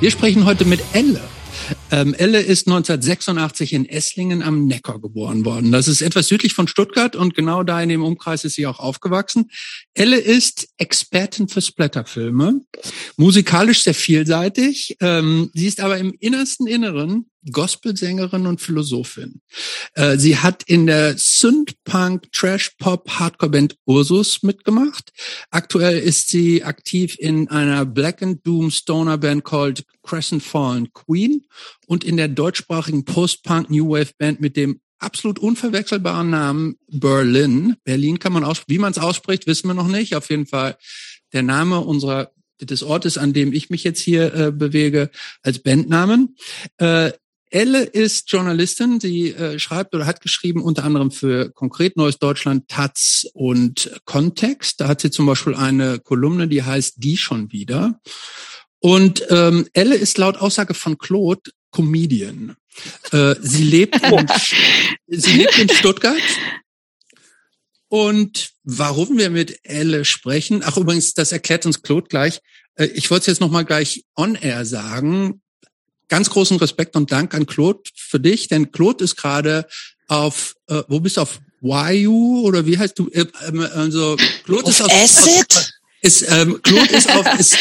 Wir sprechen heute mit Elle. Ähm, Elle ist 1986 in Esslingen am Neckar geboren worden. Das ist etwas südlich von Stuttgart und genau da in dem Umkreis ist sie auch aufgewachsen. Elle ist Expertin für Splatterfilme, musikalisch sehr vielseitig. Ähm, sie ist aber im innersten Inneren Gospelsängerin und Philosophin. Äh, sie hat in der Synth-Punk, Trash-Pop, Hardcore-Band Ursus mitgemacht. Aktuell ist sie aktiv in einer Black and Doom Stoner Band called Crescent Fallen Queen und in der deutschsprachigen Post-Punk New Wave Band mit dem absolut unverwechselbaren Namen Berlin. Berlin kann man aus, wie man es ausspricht, wissen wir noch nicht. Auf jeden Fall der Name unserer des Ortes, an dem ich mich jetzt hier äh, bewege, als Bandnamen. Äh, Elle ist Journalistin. Sie äh, schreibt oder hat geschrieben unter anderem für konkret Neues Deutschland, Taz und Kontext. Da hat sie zum Beispiel eine Kolumne, die heißt Die schon wieder. Und ähm, Elle ist laut Aussage von Claude Comedian. Äh, sie lebt in, sie lebt in Stuttgart. Und warum wir mit Elle sprechen, ach übrigens, das erklärt uns Claude gleich. Äh, ich wollte es jetzt nochmal gleich on air sagen ganz großen Respekt und Dank an Claude für dich, denn Claude ist gerade auf, äh, wo bist du auf YU oder wie heißt du? Äh, ähm, also Claude auf ist auf Acid? Aus, ist, ähm, Claude ist auf ist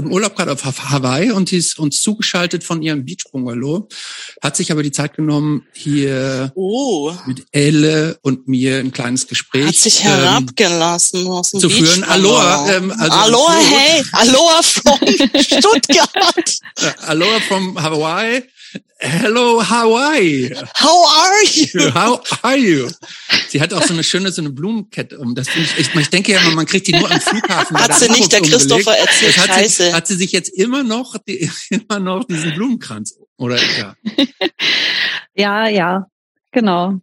im Urlaub gerade auf Hawaii und die ist uns zugeschaltet von ihrem Beachbungalow, hat sich aber die Zeit genommen, hier oh. mit Elle und mir ein kleines Gespräch hat sich herabgelassen aus dem zu führen. Aloha, ähm, also Aloha, hey, Aloha from Stuttgart. Aloha from Hawaii. Hello Hawaii. How are you? How are you? Sie hat auch so eine schöne so eine Blumenkette um. Das finde ich, ich, ich denke ja, man kriegt die nur am Flughafen. Hat sie nicht der Christopher erzählt? hat Scheiße. Sie, hat sie sich jetzt immer noch die, immer noch diesen Blumenkranz oder ja? ja, ja. Genau.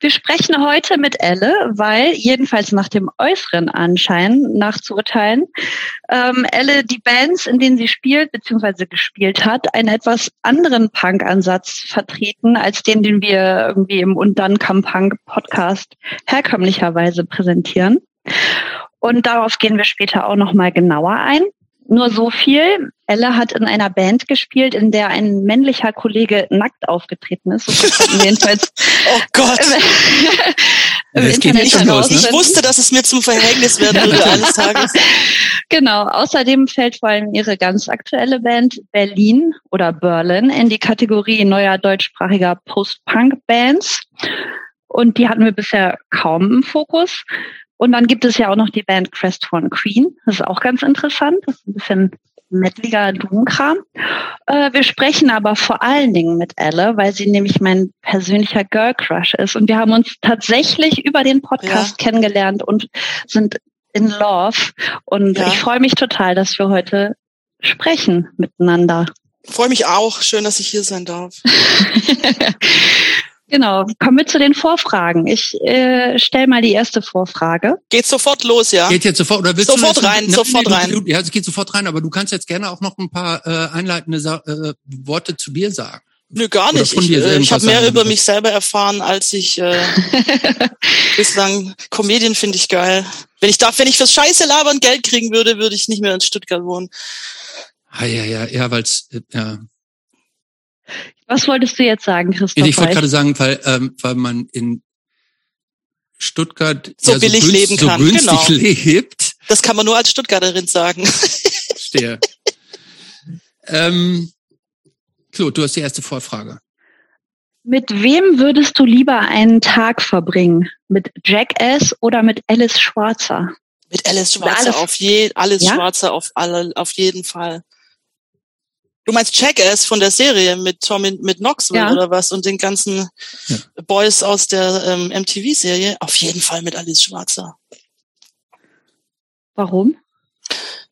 Wir sprechen heute mit Elle, weil jedenfalls nach dem äußeren Anschein nachzuurteilen, ähm, Elle die Bands, in denen sie spielt bzw. gespielt hat, einen etwas anderen Punk-Ansatz vertreten als den, den wir irgendwie im Und dann kam Punk Podcast herkömmlicherweise präsentieren. Und darauf gehen wir später auch nochmal genauer ein. Nur so viel. Elle hat in einer Band gespielt, in der ein männlicher Kollege nackt aufgetreten ist. So jedenfalls oh Gott. im das Internet ich, los, ne? ich wusste, dass es mir zum Verhängnis werden würde eines Tages. Genau. Außerdem fällt vor allem ihre ganz aktuelle Band Berlin oder Berlin in die Kategorie neuer deutschsprachiger Post-Punk-Bands. Und die hatten wir bisher kaum im Fokus. Und dann gibt es ja auch noch die Band Crestfallen Queen. Das ist auch ganz interessant. Das ist ein bisschen metliger Doomkram. Äh, wir sprechen aber vor allen Dingen mit Elle, weil sie nämlich mein persönlicher Girl Crush ist. Und wir haben uns tatsächlich über den Podcast ja. kennengelernt und sind in Love. Und ja. ich freue mich total, dass wir heute sprechen miteinander. Freue mich auch. Schön, dass ich hier sein darf. Genau, kommen wir zu den Vorfragen. Ich äh, stelle mal die erste Vorfrage. Geht sofort los, ja? Geht jetzt sofort oder willst sofort du rein, na, sofort nee, rein. Du, ja, es geht sofort rein, aber du kannst jetzt gerne auch noch ein paar äh, einleitende äh, Worte zu dir sagen. Nö, gar nicht. Ich, äh, ich habe mehr über mich selber erfahren, als ich äh, bislang. Comedian finde ich geil. Wenn ich darf, wenn ich fürs Scheiße labern Geld kriegen würde, würde ich nicht mehr in Stuttgart wohnen. Ah, ja, ja, ja, weil's, ja. Was wolltest du jetzt sagen, Christoph? Ich wollte gerade sagen, weil, ähm, weil man in Stuttgart so ja, billig so, leben so kann. günstig genau. lebt. Das kann man nur als Stuttgarterin sagen. Verstehe. ähm, Claude, du hast die erste Vorfrage. Mit wem würdest du lieber einen Tag verbringen? Mit Jackass oder mit Alice Schwarzer? Mit Alice Schwarzer Alice- auf je, Alice Ja? Schwarzer auf alle, auf jeden Fall. Du meinst Jackass von der Serie mit Tommy, mit Knoxville Ja. oder was und den ganzen Ja. Boys aus der ähm, MTV-Serie? Auf jeden Fall mit Alice Schwarzer. Warum?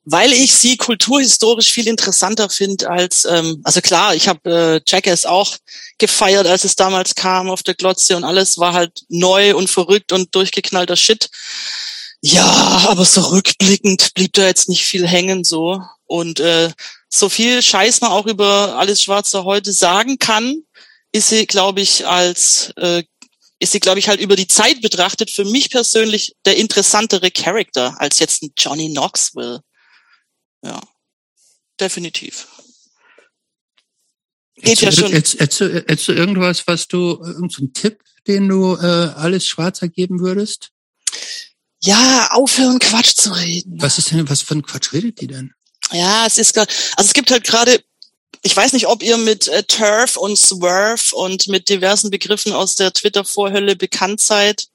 weil ich sie kulturhistorisch viel interessanter finde als, ähm, also klar, ich habe äh, Jackass auch gefeiert, als es damals kam auf der Glotze und alles war halt neu und verrückt und durchgeknallter Shit. Ja, aber so rückblickend blieb da jetzt nicht viel hängen so. Und äh, so viel Scheiß man auch über alles Schwarze heute sagen kann, ist sie, glaube ich, als äh, ist sie, glaube ich, halt über die Zeit betrachtet für mich persönlich der interessantere Charakter als jetzt ein Johnny Knoxville. Ja, definitiv. Geht ja schon. Hättest, du, du irgendwas, was du, irgendeinen Tipp, den du äh, alles Schwarzer geben würdest? Ja, aufhören Quatsch zu reden. Was ist denn, was für ein Quatsch redet die denn? Ja, es ist, also es gibt halt gerade, ich weiß nicht, ob ihr mit äh, Turf und Swerve und mit diversen Begriffen aus der Twitter-Vorhölle bekannt seid.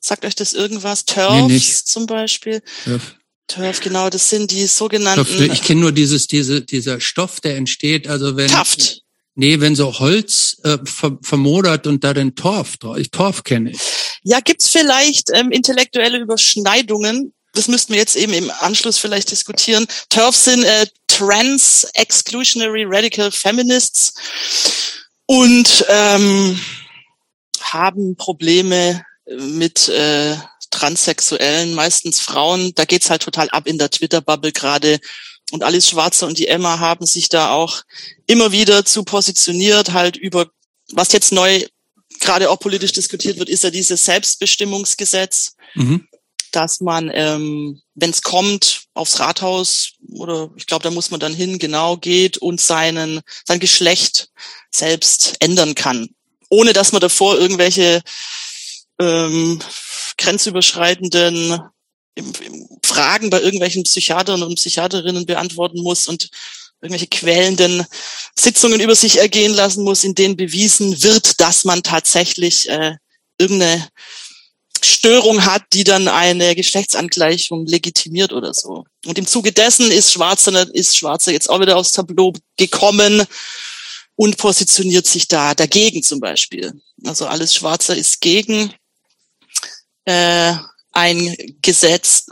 Sagt euch das irgendwas? Turfs Nee, zum Beispiel. Ja. Turf, genau, das sind die sogenannten Ich kenne nur dieses, diese, dieser Stoff, der entsteht, also wenn. Taft. Nee, wenn so Holz äh, ver vermodert und da den Torf Torf kenne ich. Ja, gibt's vielleicht ähm, intellektuelle Überschneidungen? Das müssten wir jetzt eben im Anschluss vielleicht diskutieren. TERFs sind äh, Trans Exclusionary Radical Feminists und ähm, haben Probleme mit äh, Transsexuellen, meistens Frauen. Da geht's halt total ab in der Twitter-Bubble gerade. Und Alice Schwarzer und die Emma haben sich da auch immer wieder zu positioniert, halt über, was jetzt neu gerade auch politisch diskutiert wird, ist ja dieses Selbstbestimmungsgesetz, Mhm. Dass man, ähm, wenn es kommt, aufs Rathaus oder ich glaube, da muss man dann hin, genau geht und seinen sein Geschlecht selbst ändern kann, ohne dass man davor irgendwelche ähm, grenzüberschreitenden Fragen bei irgendwelchen Psychiatern und Psychiaterinnen beantworten muss und irgendwelche quälenden Sitzungen über sich ergehen lassen muss, in denen bewiesen wird, dass man tatsächlich äh, irgendeine Störung hat, die dann eine Geschlechtsangleichung legitimiert oder so. Und im Zuge dessen ist Schwarzer, ist Schwarzer jetzt auch wieder aufs Tableau gekommen und positioniert sich da dagegen zum Beispiel. Also alles Schwarzer ist gegen äh, ein Gesetz,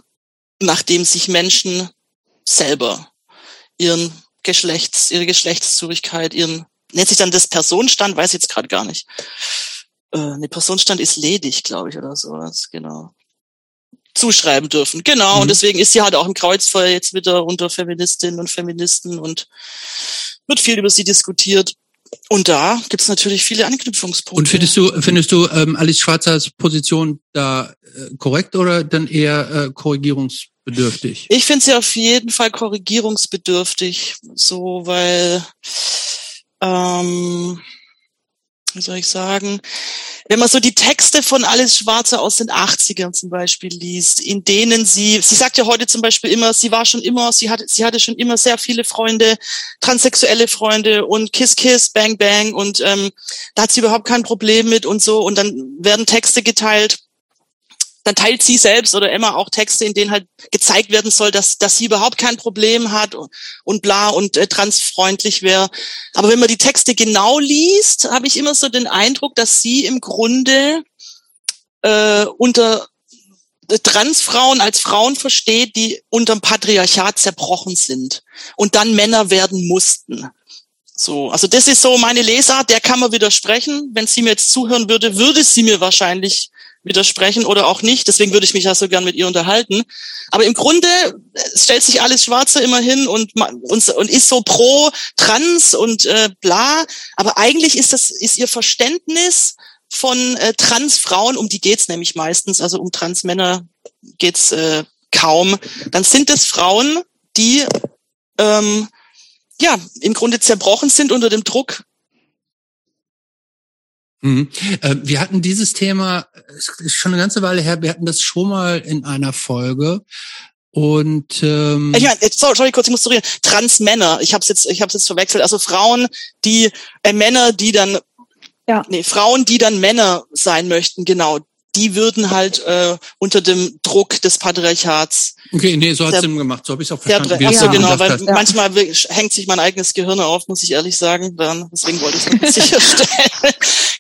nachdem sich Menschen selber ihren Geschlechts, ihre Geschlechtszugehörigkeit, ihren, nennt sich dann das Personenstand, weiß ich jetzt gerade gar nicht. Äh, eine Personenstand ist ledig, glaube ich, oder sowas, genau. Zuschreiben dürfen. Genau, Mhm. und deswegen ist sie halt auch im Kreuzfeuer jetzt wieder unter Feministinnen und Feministen und wird viel über sie diskutiert. Und da gibt's natürlich viele Anknüpfungspunkte. Und findest du, findest du ähm, Alice Schwarzers Position da äh, korrekt oder dann eher äh, korrigierungsbedürftig? Ich finde sie auf jeden Fall korrigierungsbedürftig, so weil, ähm, wie soll ich sagen, wenn man so die Texte von Alice Schwarzer aus den 80ern zum Beispiel liest, in denen sie, sie sagt ja heute zum Beispiel immer, sie war schon immer, sie hatte, sie hatte schon immer sehr viele Freunde, transsexuelle Freunde und Kiss Kiss, Bang Bang und ähm, da hat sie überhaupt kein Problem mit und so. Und dann werden Texte geteilt dann teilt sie selbst oder Emma auch Texte, in denen halt gezeigt werden soll, dass, dass sie überhaupt kein Problem hat und, und bla und äh, transfreundlich wäre. Aber wenn man die Texte genau liest, habe ich immer so den Eindruck, dass sie im Grunde äh, unter äh, Transfrauen als Frauen versteht, die unterm Patriarchat zerbrochen sind und dann Männer werden mussten. So, also das ist so meine Lesart, der kann man widersprechen. Wenn sie mir jetzt zuhören würde, würde sie mir wahrscheinlich widersprechen oder auch nicht. Deswegen würde ich mich ja so gern mit ihr unterhalten. Aber im Grunde äh, stellt sich alles Schwarze immer hin und, und, und ist so pro Trans und äh, bla. Aber eigentlich ist das ist ihr Verständnis von äh, Transfrauen, um die geht's nämlich meistens, also um Transmänner geht's äh, kaum. Dann sind es Frauen, die ähm, ja im Grunde zerbrochen sind unter dem Druck Mhm. Äh, wir hatten dieses Thema, es ist schon eine ganze Weile her, wir hatten das schon mal in einer Folge. Und ähm, Ich meine, sorry, sorry, kurz, ich muss zurück. Transmänner, ich habe es jetzt, ich habe jetzt verwechselt. Also Frauen, die äh, Männer, die dann, Ja. nee, Frauen, die dann Männer sein möchten, genau, die würden halt äh, unter dem Druck des Patriarchats. okay, nee, so hat's der- Sinn gemacht, so habe ich auch Der, verstanden. wie ach du's so, Ja. genau, weil. Ja. manchmal hängt sich mein eigenes Gehirn auf, muss ich ehrlich sagen. Dann, deswegen wollte ich es sicherstellen.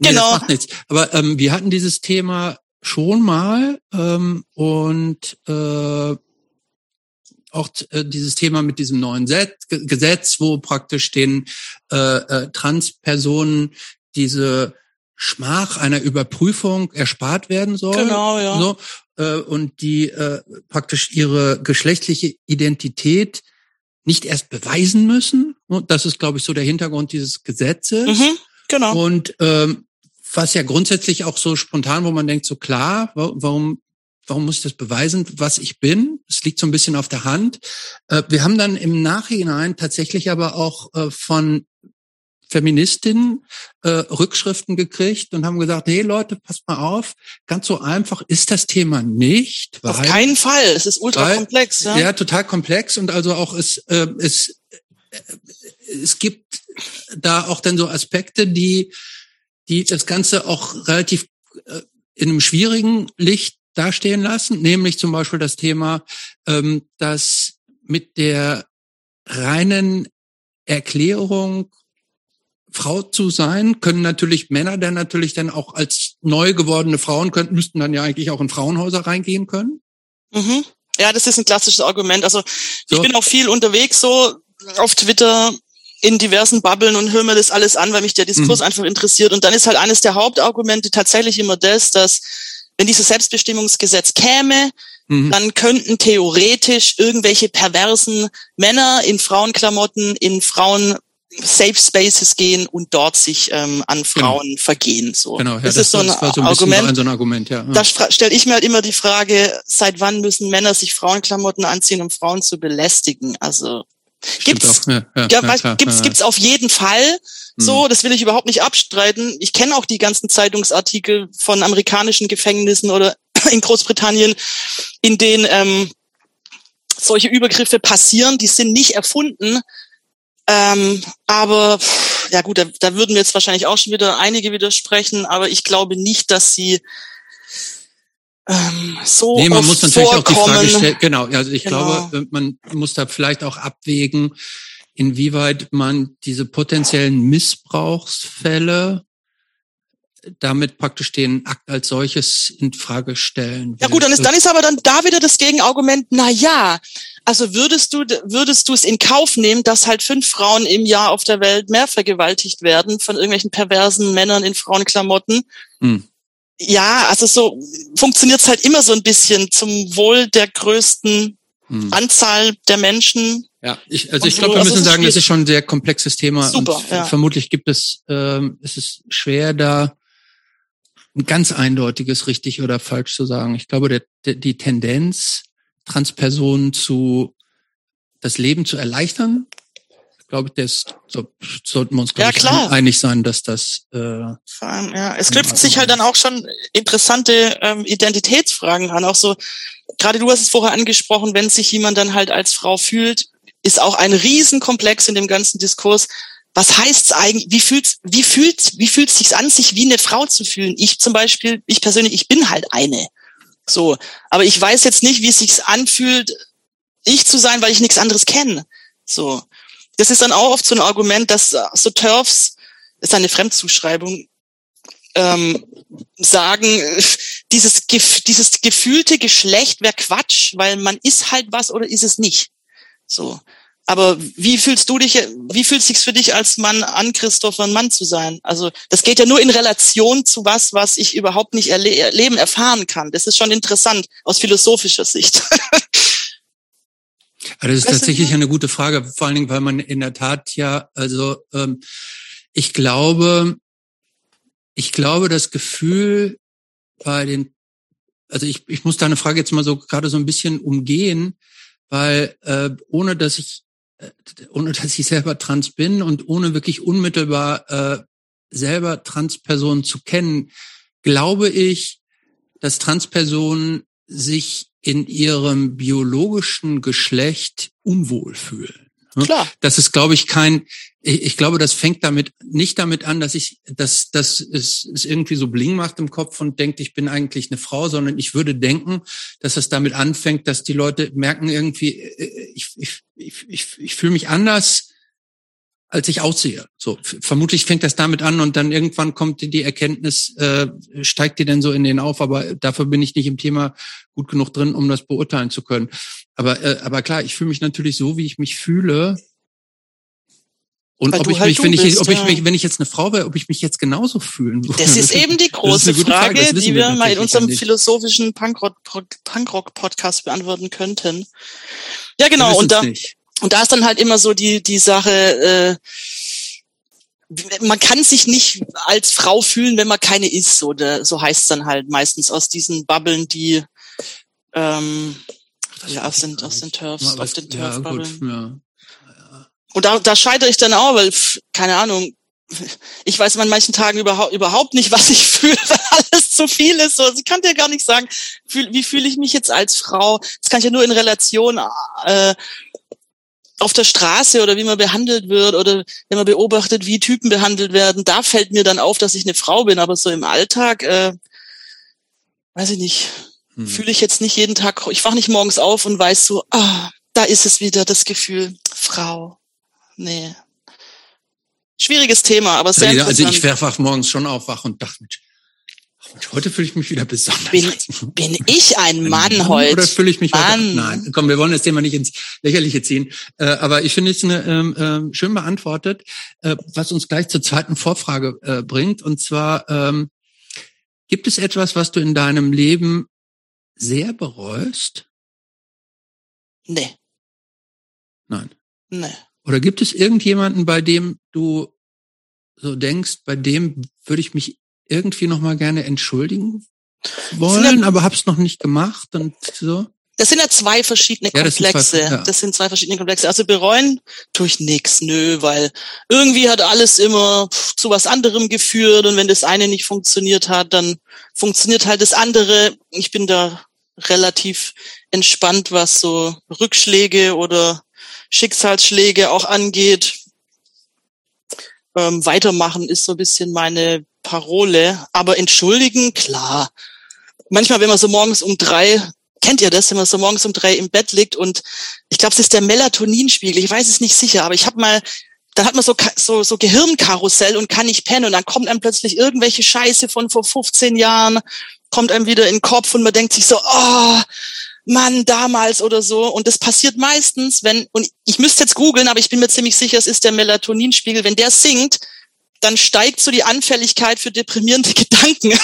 Nee, genau. das macht nichts. Aber ähm, wir hatten dieses Thema schon mal ähm, und äh, auch äh, dieses Thema mit diesem neuen Set, Ge- Gesetz, wo praktisch den äh, äh, Transpersonen diese Schmach einer Überprüfung erspart werden soll. Genau, ja. So, äh, und die äh, praktisch ihre geschlechtliche Identität nicht erst beweisen müssen. Und das ist, glaube ich, so der Hintergrund dieses Gesetzes. Mhm, genau. Und ähm, was ja grundsätzlich auch so spontan, wo man denkt, so klar, wa- warum, warum muss ich das beweisen, was ich bin? Es liegt so ein bisschen auf der Hand. Äh, wir haben dann im Nachhinein tatsächlich aber auch äh, von Feministinnen äh, Rückschriften gekriegt und haben gesagt, hey Leute, passt mal auf, ganz so einfach ist das Thema nicht. Weil, auf keinen Fall, es ist ultra weil, komplex. Ja? ja, total komplex und also auch es, äh, es, äh, es gibt da auch dann so Aspekte, die, die das Ganze auch relativ äh, in einem schwierigen Licht dastehen lassen, nämlich zum Beispiel das Thema, ähm, dass mit der reinen Erklärung Frau zu sein, können natürlich Männer dann natürlich dann auch als neu gewordene Frauen könnten, müssten dann ja eigentlich auch in Frauenhäuser reingehen können. Mhm. Ja, das ist ein klassisches Argument. Also so. ich bin auch viel unterwegs so auf Twitter in diversen Bubbeln und höre mir das alles an, weil mich der Diskurs mhm. einfach interessiert. Und dann ist halt eines der Hauptargumente tatsächlich immer das, dass wenn dieses Selbstbestimmungsgesetz käme, mhm. dann könnten theoretisch irgendwelche perversen Männer in Frauenklamotten in Frauen Safe Spaces gehen und dort sich ähm, an genau. Frauen genau. vergehen. So. Genau, ja, das, das ist so ein, so ein Argument. So ein Argument ja. Da stelle ich mir halt immer die Frage, seit wann müssen Männer sich Frauenklamotten anziehen, um Frauen zu belästigen? Also gibt's, ja, ja, ja, ja, gibt's, gibt's auf jeden Fall. So, hm. das will ich überhaupt nicht abstreiten. Ich kenne auch die ganzen Zeitungsartikel von amerikanischen Gefängnissen oder in Großbritannien, in denen ähm, solche Übergriffe passieren. Die sind nicht erfunden. Ähm, aber ja gut, da, da würden wir jetzt wahrscheinlich auch schon wieder einige widersprechen, aber ich glaube nicht, dass sie ähm, so nee, man muss natürlich vorkommen. auch die Frage stellen, genau, also ich genau. glaube, man muss da vielleicht auch abwägen, inwieweit man diese potenziellen Missbrauchsfälle damit praktisch den Akt als solches in Frage stellen. Will. Ja gut, dann ist, dann ist aber dann da wieder das Gegenargument, na ja, also würdest du, würdest du es in Kauf nehmen, dass halt fünf Frauen im Jahr auf der Welt mehr vergewaltigt werden von irgendwelchen perversen Männern in Frauenklamotten? Hm. Ja, also so funktioniert es halt immer so ein bisschen zum Wohl der größten hm. Anzahl der Menschen. Ja, ich, also ich glaube, wir müssen also sagen, das ist schon ein sehr komplexes Thema. Super, und ja. vermutlich gibt es, ähm, es ist schwer da ein ganz eindeutiges richtig oder falsch zu sagen. Ich glaube, der, der, die Tendenz, Transpersonen zu das Leben zu erleichtern, ich glaube, das so, sollten wir uns ja, ich, einig sein, dass das äh, Vor allem, ja, es knüpft sich halt dann auch schon interessante ähm, Identitätsfragen an. Auch so, gerade du hast es vorher angesprochen, wenn sich jemand dann halt als Frau fühlt, ist auch ein Riesenkomplex in dem ganzen Diskurs was heißt's eigentlich, wie fühlt's, wie fühlt, wie fühlt's sich an, sich wie eine Frau zu fühlen? Ich zum Beispiel, ich persönlich, ich bin halt eine. So. Aber ich weiß jetzt nicht, wie es sich anfühlt, ich zu sein, weil ich nichts anderes kenne. So. Das ist dann auch oft so ein Argument, dass so Turfs, ist eine Fremdzuschreibung, ähm, sagen, dieses, dieses gefühlte Geschlecht wäre Quatsch, weil man ist halt was oder ist es nicht. So. Aber wie fühlst du dich, wie fühlt es sich für dich als Mann an, Christopher, ein Mann zu sein? Also das geht ja nur in Relation zu was, was ich überhaupt nicht erle erleben, erfahren kann. Das ist schon interessant aus philosophischer Sicht. das ist tatsächlich eine gute Frage, vor allen Dingen, weil man in der Tat ja, also ähm, ich glaube, ich glaube, das Gefühl bei den, also ich, ich muss deine Frage jetzt mal so gerade so ein bisschen umgehen, weil äh, ohne dass ich ohne dass ich selber trans bin und ohne wirklich unmittelbar äh, selber Transpersonen zu kennen, glaube ich, dass Transpersonen sich in ihrem biologischen Geschlecht unwohl fühlen. Klar. Das ist, glaube ich, kein, ich, ich, glaube, das fängt damit nicht damit an, dass ich, dass, dass es, es irgendwie so bling macht im Kopf und denkt, ich bin eigentlich eine Frau, sondern ich würde denken, dass es damit anfängt, dass die Leute merken irgendwie, äh, ich, ich, ich, ich, ich fühle mich anders, als ich aussehe. So vermutlich fängt das damit an und dann irgendwann kommt die Erkenntnis, äh, steigt die denn so in den auf, aber dafür bin ich nicht im Thema gut genug drin, um das beurteilen zu können. Aber äh, aber klar, ich fühle mich natürlich so, wie ich mich fühle. Und Weil ob ich halt mich, wenn ich, bist, ob ich mich, wenn ich jetzt eine Frau wäre, ob ich mich jetzt genauso fühlen würde. Das ist eben die große Frage, Frage die wir, wir mal in unserem philosophischen Punkrock-Podcast beantworten könnten. Ja, genau. Und da, nicht. Und da ist dann halt immer so die, die Sache, äh, man kann sich nicht als Frau fühlen, wenn man keine ist. So, de, so heißt es dann halt meistens aus diesen Bubbeln, die ähm, ja, aus den, aus den Turfs, aus den Turf-Bubbeln. Ja. Und da, da scheitere ich dann auch, weil, keine Ahnung, ich weiß an manchen Tagen überhaupt, überhaupt nicht, was ich fühle, weil alles zu viel ist. So, ich kann dir gar nicht sagen, wie fühle ich mich jetzt als Frau. Das kann ich ja nur in Relation äh, auf der Straße oder wie man behandelt wird oder wenn man beobachtet, wie Typen behandelt werden. Da fällt mir dann auf, dass ich eine Frau bin. Aber so im Alltag, äh, weiß ich nicht, hm. fühle ich jetzt nicht jeden Tag. Ich wache nicht morgens auf und weiß so, ah, da ist es wieder das Gefühl, Frau. Nee, schwieriges Thema, aber sehr ja, Also ich wach morgens schon auf wach und dachte, Mensch, heute fühle ich mich wieder besonders. Bin, bin ich ein Mann, Mann heute? Oder fühle ich mich Mann. heute? Nein, komm, wir wollen das Thema nicht ins Lächerliche ziehen. Äh, aber ich finde es eine, ähm, äh, schön beantwortet, äh, was uns gleich zur zweiten Vorfrage äh, bringt. Und zwar, ähm, gibt es etwas, was du in deinem Leben sehr bereust? Nee. Nein. Nee. Oder gibt es irgendjemanden, bei dem du so denkst, bei dem würde ich mich irgendwie noch mal gerne entschuldigen wollen, ja, aber hab's noch nicht gemacht und so? Das sind ja zwei verschiedene Komplexe. Ja, das, zwei, ja. das, sind zwei verschiedene Komplexe. Also bereuen tue ich nix, nö, weil irgendwie hat alles immer zu was anderem geführt und wenn das eine nicht funktioniert hat, dann funktioniert halt das andere. Ich bin da relativ entspannt, was so Rückschläge oder Schicksalsschläge auch angeht. Ähm, weitermachen ist so ein bisschen meine Parole. Aber entschuldigen, klar. Manchmal, wenn man so morgens um drei, kennt ihr das, wenn man so morgens um drei im Bett liegt und ich glaube, es ist der Melatoninspiegel, ich weiß es nicht sicher, aber ich habe mal dann hat man so, so, so Gehirnkarussell und kann nicht pennen und dann kommt einem plötzlich irgendwelche Scheiße von vor 15 Jahren, kommt einem wieder in den Kopf und man denkt sich so, oh, Mann, damals oder so. Und das passiert meistens, wenn, und ich müsste jetzt googeln, aber ich bin mir ziemlich sicher, es ist der Melatoninspiegel. Wenn der sinkt, dann steigt so die Anfälligkeit für deprimierende Gedanken.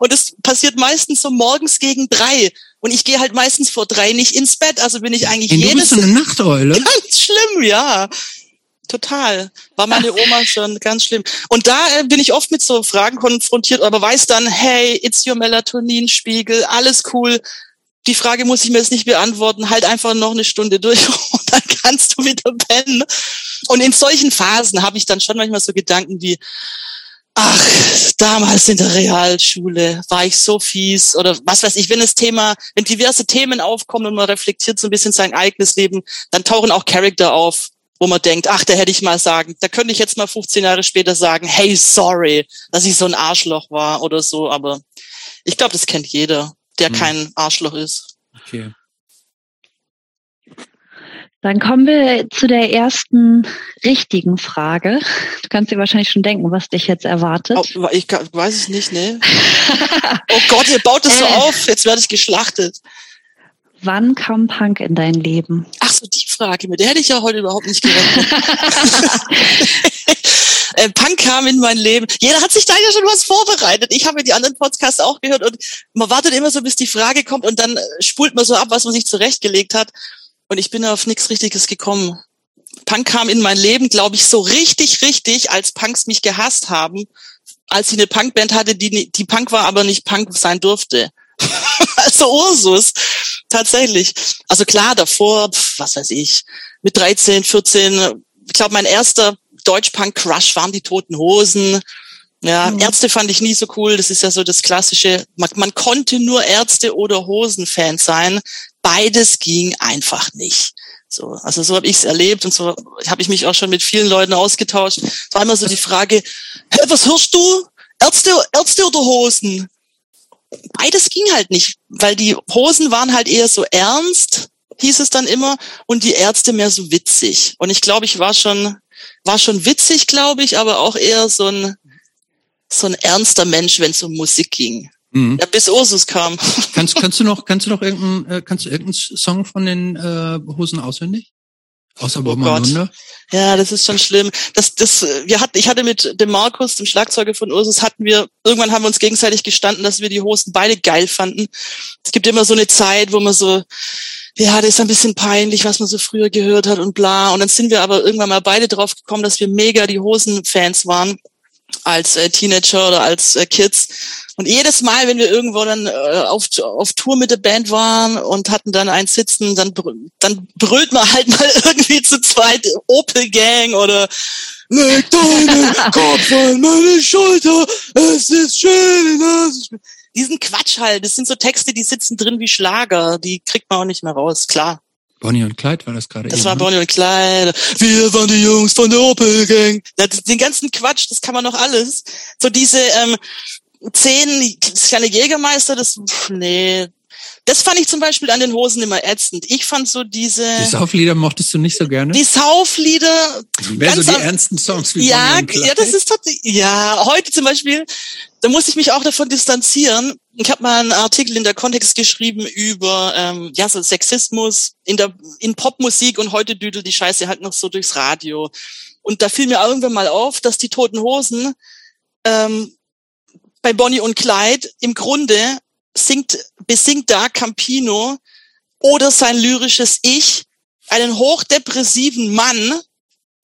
und das passiert meistens so morgens gegen drei. Und ich gehe halt meistens vor drei nicht ins Bett. Also bin ich eigentlich hey, jedes... Du bist so eine Nachteule. Ganz schlimm, ja. Total. War meine Oma schon ganz schlimm. Und da äh, bin ich oft mit so Fragen konfrontiert, aber weiß dann, hey, it's your Melatoninspiegel, alles cool die Frage muss ich mir jetzt nicht beantworten, halt einfach noch eine Stunde durch und dann kannst du wieder pennen. Und in solchen Phasen habe ich dann schon manchmal so Gedanken wie, ach, damals in der Realschule war ich so fies oder was weiß ich, wenn das Thema, wenn diverse Themen aufkommen und man reflektiert so ein bisschen sein eigenes Leben, dann tauchen auch Charakter auf, wo man denkt, ach, da hätte ich mal sagen, da könnte ich jetzt mal 15 Jahre später sagen, hey, sorry, dass ich so ein Arschloch war oder so, aber ich glaube, das kennt jeder der hm. kein Arschloch ist. Okay. Dann kommen wir zu der ersten richtigen Frage. Du kannst dir wahrscheinlich schon denken, was dich jetzt erwartet. Oh, ich weiß es nicht, ne? oh Gott, ihr baut es so äh. auf. Jetzt werde ich geschlachtet. Wann kam Punk in dein Leben? Ach so, die Frage, mit der hätte ich ja heute überhaupt nicht gerechnet. äh, Punk kam in mein Leben. Jeder hat sich da ja schon was vorbereitet. Ich habe die anderen Podcasts auch gehört und man wartet immer so, bis die Frage kommt und dann äh, spult man so ab, was man sich zurechtgelegt hat. Und ich bin auf nichts Richtiges gekommen. Punk kam in mein Leben, glaube ich, so richtig, richtig, als Punks mich gehasst haben, als ich eine Punkband hatte, die, die Punk war, aber nicht Punk sein durfte. also Ursus, tatsächlich. Also klar, davor, was weiß ich, mit 13, 14, ich glaube, mein erster Deutschpunk-Crush waren die Toten Hosen. Ja, mhm. Ärzte fand ich nie so cool. Das ist ja so das klassische. Man, man konnte nur Ärzte oder Hosen-Fan sein. Beides ging einfach nicht. So, also so habe ich es erlebt und so habe ich mich auch schon mit vielen Leuten ausgetauscht. Es war immer so die Frage: Hä, was hörst du? Ärzte, Ärzte oder Hosen? Beides ging halt nicht, weil die Hosen waren halt eher so ernst, hieß es dann immer, und die Ärzte mehr so witzig. Und ich glaube, ich war schon war schon witzig, glaube ich, aber auch eher so ein, so ein ernster Mensch, wenn es um Musik ging. Mhm. Ja, bis Ursus kam. Kannst, kannst du noch, kannst du noch irgendeinen, äh, kannst du irgendeinen Song von den äh, Hosen auswendig? Außer oh Gott. Ja, das ist schon schlimm. Das, das, wir hatten, ich hatte mit dem Markus, dem Schlagzeuger von Ursus, hatten wir, irgendwann haben wir uns gegenseitig gestanden, dass wir die Hosen beide geil fanden. Es gibt immer so eine Zeit, wo man so, ja, das ist ein bisschen peinlich, was man so früher gehört hat und bla. Und dann sind wir aber irgendwann mal beide drauf gekommen, dass wir mega die Hosen-Fans waren. als äh, Teenager oder als äh, Kids. Und jedes Mal, wenn wir irgendwo dann äh, auf, auf Tour mit der Band waren und hatten dann einen Sitzen, dann, dann brüllt man halt mal irgendwie zu zweit Opel Gang oder Leg deinen Kopf an meine Schulter, es ist schön. Es ist schön. Diesen Quatsch halt, das sind so Texte, die sitzen drin wie Schlager, die kriegt man auch nicht mehr raus, klar. Bonnie und Clyde war das gerade. Das eben, war ne? Bonnie und Clyde. Wir waren die Jungs von der Opel Gang. Den ganzen Quatsch, das kann man noch alles. So diese ähm, zehn kleine Jägermeister, das pff, nee, das fand ich zum Beispiel an den Hosen immer ätzend. Ich fand so diese. Die Sauflieder mochtest du nicht so gerne? Die Sauflieder. Mehr so die ernsten Songs wie Ja, ja, das ist tatsächlich. Ja, heute zum Beispiel, da muss ich mich auch davon distanzieren. Ich habe mal einen Artikel in der Kontext geschrieben über ähm, ja so Sexismus in der in Popmusik und heute düdelt die Scheiße halt noch so durchs Radio. Und da fiel mir irgendwann mal auf, dass die Toten Hosen ähm, bei Bonnie und Clyde im Grunde singt, besingt da Campino oder sein lyrisches Ich einen hochdepressiven Mann,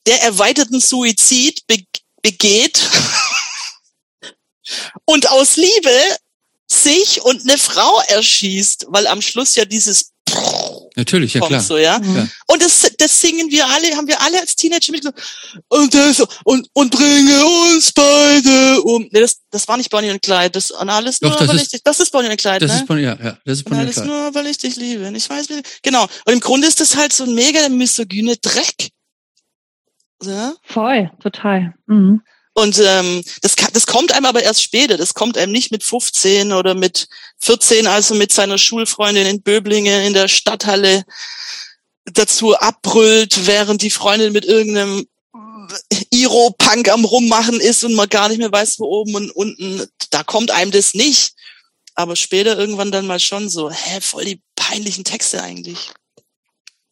der erweiterten Suizid be begeht und aus Liebe sich und eine Frau erschießt, weil am Schluss ja dieses Natürlich, ja klar. So, ja? Mhm. Und das, das singen wir alle, haben wir alle als Teenager mitgesungen. Und, das, und, und bringe uns beide um. Nee, das, das war nicht Bonnie und Clyde. Das und alles Doch, nur, das weil ist, ich dich, das ist Bonnie und Clyde, das ne? Ist Bonnie, ja, ja, das ist Bonnie und alles nur, weil ich dich liebe. Ich weiß, wie, genau. Und im Grunde ist das halt so ein mega misogyne Dreck. Ja? Voll, total. Mhm. Und ähm, das, das kommt einem aber erst später. Das kommt einem nicht mit 15 oder mit 14, also mit seiner Schulfreundin in Böblingen in der Stadthalle dazu abbrüllt, während die Freundin mit irgendeinem Iro-Punk am Rummachen ist und man gar nicht mehr weiß, wo oben und unten. Da kommt einem das nicht. Aber später irgendwann dann mal schon so, hä, voll die peinlichen Texte eigentlich.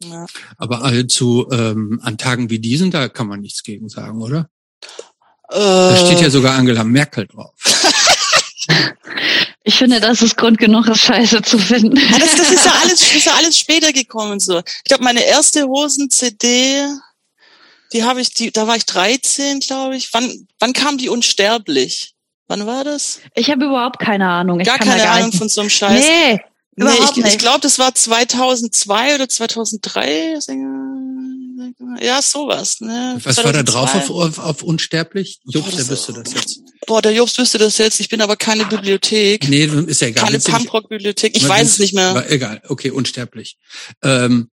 Ja. Aber allzu ähm, an Tagen wie diesen, da kann man nichts gegen sagen, oder? Da steht ja äh. sogar Angela Merkel drauf. Ich finde, das ist Grund genug, das Scheiße zu finden. Ja, das, das, ist ja alles, das ist ja alles später gekommen so. Ich glaube, meine erste Hosen-CD, die habe ich, die, da war ich 13, glaube ich. Wann, wann kam die Unsterblich? Wann war das? Ich habe überhaupt keine Ahnung. Ich gar keine gar Ahnung von so einem Scheiß. Nee, nee ich, ich glaube, das war 2002 oder 2003. Ja, sowas. Ne? Was 2002. war da drauf auf, auf, auf Unsterblich? Jobs, der wüsste das jetzt. Boah, der Jobs wüsste das jetzt. Ich bin aber keine Bibliothek. Nee, ist ja egal. Keine Punkrock-Bibliothek. Ich weiß es nicht mehr. Egal, okay, Unsterblich. Ähm,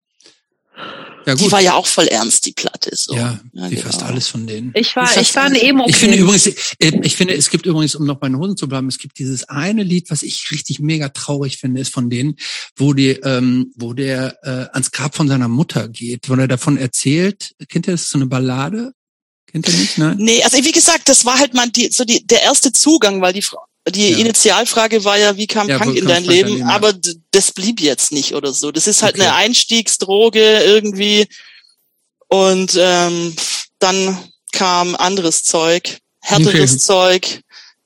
ja, gut. Die war ja auch voll ernst, die Platte. So. Ja, ja wie genau. fast alles von denen. Ich war, ich war ein emo Ich finde übrigens, äh, ich finde, es gibt übrigens, um noch bei den Hosen zu bleiben, es gibt dieses eine Lied, was ich richtig mega traurig finde, ist von denen, wo die, ähm, wo der äh, ans Grab von seiner Mutter geht, wo er davon erzählt. Kennt ihr das? So eine Ballade? Kennt ihr nicht? Nein? Nee, also wie gesagt, das war halt mal die, so die, der erste Zugang, weil die Frau, die ja. Initialfrage war ja, wie kam ja, Punk in dein Leben? Leben? Aber das blieb jetzt nicht oder so. Das ist halt okay. eine Einstiegsdroge irgendwie. Und ähm, dann kam anderes Zeug, härteres okay. Zeug,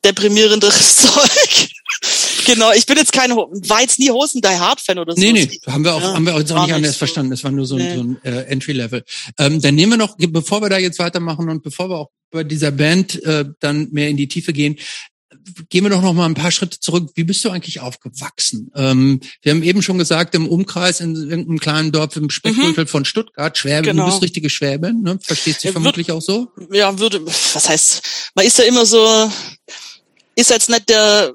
deprimierenderes Zeug. genau, ich bin jetzt kein, war jetzt nie Hosen Die Hard Fan oder so. Nee, nee, haben wir auch, ja, haben wir uns auch nicht anders so. verstanden. Das war nur so, nee. so ein äh, Entry Level. Ähm, dann nehmen wir noch, bevor wir da jetzt weitermachen und bevor wir auch bei dieser Band äh, dann mehr in die Tiefe gehen, gehen wir doch noch mal ein paar Schritte zurück. Wie bist du eigentlich aufgewachsen? Ähm, wir haben eben schon gesagt, im Umkreis in irgendeinem kleinen Dorf im Speckgürtel mhm. von Stuttgart, Schwäbin. Genau. Du bist richtige Schwäbin, ne? Verstehst du ja, vermutlich auch so? Ja, würde, was heißt, man ist ja immer so, ist jetzt nicht der,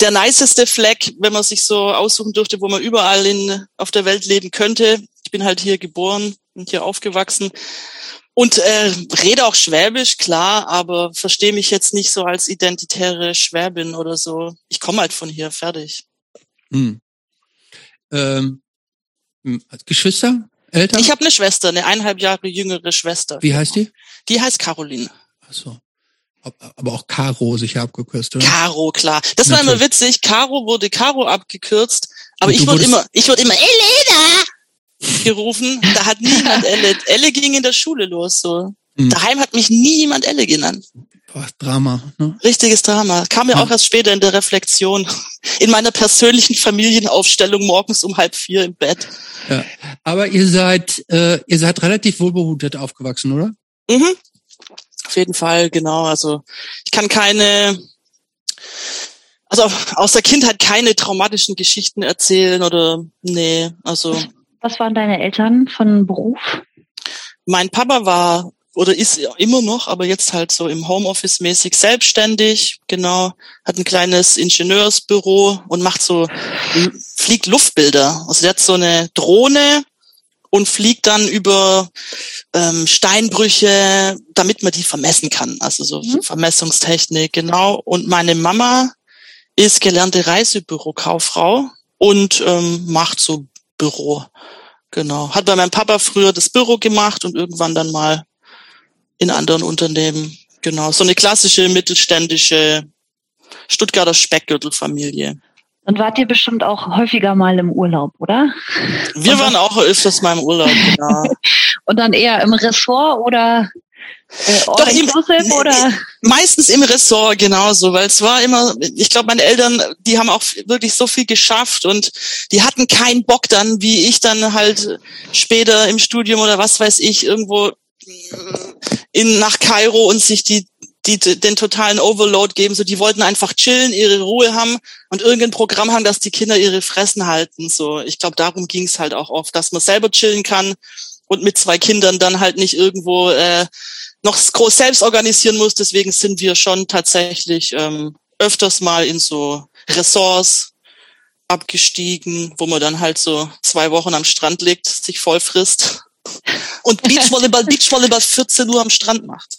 der niceste Fleck, wenn man sich so aussuchen dürfte, wo man überall in, auf der Welt leben könnte. Ich bin halt hier geboren und hier aufgewachsen. Und äh, rede auch Schwäbisch, klar, aber verstehe mich jetzt nicht so als identitäre Schwäbin oder so. Ich komme halt von hier, fertig. Hm. Ähm, hm, Geschwister? Eltern? Ich habe eine Schwester, eine eineinhalb Jahre jüngere Schwester. Wie heißt die? Die heißt Caroline. Ach so. Aber auch Caro sicher abgekürzt, oder? Caro, klar. Das Natürlich. war immer witzig. Caro wurde Caro abgekürzt, aber ich wurde immer, ich wurde immer Elena gerufen. Da hat niemand Elle. Elle ging in der Schule los. So. Mhm. Daheim hat mich nie jemand Elle genannt. Boah, Drama. Ne? Richtiges Drama. Kam mir ja. auch erst später in der Reflexion. In meiner persönlichen Familienaufstellung morgens um halb vier im Bett. Ja. Aber ihr seid, äh, ihr seid relativ wohlbehutet aufgewachsen, oder? Mhm. auf jeden Fall, genau. Also ich kann keine, also aus der Kindheit keine traumatischen Geschichten erzählen oder nee, also. Was waren deine Eltern von Beruf? Mein Papa war oder ist immer noch, aber jetzt halt so im Homeoffice mäßig selbstständig, genau, hat ein kleines Ingenieursbüro und macht so, fliegt Luftbilder. Also der hat so eine Drohne und fliegt dann über ähm, Steinbrüche, damit man die vermessen kann. Also so mhm. Vermessungstechnik, genau. Und meine Mama ist gelernte Reisebürokauffrau und ähm, macht so Büro. Genau. Hat bei meinem Papa früher das Büro gemacht und irgendwann dann mal in anderen Unternehmen. Genau, so eine klassische mittelständische Stuttgarter Speckgürtelfamilie. Und wart ihr bestimmt auch häufiger mal im Urlaub, oder? Wir waren auch öfters mal im Urlaub, genau. Und dann eher im Ressort oder äh, Doch, im, oder? Meistens im Ressort genauso, weil es war immer, ich glaube, meine Eltern, die haben auch wirklich so viel geschafft und die hatten keinen Bock dann, wie ich dann halt später im Studium oder was weiß ich, irgendwo in, nach Kairo und sich die, die, den totalen Overload geben. So, die wollten einfach chillen, ihre Ruhe haben und irgendein Programm haben, dass die Kinder ihre Fressen halten. So, ich glaube, darum ging es halt auch oft, dass man selber chillen kann und mit zwei Kindern dann halt nicht irgendwo äh, noch groß selbst organisieren muss. Deswegen sind wir schon tatsächlich ähm, öfters mal in so Ressorts abgestiegen, wo man dann halt so zwei Wochen am Strand liegt, sich voll frisst und Beachvolleyball, Beachvolleyball 14 Uhr am Strand macht.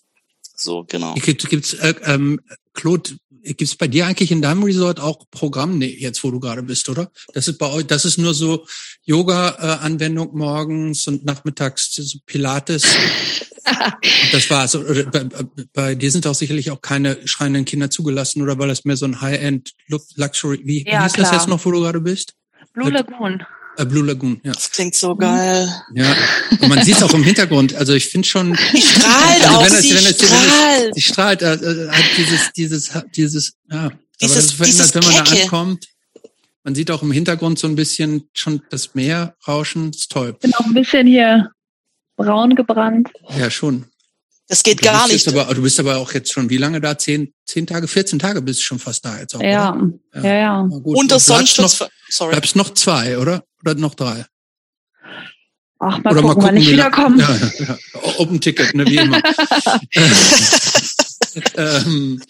So, genau. Gibt, gibt's, äh, ähm, Claude, gibt's bei dir eigentlich in deinem Resort auch Programm? Nee, jetzt wo du gerade bist, oder? Das ist bei euch, das ist nur so Yoga-Anwendung morgens und nachmittags so Pilates. das war's. Oder bei, bei dir sind auch sicherlich auch keine schreienden Kinder zugelassen, oder weil das mehr so ein High-End Luxury, wie, ja, wie hieß klar. das jetzt noch, wo du gerade bist? Blue Lagoon. Äh, Blue Lagoon, ja. Das klingt so geil. Ja, und man sieht es auch im Hintergrund. Also ich finde schon. Die strahlt also auch, wenn sie strahlt. Es, sie strahlt, äh, äh, hat dieses, dieses, dieses, ja. Dieses, Aber das verändert, wenn man Kecke. da ankommt. Man sieht auch im Hintergrund so ein bisschen schon das Meer rauschen. Ist toll. Bin auch ein bisschen hier braun gebrannt. Ja, schon. Das geht gar nicht. Aber, du bist aber auch jetzt schon, wie lange da? Zehn, zehn Tage, 14 Tage bist du schon fast da jetzt auch. Ja, oder? ja, ja. Unter Und bleibst Sonnenschutz. Noch, Sorry. bleibst noch zwei, oder? Oder noch drei? Ach, mal Oder gucken, wann ich wie lang- wiederkomme. Ja, ja, ja. Open Ticket, ne, wie immer. ähm,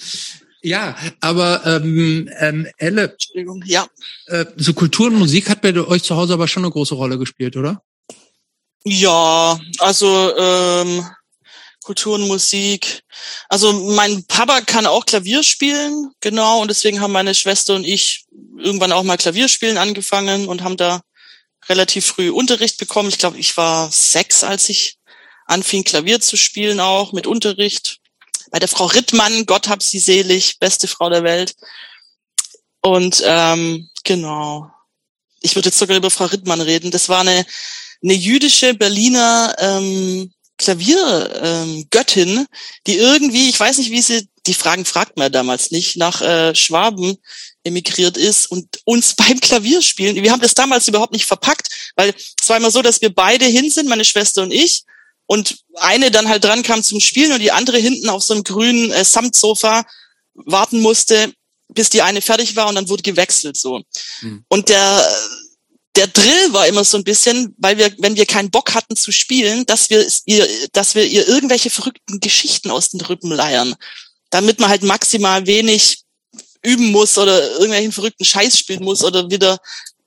ja, aber ähm, ähm, Elle, Entschuldigung. Ja. äh, so Kultur und Musik hat bei euch zu Hause aber schon eine große Rolle gespielt, oder? Ja, also ähm, Kultur und Musik. Also mein Papa kann auch Klavier spielen, genau, und deswegen haben meine Schwester und ich irgendwann auch mal Klavierspielen angefangen und haben da relativ früh Unterricht bekommen. Ich glaube, ich war sechs, als ich anfing, Klavier zu spielen, auch mit Unterricht. Bei der Frau Rittmann, Gott hab sie selig, beste Frau der Welt. Und ähm, genau. Ich würde jetzt sogar über Frau Rittmann reden. Das war eine, eine jüdische Berliner ähm, Klaviergöttin, ähm, die irgendwie, ich weiß nicht, wie sie, die Fragen fragt man damals nicht, nach äh, Schwaben emigriert ist und uns beim Klavierspielen, wir haben das damals überhaupt nicht verpackt, weil es war immer so, dass wir beide hin sind, meine Schwester und ich, und eine dann halt dran kam zum Spielen und die andere hinten auf so einem grünen äh, Samtsofa warten musste, bis die eine fertig war und dann wurde gewechselt so. Hm. Und der der Drill war immer so ein bisschen, weil wir, wenn wir keinen Bock hatten zu spielen, dass wir ihr, dass wir ihr irgendwelche verrückten Geschichten aus den Rippen leiern, damit man halt maximal wenig üben muss oder irgendwelchen verrückten Scheiß spielen muss oder wieder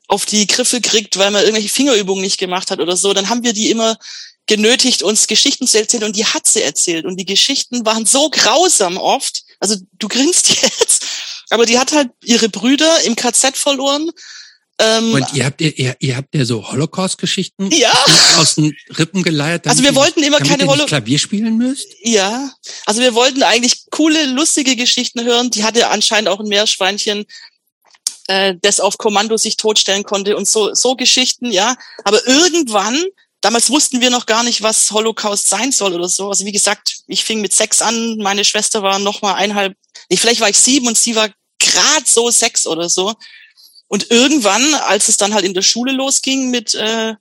auf die Griffe kriegt, weil man irgendwelche Fingerübungen nicht gemacht hat oder so, dann haben wir die immer genötigt, uns Geschichten zu erzählen und die hat sie erzählt. Und die Geschichten waren so grausam oft, also du grinst jetzt, aber die hat halt ihre Brüder im KZ verloren, ähm, Und ihr habt ihr, ihr, ihr habt ja so Holocaust-Geschichten Ja. aus den Rippen geleiert. Also wir wollten immer keine ihr nicht Holo- Klavier spielen müsst. Ja, also wir wollten eigentlich coole, lustige Geschichten hören. Die hatte anscheinend auch ein Meerschweinchen, äh, das auf Kommando sich totstellen konnte und so, so Geschichten, ja. Aber irgendwann, damals wussten wir noch gar nicht, was Holocaust sein soll oder so. Also wie gesagt, ich fing mit sechs an, meine Schwester war noch mal eineinhalb, nee, vielleicht war ich sieben und sie war grad so sechs oder so. Und irgendwann, als es dann halt in der Schule losging mit, äh,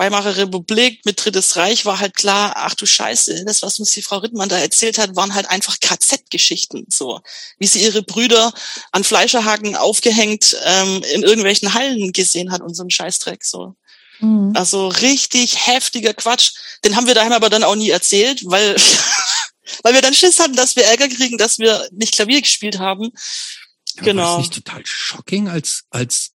Weimarer Republik mit Drittes Reich war halt klar, ach du Scheiße, das, was uns die Frau Rittmann da erzählt hat, waren halt einfach KZ-Geschichten, so. Wie sie ihre Brüder an Fleischerhaken aufgehängt ähm, in irgendwelchen Hallen gesehen hat und so ein Scheißdreck, so. Mhm. Also richtig heftiger Quatsch. Den haben wir daheim aber dann auch nie erzählt, weil, weil wir dann Schiss hatten, dass wir Ärger kriegen, dass wir nicht Klavier gespielt haben. Genau. War das nicht total shocking als, als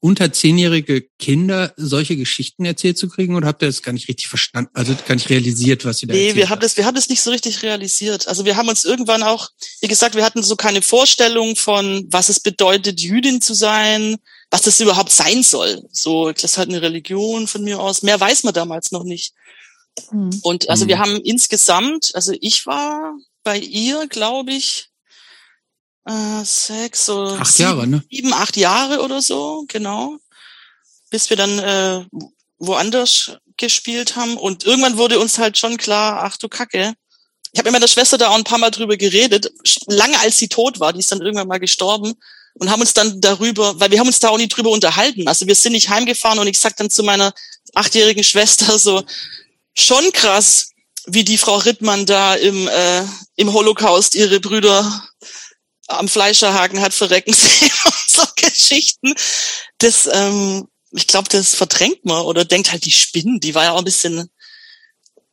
unter zehnjährige Kinder solche Geschichten erzählt zu kriegen oder habt ihr das gar nicht richtig verstanden, also gar nicht realisiert, was sie da Nee, wir haben das, wir haben das nicht so richtig realisiert. Also wir haben uns irgendwann auch, wie gesagt, wir hatten so keine Vorstellung von, was es bedeutet, Jüdin zu sein, was das überhaupt sein soll. So, das ist halt eine Religion von mir aus. Mehr weiß man damals noch nicht. Mhm. Und also mhm. wir haben insgesamt, also ich war bei ihr, glaube ich, äh, sechs, so acht sieben, Jahre, ne? sieben, acht Jahre oder so, genau. Bis wir dann äh, woanders gespielt haben. Und irgendwann wurde uns halt schon klar, ach du Kacke. Ich habe mit meiner Schwester da auch ein paar Mal drüber geredet, lange als sie tot war, die ist dann irgendwann mal gestorben und haben uns dann darüber, weil wir haben uns da auch nie drüber unterhalten. Also wir sind nicht heimgefahren und ich sag dann zu meiner achtjährigen Schwester so, schon krass, wie die Frau Rittmann da im, äh, im Holocaust ihre Brüder am Fleischerhaken hat verrecken sehen und so Geschichten. Das, ähm, ich glaube, das verdrängt man oder denkt halt, die Spinnen, die war ja auch ein bisschen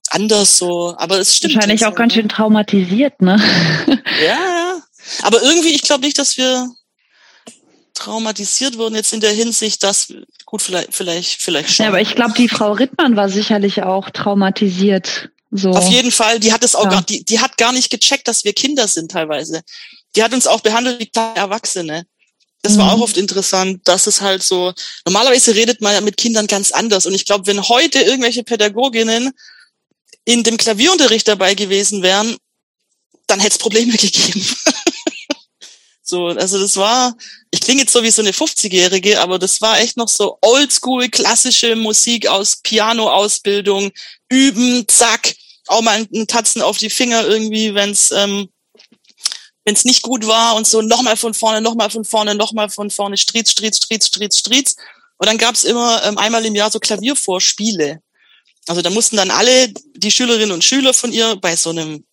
anders so, aber es stimmt. Wahrscheinlich auch ganz ne? schön traumatisiert, ne? Ja, ja. Aber irgendwie, ich glaube nicht, dass wir traumatisiert wurden jetzt in der Hinsicht, dass gut vielleicht vielleicht vielleicht schon. Ja, aber ich glaube, die Frau Rittmann war sicherlich auch traumatisiert. So. Auf jeden Fall, die hat es auch ja. gar, die, die hat gar nicht gecheckt, dass wir Kinder sind teilweise die hat uns auch behandelt wie kleine Erwachsene. Das mhm. war auch oft interessant, dass es halt so, normalerweise redet man ja mit Kindern ganz anders. Und ich glaube, wenn heute irgendwelche Pädagoginnen in dem Klavierunterricht dabei gewesen wären, dann hätte es Probleme gegeben. so, also das war, ich klinge jetzt so wie so eine 50-Jährige, aber das war echt noch so oldschool, klassische Musik aus Piano-Ausbildung, üben, zack, auch mal einen Tatzen auf die Finger irgendwie, wenn's ähm, wenn es nicht gut war und so nochmal von vorne, nochmal von vorne, nochmal von vorne, Striez, Striez, Striez, Striez, Striez. Und dann gab es immer ähm, einmal im Jahr so Klaviervorspiele. Also da mussten dann alle die Schülerinnen und Schüler von ihr bei so einem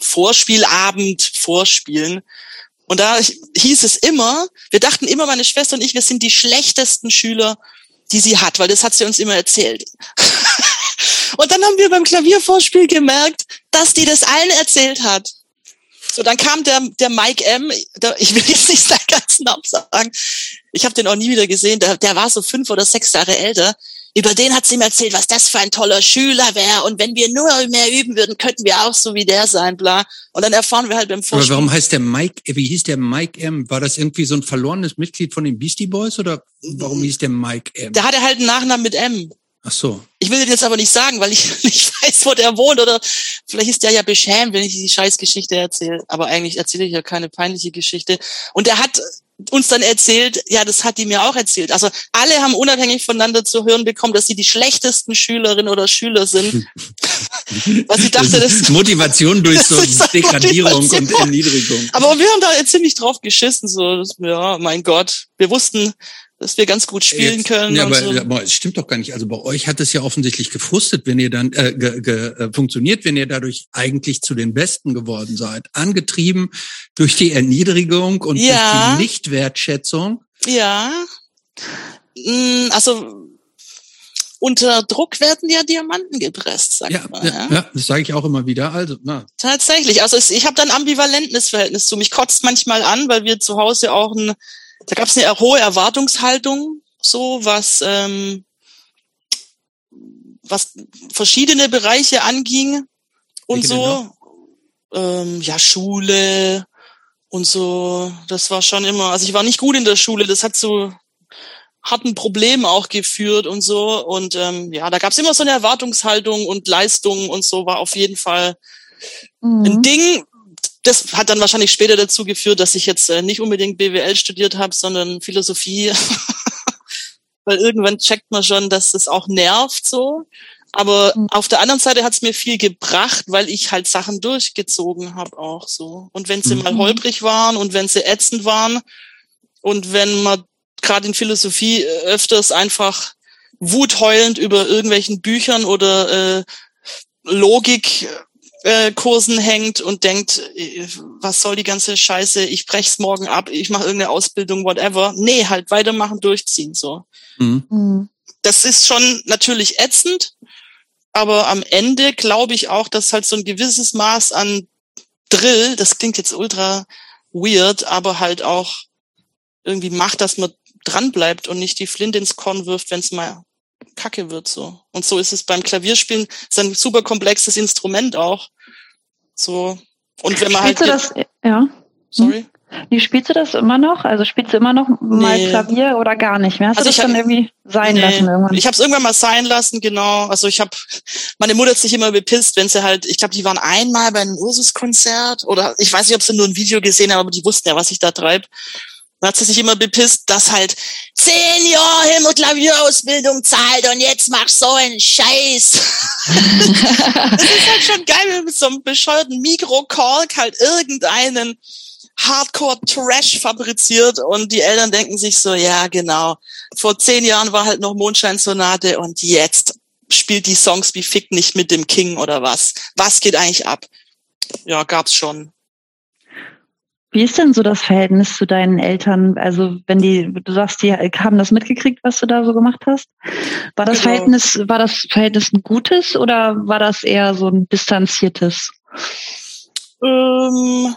Vorspielabend vorspielen. Und da hieß es immer, wir dachten immer, meine Schwester und ich, wir sind die schlechtesten Schüler, die sie hat, weil das hat sie uns immer erzählt. und dann haben wir beim Klaviervorspiel gemerkt, dass die das allen erzählt hat. So, dann kam der, der Mike M., der, ich will jetzt nicht seinen ganzen Namen sagen, ich habe den auch nie wieder gesehen, der, der war so fünf oder sechs Jahre älter. Über den hat sie mir erzählt, was das für ein toller Schüler wäre. Und wenn wir nur mehr üben würden, könnten wir auch so wie der sein, bla. Und dann erfahren wir halt beim Vorspiel. Aber warum heißt der Mike, wie hieß der Mike M? War das irgendwie so ein verlorenes Mitglied von den Beastie Boys oder warum hieß der Mike M? Der hatte halt einen Nachnamen mit M. Ach so. Ich will jetzt aber nicht sagen, weil ich nicht weiß, wo der wohnt oder vielleicht ist der ja beschämt, wenn ich die Scheißgeschichte erzähle. Aber eigentlich erzähle ich ja keine peinliche Geschichte. Und er hat uns dann erzählt, ja, das hat die mir auch erzählt. Also alle haben unabhängig voneinander zu hören bekommen, dass sie die schlechtesten Schülerinnen oder Schüler sind. Was ich dachte, das, das Motivation durch so Degradierung und Erniedrigung. Aber wir haben da ziemlich drauf geschissen, so, ja, mein Gott. Wir wussten, dass wir ganz gut spielen Jetzt, können. Ja, aber, so. aber es stimmt doch gar nicht. Also bei euch hat es ja offensichtlich gefrustet, wenn ihr dann äh, ge, ge, äh, funktioniert, wenn ihr dadurch eigentlich zu den Besten geworden seid. Angetrieben durch die Erniedrigung und ja. durch die Nichtwertschätzung. Ja. Mm, also unter Druck werden ja Diamanten gepresst, sagt ja, man. Ja, ja das sage ich auch immer wieder. Also na. tatsächlich. Also ich habe dann ambivalentes Verhältnis zu mich. Kotzt manchmal an, weil wir zu Hause auch ein da gab es eine hohe Erwartungshaltung, so was ähm, was verschiedene Bereiche anging und Welche so. Ähm, ja, Schule und so. Das war schon immer. Also ich war nicht gut in der Schule. Das hat zu harten Problemen auch geführt und so. Und ähm, ja, da gab es immer so eine Erwartungshaltung und Leistung und so war auf jeden Fall mhm. ein Ding, das hat dann wahrscheinlich später dazu geführt, dass ich jetzt äh, nicht unbedingt BWL studiert habe, sondern Philosophie. Weil irgendwann checkt man schon, dass es auch nervt so. Aber mhm. auf der anderen Seite hat es mir viel gebracht, weil ich halt Sachen durchgezogen habe auch so. Und wenn sie mhm. mal holprig waren und wenn sie ätzend waren und wenn man gerade in Philosophie äh, öfters einfach wutheulend über irgendwelchen Büchern oder äh, Logik äh, Kursen hängt und denkt, äh, was soll die ganze Scheiße, ich brech's morgen ab, ich mache irgendeine Ausbildung, whatever. Nee, halt weitermachen, durchziehen so. Mhm. mhm. Das ist schon natürlich ätzend, aber am Ende glaube ich auch, dass halt so ein gewisses Maß an Drill, das klingt jetzt ultra weird, aber halt auch irgendwie macht, dass man dran bleibt und nicht die Flinte ins Korn wirft, wenn es mal kacke wird so. Und so ist es beim Klavierspielen. Das ist ein super komplexes Instrument auch. So. Und wenn man Spielst halt. Du das, ja. Sorry? Wie spielst du das immer noch? Also spielst du immer noch mal nee. Klavier oder gar nicht mehr? Hast also du das dann irgendwie sein nee. lassen irgendwann? Ich habe es irgendwann mal sein lassen, genau. Also ich habe, meine Mutter hat sich immer bepisst, wenn sie halt, ich glaube, die waren einmal bei einem Ursus-Konzert oder ich weiß nicht, ob sie nur ein Video gesehen haben, aber die wussten ja, was ich da treibe. Hat sie sich immer bepisst, dass halt zehn Jahre Himmel Klavierausbildung zahlt und jetzt machst so einen Scheiß. das ist halt schon geil, wenn mit so einem bescheuerten Mikrokork halt irgendeinen Hardcore-Trash fabriziert und die Eltern denken sich so, ja genau, vor zehn Jahren war halt noch Mondscheinsonate und jetzt spielt die Songs wie Fick nicht mit dem King oder was. Was geht eigentlich ab? Ja, gab's schon. Wie ist denn so das Verhältnis zu deinen Eltern? Also wenn die, du sagst, die haben das mitgekriegt, was du da so gemacht hast. War das genau. Verhältnis, war das Verhältnis ein gutes oder war das eher so ein distanziertes? Ähm,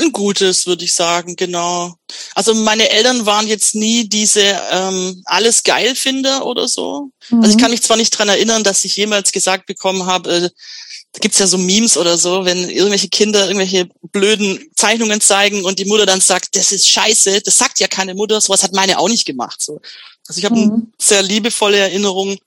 ein gutes, würde ich sagen, genau. Also meine Eltern waren jetzt nie diese ähm, alles geil Finder oder so. Mhm. Also ich mhm. kann mich zwar nicht dran erinnern, dass ich jemals gesagt bekommen habe, äh, da gibt's ja so Memes oder so, wenn irgendwelche Kinder irgendwelche blöden Zeichnungen zeigen und die Mutter dann sagt, das ist scheiße, das sagt ja keine Mutter, sowas hat meine auch nicht gemacht. So. Also ich habe mhm. eine sehr liebevolle Erinnerung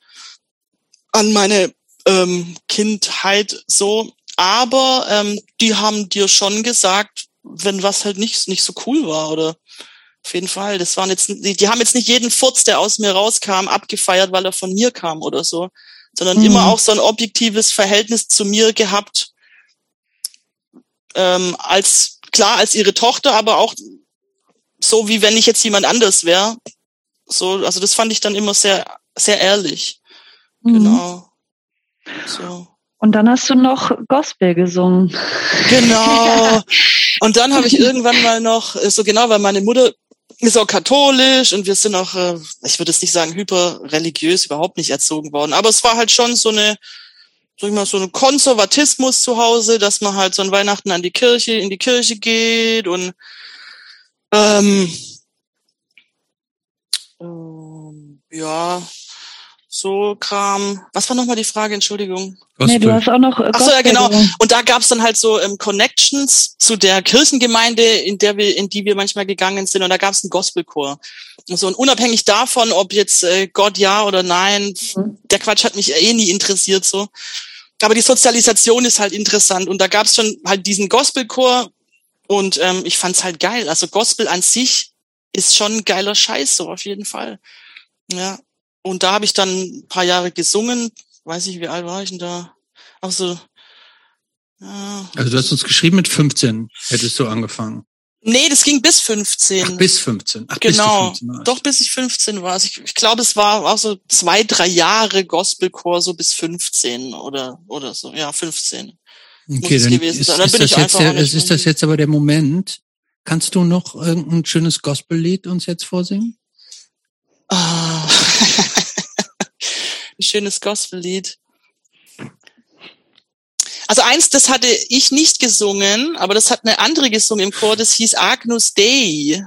an meine ähm, Kindheit so, aber ähm, die haben dir schon gesagt, wenn was halt nicht, nicht so cool war oder auf jeden Fall. Das waren jetzt, die, die haben jetzt nicht jeden Furz, der aus mir rauskam, abgefeiert, weil er von mir kam oder so sondern mhm. immer auch so ein objektives Verhältnis zu mir gehabt, ähm, als klar als ihre Tochter, aber auch so wie wenn ich jetzt jemand anders wäre. So, also das fand ich dann immer sehr, sehr ehrlich. Mhm. Genau. So. Und dann hast du noch Gospel gesungen. Genau. Und dann habe ich irgendwann mal noch, so genau, weil meine Mutter ist auch katholisch und wir sind auch, äh, ich würde es nicht sagen hyper religiös, überhaupt nicht erzogen worden, aber es war halt schon so eine, sag ich mal, so ein Konservatismus zu Hause, dass man halt so an Weihnachten an die Kirche, in die Kirche geht und ähm, ähm ja, so Kram. Was war nochmal die Frage? Entschuldigung. Nee, du hast auch noch. Äh, Ach so, ja, genau. Und da gab's dann halt so ähm, Connections zu der Kirchengemeinde, in der wir, in die wir manchmal gegangen sind. Und da gab's einen Gospelchor. Und so und unabhängig davon, ob jetzt äh, Gott ja oder nein, mhm. der Quatsch hat mich eh nie interessiert so. Aber die Sozialisation ist halt interessant. Und da gab's schon halt diesen Gospelchor. Und ähm, ich fand's halt geil. Also Gospel an sich ist schon ein geiler Scheiß, so auf jeden Fall. Ja. Und da habe ich dann ein paar Jahre gesungen. Weiß ich, wie alt war ich denn da? Ach so. Ja. Also du hast uns geschrieben, mit 15 hättest du angefangen. Nee, das ging bis 15. Ach, bis 15. Ach, genau. Bis 15 Doch, bis ich 15 war. Also ich, ich glaube, es war auch so zwei, drei Jahre Gospelchor, so bis 15 oder, oder so. Ja, 15. Okay, dann, ist, dann ist, das jetzt der, ist das jetzt aber der Moment. Kannst du noch irgendein schönes Gospellied uns jetzt vorsingen? Ah. Ein schönes Gospellied. Also eins, das hatte ich nicht gesungen, aber das hat eine andere gesungen im Chor, das hieß Agnus Dei.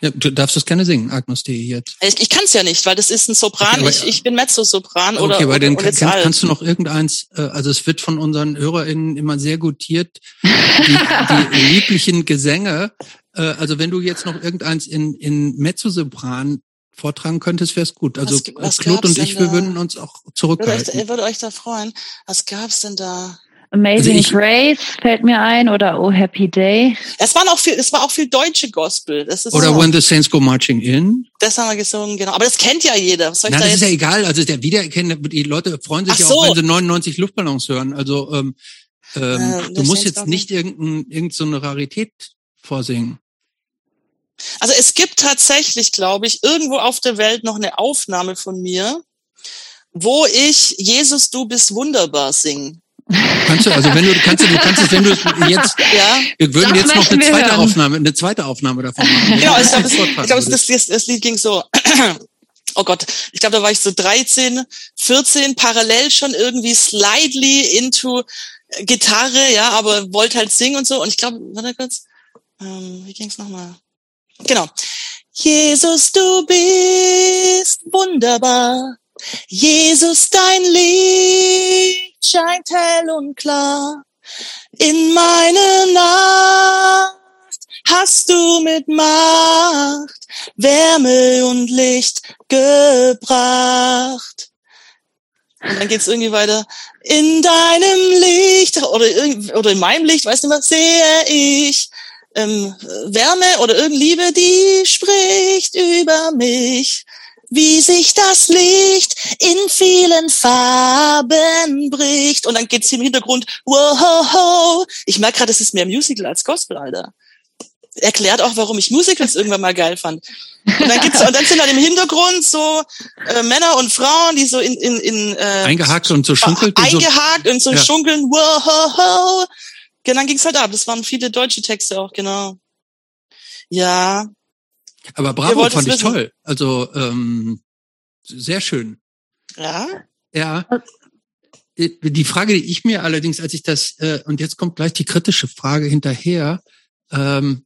Ja, du darfst es gerne singen, Agnus Dei jetzt. Ich, ich kann es ja nicht, weil das ist ein Sopran. Okay, ich, ich bin Mezzosopran okay, oder Okay, weil dann kann, kannst du noch irgendeins, äh, also es wird von unseren HörerInnen immer sehr gutiert, die, die lieblichen Gesänge. Äh, also wenn du jetzt noch irgendeins in, in Mezzosopran vortragen könntest, wäre es gut. Also was, was Claude und ich, wir würden uns auch zurückhalten. Würde euch, würde euch da freuen. Was gab's denn da? Amazing also Grace fällt mir ein oder Oh Happy Day. Es waren auch viel, es war auch viel deutsche Gospel. Das ist oder so. When the Saints Go Marching In. Das haben wir gesungen, genau. Aber das kennt ja jeder. Was soll ich Nein, da das jetzt? ist ja egal. Also der Wiedererkennen, die Leute freuen sich Ach ja so. auch, wenn sie 99 Luftballons hören. Also ähm, ähm, äh, du musst jetzt nicht irgendeine irgendein so Rarität vorsingen. Also es gibt tatsächlich, glaube ich, irgendwo auf der Welt noch eine Aufnahme von mir, wo ich Jesus, du bist wunderbar singen. Kannst du, also wenn du kannst du, du kannst es, wenn du jetzt, Ja, wir würden jetzt noch eine zweite hören. Aufnahme, eine zweite Aufnahme davon machen. genau. Ich glaube, ich glaub, das, das, das Lied ging so. Oh Gott, ich glaube, da war ich so 13, 14, parallel schon irgendwie slightly into Gitarre, ja, aber wollte halt singen und so. Und ich glaube, warte kurz, ähm, wie ging's nochmal? Genau. Jesus, du bist wunderbar. Jesus, dein Licht scheint hell und klar. In meine Nacht hast du mit Macht Wärme und Licht gebracht. Und dann geht's irgendwie weiter. In deinem Licht oder, oder in meinem Licht, weißt du was, sehe ich ähm, Wärme oder irgendeine Liebe, die spricht über mich. Wie sich das Licht in vielen Farben bricht. Und dann geht's im Hintergrund, wow, ich merke gerade, es ist mehr Musical als Gospel, Alter. Erklärt auch, warum ich Musicals irgendwann mal geil fand. Und dann gibt's, und dann sind halt im Hintergrund so äh, Männer und Frauen, die so in, in, in äh, eingehakt und so schunkelt und so. eingehakt und so Ja. schunkeln, wow. Genau, dann ging's halt ab. Das waren viele deutsche Texte auch, genau. Ja, Aber Bravo fand ich wissen. toll. Also ähm, sehr schön. ja. Ja. Die Frage, die ich mir allerdings, als ich das, äh, und jetzt kommt gleich die kritische Frage hinterher, ähm,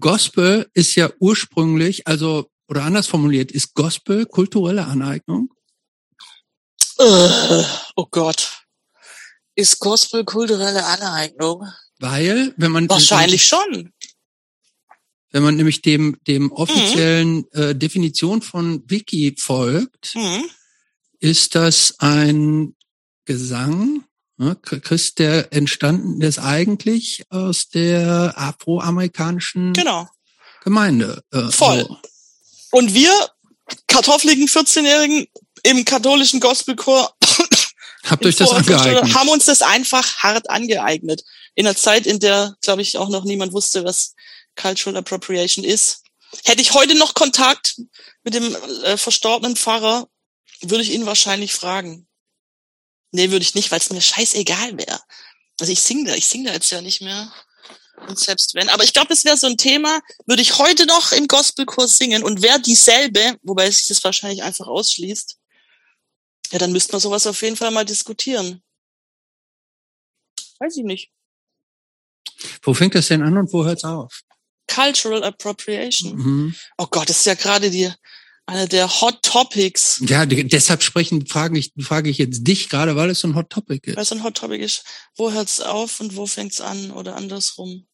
Gospel ist ja ursprünglich, also, oder anders formuliert, ist Gospel kulturelle Aneignung? Äh, oh Gott. Ist Gospel kulturelle Aneignung? Weil, wenn man Wahrscheinlich schon. wenn man nämlich dem dem offiziellen äh, Definition von Wiki folgt, Hm. ist das ein Gesang, ne, Christ, der entstanden ist eigentlich aus der afroamerikanischen Genau. Gemeinde. Äh, Voll. So. Und wir, kartoffeligen 14-Jährigen im katholischen Gospelchor, Habt euch das angeeignet? haben uns das einfach hart angeeignet. In einer Zeit, in der, glaube ich, auch noch niemand wusste, was Cultural Appropriation ist. Hätte ich heute noch Kontakt mit dem äh, verstorbenen Pfarrer, würde ich ihn wahrscheinlich fragen. Nee, würde ich nicht, weil es mir scheißegal wäre. Also ich singe da, ich singe da jetzt ja nicht mehr. Und selbst wenn. Aber ich glaube, das wäre so ein Thema, würde ich heute noch im Gospelkurs singen und wäre dieselbe, wobei sich das wahrscheinlich einfach ausschließt, ja, dann müsste man sowas auf jeden Fall mal diskutieren. Weiß ich nicht. Wo fängt das denn an und wo hört's auf? Cultural Appropriation. Mhm. Oh Gott, das ist ja gerade die eine der Hot Topics. Ja, de- deshalb sprechen, frage ich, frage ich jetzt dich gerade, weil es so ein Hot Topic ist. Weil es ein Hot Topic ist. Wo hört's auf und wo fängt's an oder andersrum?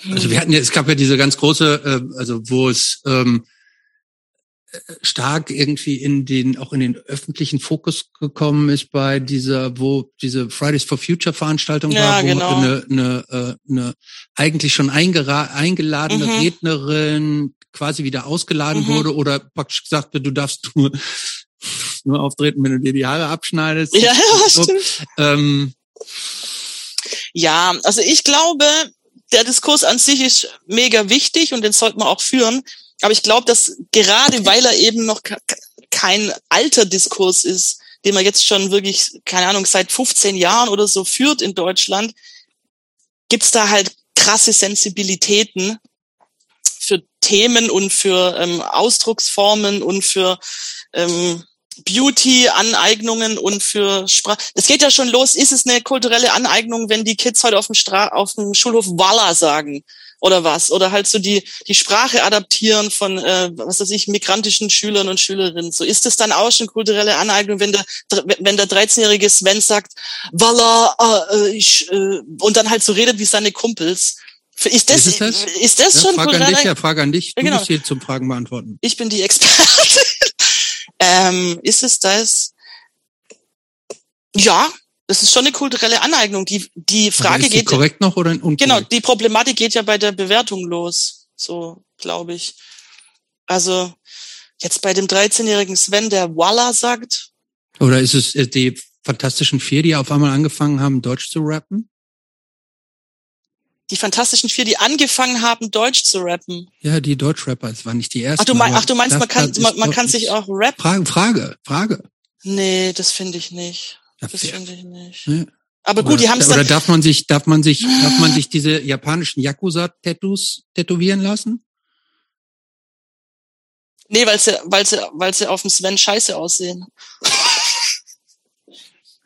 Hm. Also wir hatten ja, es gab ja diese ganz große, äh, also wo es ähm, äh, stark irgendwie in den, auch in den öffentlichen Fokus gekommen ist bei dieser, wo diese Fridays for Future Veranstaltung Ja, war, wo genau. eine, eine, äh, eine eigentlich schon eingeladene Mhm. Rednerin quasi wieder ausgeladen Mhm. wurde oder praktisch gesagt wird, du darfst nur, nur auftreten, wenn du dir die Haare abschneidest. ja, ja, So, stimmt. ähm, Ja, also ich glaube, der Diskurs an sich ist mega wichtig und den sollte man auch führen. Aber ich glaube, dass gerade weil er eben noch ke- kein alter Diskurs ist, den man jetzt schon wirklich, keine Ahnung, seit 15 Jahren oder so führt in Deutschland, gibt's da halt krasse Sensibilitäten für Themen und für ähm, Ausdrucksformen und für ähm, Beauty-Aneignungen und für Sprache. Es geht ja schon los. Ist es eine kulturelle Aneignung, wenn die Kids heute auf dem, Stra auf dem Schulhof Walla sagen? Oder was? Oder halt so die, die Sprache adaptieren von, äh, was weiß ich, migrantischen Schülern und Schülerinnen. So ist es dann auch schon kulturelle Aneignung, wenn der, wenn der 13-jährige Sven sagt, Walla, äh, ich, äh, und dann halt so redet wie seine Kumpels. Ist das, Ist das? ist das ja, schon Frage an kulturelle dich, ja, Frage an dich. Du genau. musst hier zum Fragen beantworten. ich bin die Expertin. ähm, ist es das? Ja, das ist schon eine kulturelle Aneignung. Die, die Frage ist die geht, korrekt noch oder unkorrekt? genau, die Problematik geht ja bei der Bewertung los. So, glaube ich. Also, jetzt bei dem 13-jährigen Sven, der Walla sagt, Oder ist es äh, die Fantastischen Vier, die auf einmal angefangen haben, Deutsch zu rappen? Die Fantastischen Vier, die angefangen haben, Deutsch zu rappen. Ja, die Deutschrapper, das war nicht die erste. Ach, du, mein, ach, du meinst, man kann, man, man kann sich auch rappen? Frage, Frage, Frage. Nee, das finde ich nicht. Das finde ich nicht. Nee. Aber gut, oder, die haben es Oder darf man sich, darf man sich, darf man sich diese japanischen Yakuza-Tattoos tätowieren lassen? Nee, weil sie, weil sie, weil sie auf dem Sven scheiße aussehen.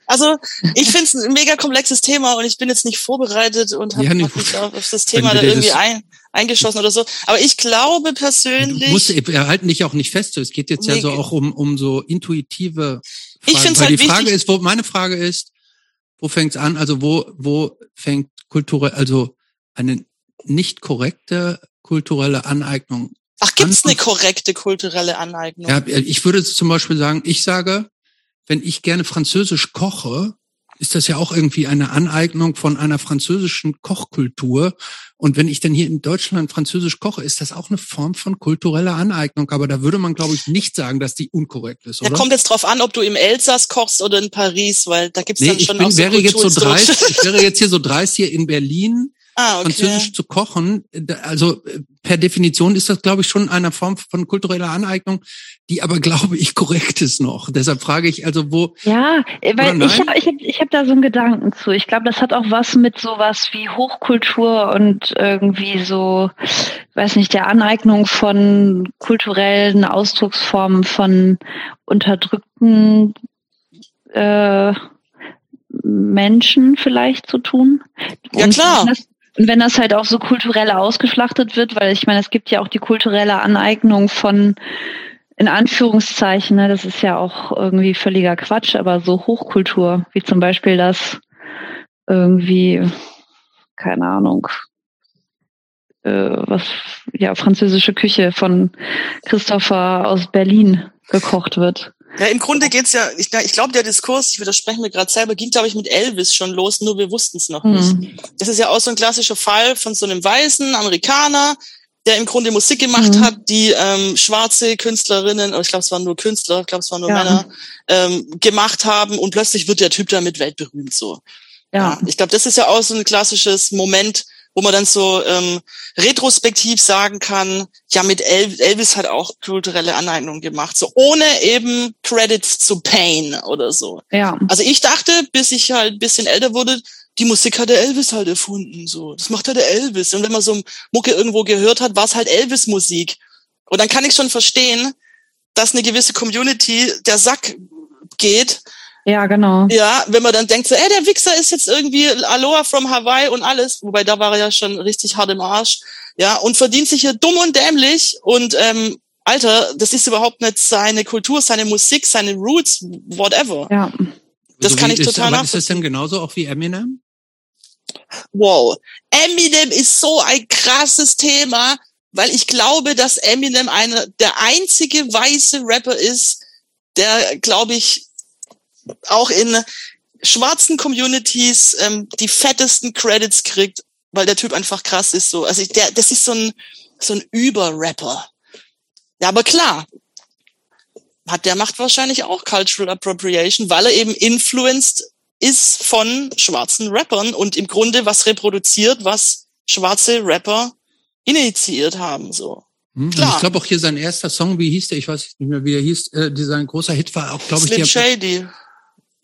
Also ich finde es ein mega komplexes Thema und ich bin jetzt nicht vorbereitet und habe Ja, mich auf, auf das Thema da irgendwie ein, eingeschossen oder so. Aber ich glaube persönlich, Du musst, wir halten dich auch nicht fest. Es geht jetzt ja Nee, so auch um, um so intuitive Ich Fragen. find's Weil halt die Frage wichtig- ist, wo, meine Frage ist, wo fängt's an? Also wo, wo fängt kulturell, also eine nicht korrekte kulturelle Aneignung ach, gibt's eine An- korrekte kulturelle Aneignung? Ja, ich würde zum Beispiel sagen, ich sage, wenn ich gerne Französisch koche, ist das ja auch irgendwie eine Aneignung von einer französischen Kochkultur. Und wenn ich dann hier in Deutschland Französisch koche, ist das auch eine Form von kultureller Aneignung. Aber da würde man, glaube ich, nicht sagen, dass die unkorrekt ist, Da oder? kommt jetzt drauf an, ob du im Elsass kochst oder in Paris, weil da gibt's nee, dann schon bin, auch so wäre jetzt so dreist, ich wäre jetzt hier so dreist, hier in Berlin Ah, okay. Französisch zu kochen. Also per Definition ist das, glaube ich, schon eine Form von kultureller Aneignung, die aber, glaube ich, korrekt ist noch. Deshalb frage ich also, wo, Ja, äh, weil ich habe ich hab, ich hab da so einen Gedanken zu. Ich glaube, das hat auch was mit sowas wie Hochkultur und irgendwie so, weiß nicht, der Aneignung von kulturellen Ausdrucksformen von unterdrückten äh, Menschen vielleicht zu tun. Ja, klar. das- Und wenn das halt auch so kulturell ausgeschlachtet wird, weil ich meine, es gibt ja auch die kulturelle Aneignung von in Anführungszeichen, ne, das ist ja auch irgendwie völliger Quatsch, aber so Hochkultur, wie zum Beispiel das irgendwie, keine Ahnung, äh, was, ja, französische Küche von Christopher aus Berlin gekocht wird. Ja, im Grunde geht's ja, ich, ich glaube, der Diskurs, ich widerspreche mir gerade selber, ging, glaube ich, mit Elvis schon los, nur wir wussten es noch nicht. Hm. Das ist ja auch so ein klassischer Fall von so einem weißen Amerikaner, der im Grunde Musik gemacht Mhm. hat, die ähm, schwarze Künstlerinnen, oder ich glaube, es waren nur Künstler, ich glaube, es waren nur Ja. Männer, ähm, gemacht haben und plötzlich wird der Typ damit weltberühmt so. Ja, Ich glaube, das ist ja auch so ein klassisches Moment, wo man dann so ähm, retrospektiv sagen kann, ja, mit El Elvis hat auch kulturelle Aneignung gemacht, so ohne eben Credits zu Pain oder so. ja, Also ich dachte, bis ich halt ein bisschen älter wurde, die Musik hat der Elvis halt erfunden, so. Das macht halt der Elvis. Und wenn man so Mucke irgendwo gehört hat, war es halt Elvis-Musik. Und dann kann ich schon verstehen, dass eine gewisse Community der Sack geht, ja, genau. ja, wenn man dann denkt so, ey, der Wichser ist jetzt irgendwie Aloha from Hawaii und alles, wobei da war er ja schon richtig hart im Arsch, ja, und verdient sich hier dumm und dämlich und ähm, Alter, das ist überhaupt nicht seine Kultur, seine Musik, seine Roots, whatever. Ja, Das kann wie ich ist, total aber Ist das denn genauso auch wie Eminem? Wow. Eminem ist so ein krasses Thema, weil ich glaube, dass Eminem einer der einzige weiße Rapper ist, der, glaube ich, auch in schwarzen Communities ähm, die fettesten Credits kriegt, weil der Typ einfach krass ist. So, also der, das ist so ein so ein Überrapper. Ja, aber klar, hat der macht wahrscheinlich auch Cultural Appropriation, weil er eben influenced ist von schwarzen Rappern und im Grunde was reproduziert, was schwarze Rapper initiiert haben. So. Hm? Klar. ich glaube auch hier sein erster Song, wie hieß der? Ich weiß nicht mehr, wie er hieß. Äh, dieser ein großer Hit war auch, glaube ich, Slim der, Shady,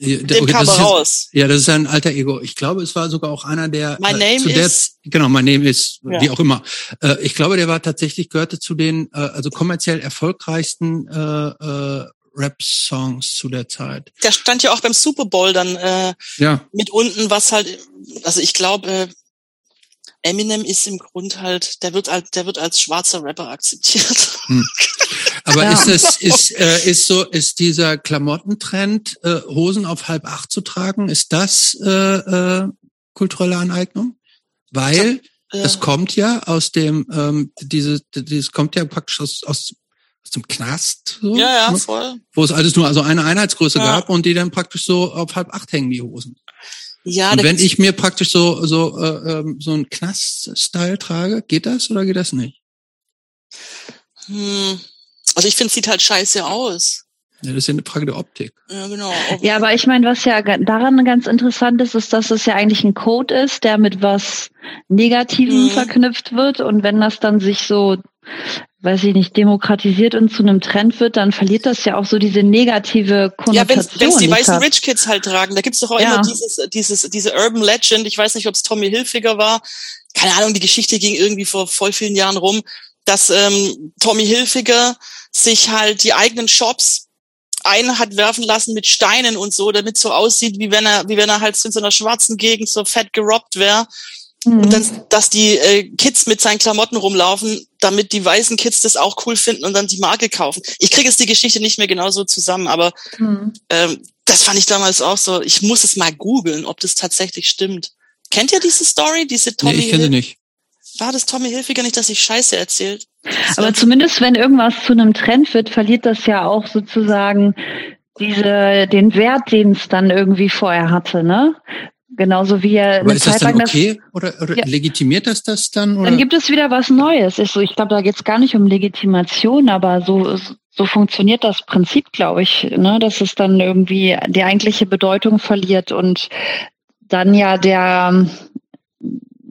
Ja, dem okay, kam das er raus. Ja, das ist ein alter Ego. Ich glaube, es war sogar auch einer der My äh, name zu der, is- genau, mein Name ist Ja. wie auch immer. Äh, ich glaube, der war tatsächlich gehörte zu den äh, also kommerziell erfolgreichsten äh, äh, Rap-Songs zu der Zeit. Der stand ja auch beim Super Bowl dann äh, Ja, mit unten, was halt, also ich glaube, äh, Eminem ist im Grund halt, der wird als, der wird als schwarzer Rapper akzeptiert. aber Ja. ist es ist äh, ist so ist dieser Klamottentrend äh, Hosen auf halb acht zu tragen, ist das äh, äh, kulturelle Aneignung? Weil Äh, Es kommt ja aus dem, ähm, diese, dieses kommt ja praktisch aus, aus, aus dem Knast, so, ja, ja, ne? voll. wo es alles nur also eine Einheitsgröße Ja. gab und die dann praktisch so auf halb acht hängen, die Hosen. Ja, und wenn ich mir praktisch so, so, äh, ähm, so einen Knast-Style trage, geht das oder geht das nicht? Hm. Also ich finde, sieht halt scheiße aus. Ja, das ist ja eine Frage der Optik. Ja, genau. Ja, aber ich meine, was ja daran ganz interessant ist, ist, dass es ja eigentlich ein Code ist, der mit was Negativem mhm. verknüpft wird. Und wenn das dann sich so, weiß ich nicht, demokratisiert und zu einem Trend wird, dann verliert das ja auch so diese negative Konnotation. Ja, wenn es die weißen hat. Rich Kids halt tragen, da gibt's doch auch ja. immer dieses, dieses, diese Urban Legend, ich weiß nicht, ob es Tommy Hilfiger war, keine Ahnung, die Geschichte ging irgendwie vor voll vielen Jahren rum, dass ähm, Tommy Hilfiger sich halt die eigenen Shops einen hat werfen lassen mit Steinen und so, damit so aussieht, wie wenn er, wie wenn er halt in so einer schwarzen Gegend so fett gerobbt wäre. Mhm. Und dann, dass die äh, Kids mit seinen Klamotten rumlaufen, damit die weißen Kids das auch cool finden und dann die Marke kaufen. Ich kriege jetzt die Geschichte nicht mehr genau so zusammen, aber mhm. ähm, das fand ich damals auch so. Ich muss es mal googeln, ob das tatsächlich stimmt. Kennt ihr diese Story, diese Tommy? Nee, ich kenne sie nicht. War das Tommy Hilfiger nicht, dass ich Scheiße erzählt? Aber zumindest, wenn irgendwas zu einem Trend wird, verliert das ja auch sozusagen diese, den Wert, den es dann irgendwie vorher hatte, ne? Genauso wie er Aber eine ist Zeit das dann okay das, oder, oder ja. legitimiert das das dann? Oder? Dann gibt es wieder was Neues. Ist so, ich glaube, da geht es gar nicht um Legitimation, aber so so funktioniert das Prinzip, glaube ich, ne? dass es dann irgendwie die eigentliche Bedeutung verliert und dann ja der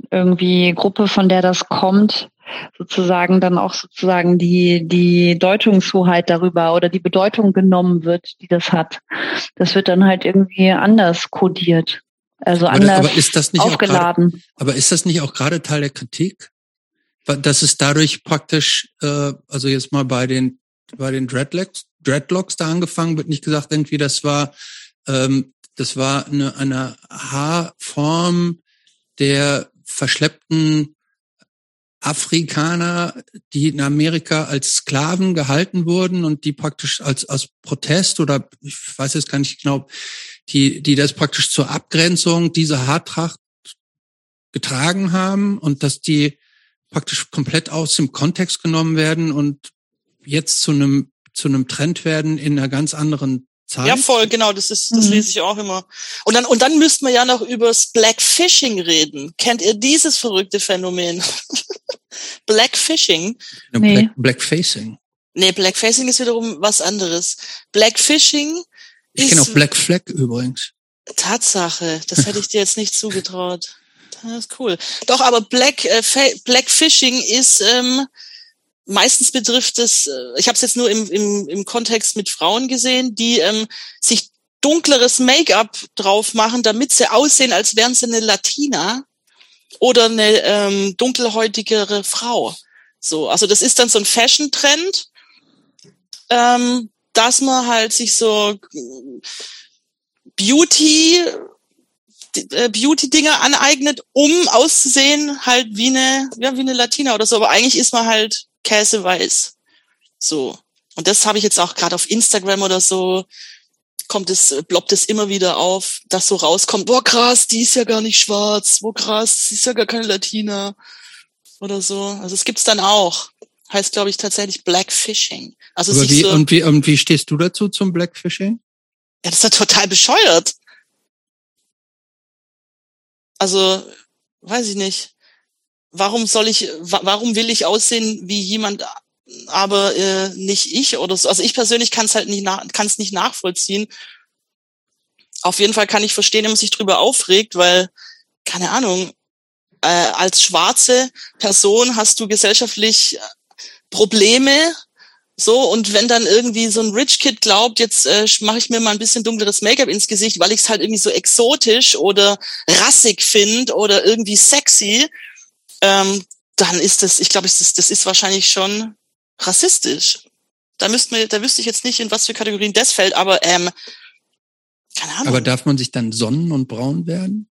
irgendwie Gruppe, von der das kommt, sozusagen dann auch sozusagen die, die Deutungshoheit darüber oder die Bedeutung genommen wird, die das hat. Das wird dann halt irgendwie anders kodiert. Also aber, anders aber ist das nicht aufgeladen. Grade, aber ist das nicht auch gerade Teil der Kritik? Dass es dadurch praktisch, äh, also jetzt mal bei den bei den Dreadlocks, Dreadlocks da angefangen wird, nicht gesagt irgendwie, das war ähm, das war eine, eine Haarform der verschleppten Afrikaner, die in Amerika als Sklaven gehalten wurden und die praktisch als, als Protest oder ich weiß jetzt gar nicht genau, die, die das praktisch zur Abgrenzung dieser Haartracht getragen haben und dass die praktisch komplett aus dem Kontext genommen werden und jetzt zu einem, zu einem Trend werden in einer ganz anderen Zeit. Ja, voll, genau, das ist, das mhm. lese ich auch immer. Und dann, und dann müssten wir ja noch übers Blackfishing reden. Kennt ihr dieses verrückte Phänomen? Blackfishing? Nee. Black, Blackfacing. Nee, Blackfacing ist wiederum was anderes. Blackfishing Ich kenne auch Black Flag übrigens. Tatsache, das hätte ich dir jetzt nicht zugetraut. Das ist cool. Doch, aber Black, äh, Blackfishing ist, ähm, meistens betrifft es, äh, ich habe es jetzt nur im, im, im Kontext mit Frauen gesehen, die ähm, sich dunkleres Make-up drauf machen, damit sie aussehen, als wären sie eine Latina oder eine ähm, dunkelhäutigere Frau. So, also das ist dann so ein Fashion-Trend, ähm, dass man halt sich so Beauty äh, Beauty-Dinger aneignet, um auszusehen halt wie eine, ja, wie eine Latina oder so. Aber eigentlich ist man halt Käse weiß. So. Und das habe ich jetzt auch gerade auf Instagram oder so, kommt es, ploppt es immer wieder auf, dass so rauskommt, boah krass, die ist ja gar nicht schwarz, boah krass, sie ist ja gar keine Latina oder so. Also es gibt's dann auch. Heißt, glaube ich, tatsächlich Blackfishing. Also Aber wie, so, und, wie, und wie stehst du dazu zum Blackfishing? Ja, das ist ja total bescheuert. Also, weiß ich nicht warum soll ich, warum will ich aussehen wie jemand, aber äh, nicht ich oder so. Also ich persönlich kann es halt nicht, kann es nicht nachvollziehen. Auf jeden Fall kann ich verstehen, wenn man sich drüber aufregt, weil keine Ahnung, äh, als schwarze Person hast du gesellschaftlich Probleme, so, und wenn dann irgendwie so ein Rich Kid glaubt, jetzt äh, mache ich mir mal ein bisschen dunkleres Make-up ins Gesicht, weil ich es halt irgendwie so exotisch oder rassig finde oder irgendwie sexy, ähm, dann ist das, ich glaube, das, das ist wahrscheinlich schon rassistisch. Da müsste man, da wüsste ich jetzt nicht, in was für Kategorien das fällt, aber ähm, keine Ahnung. Aber darf man sich dann sonnen und braun werden?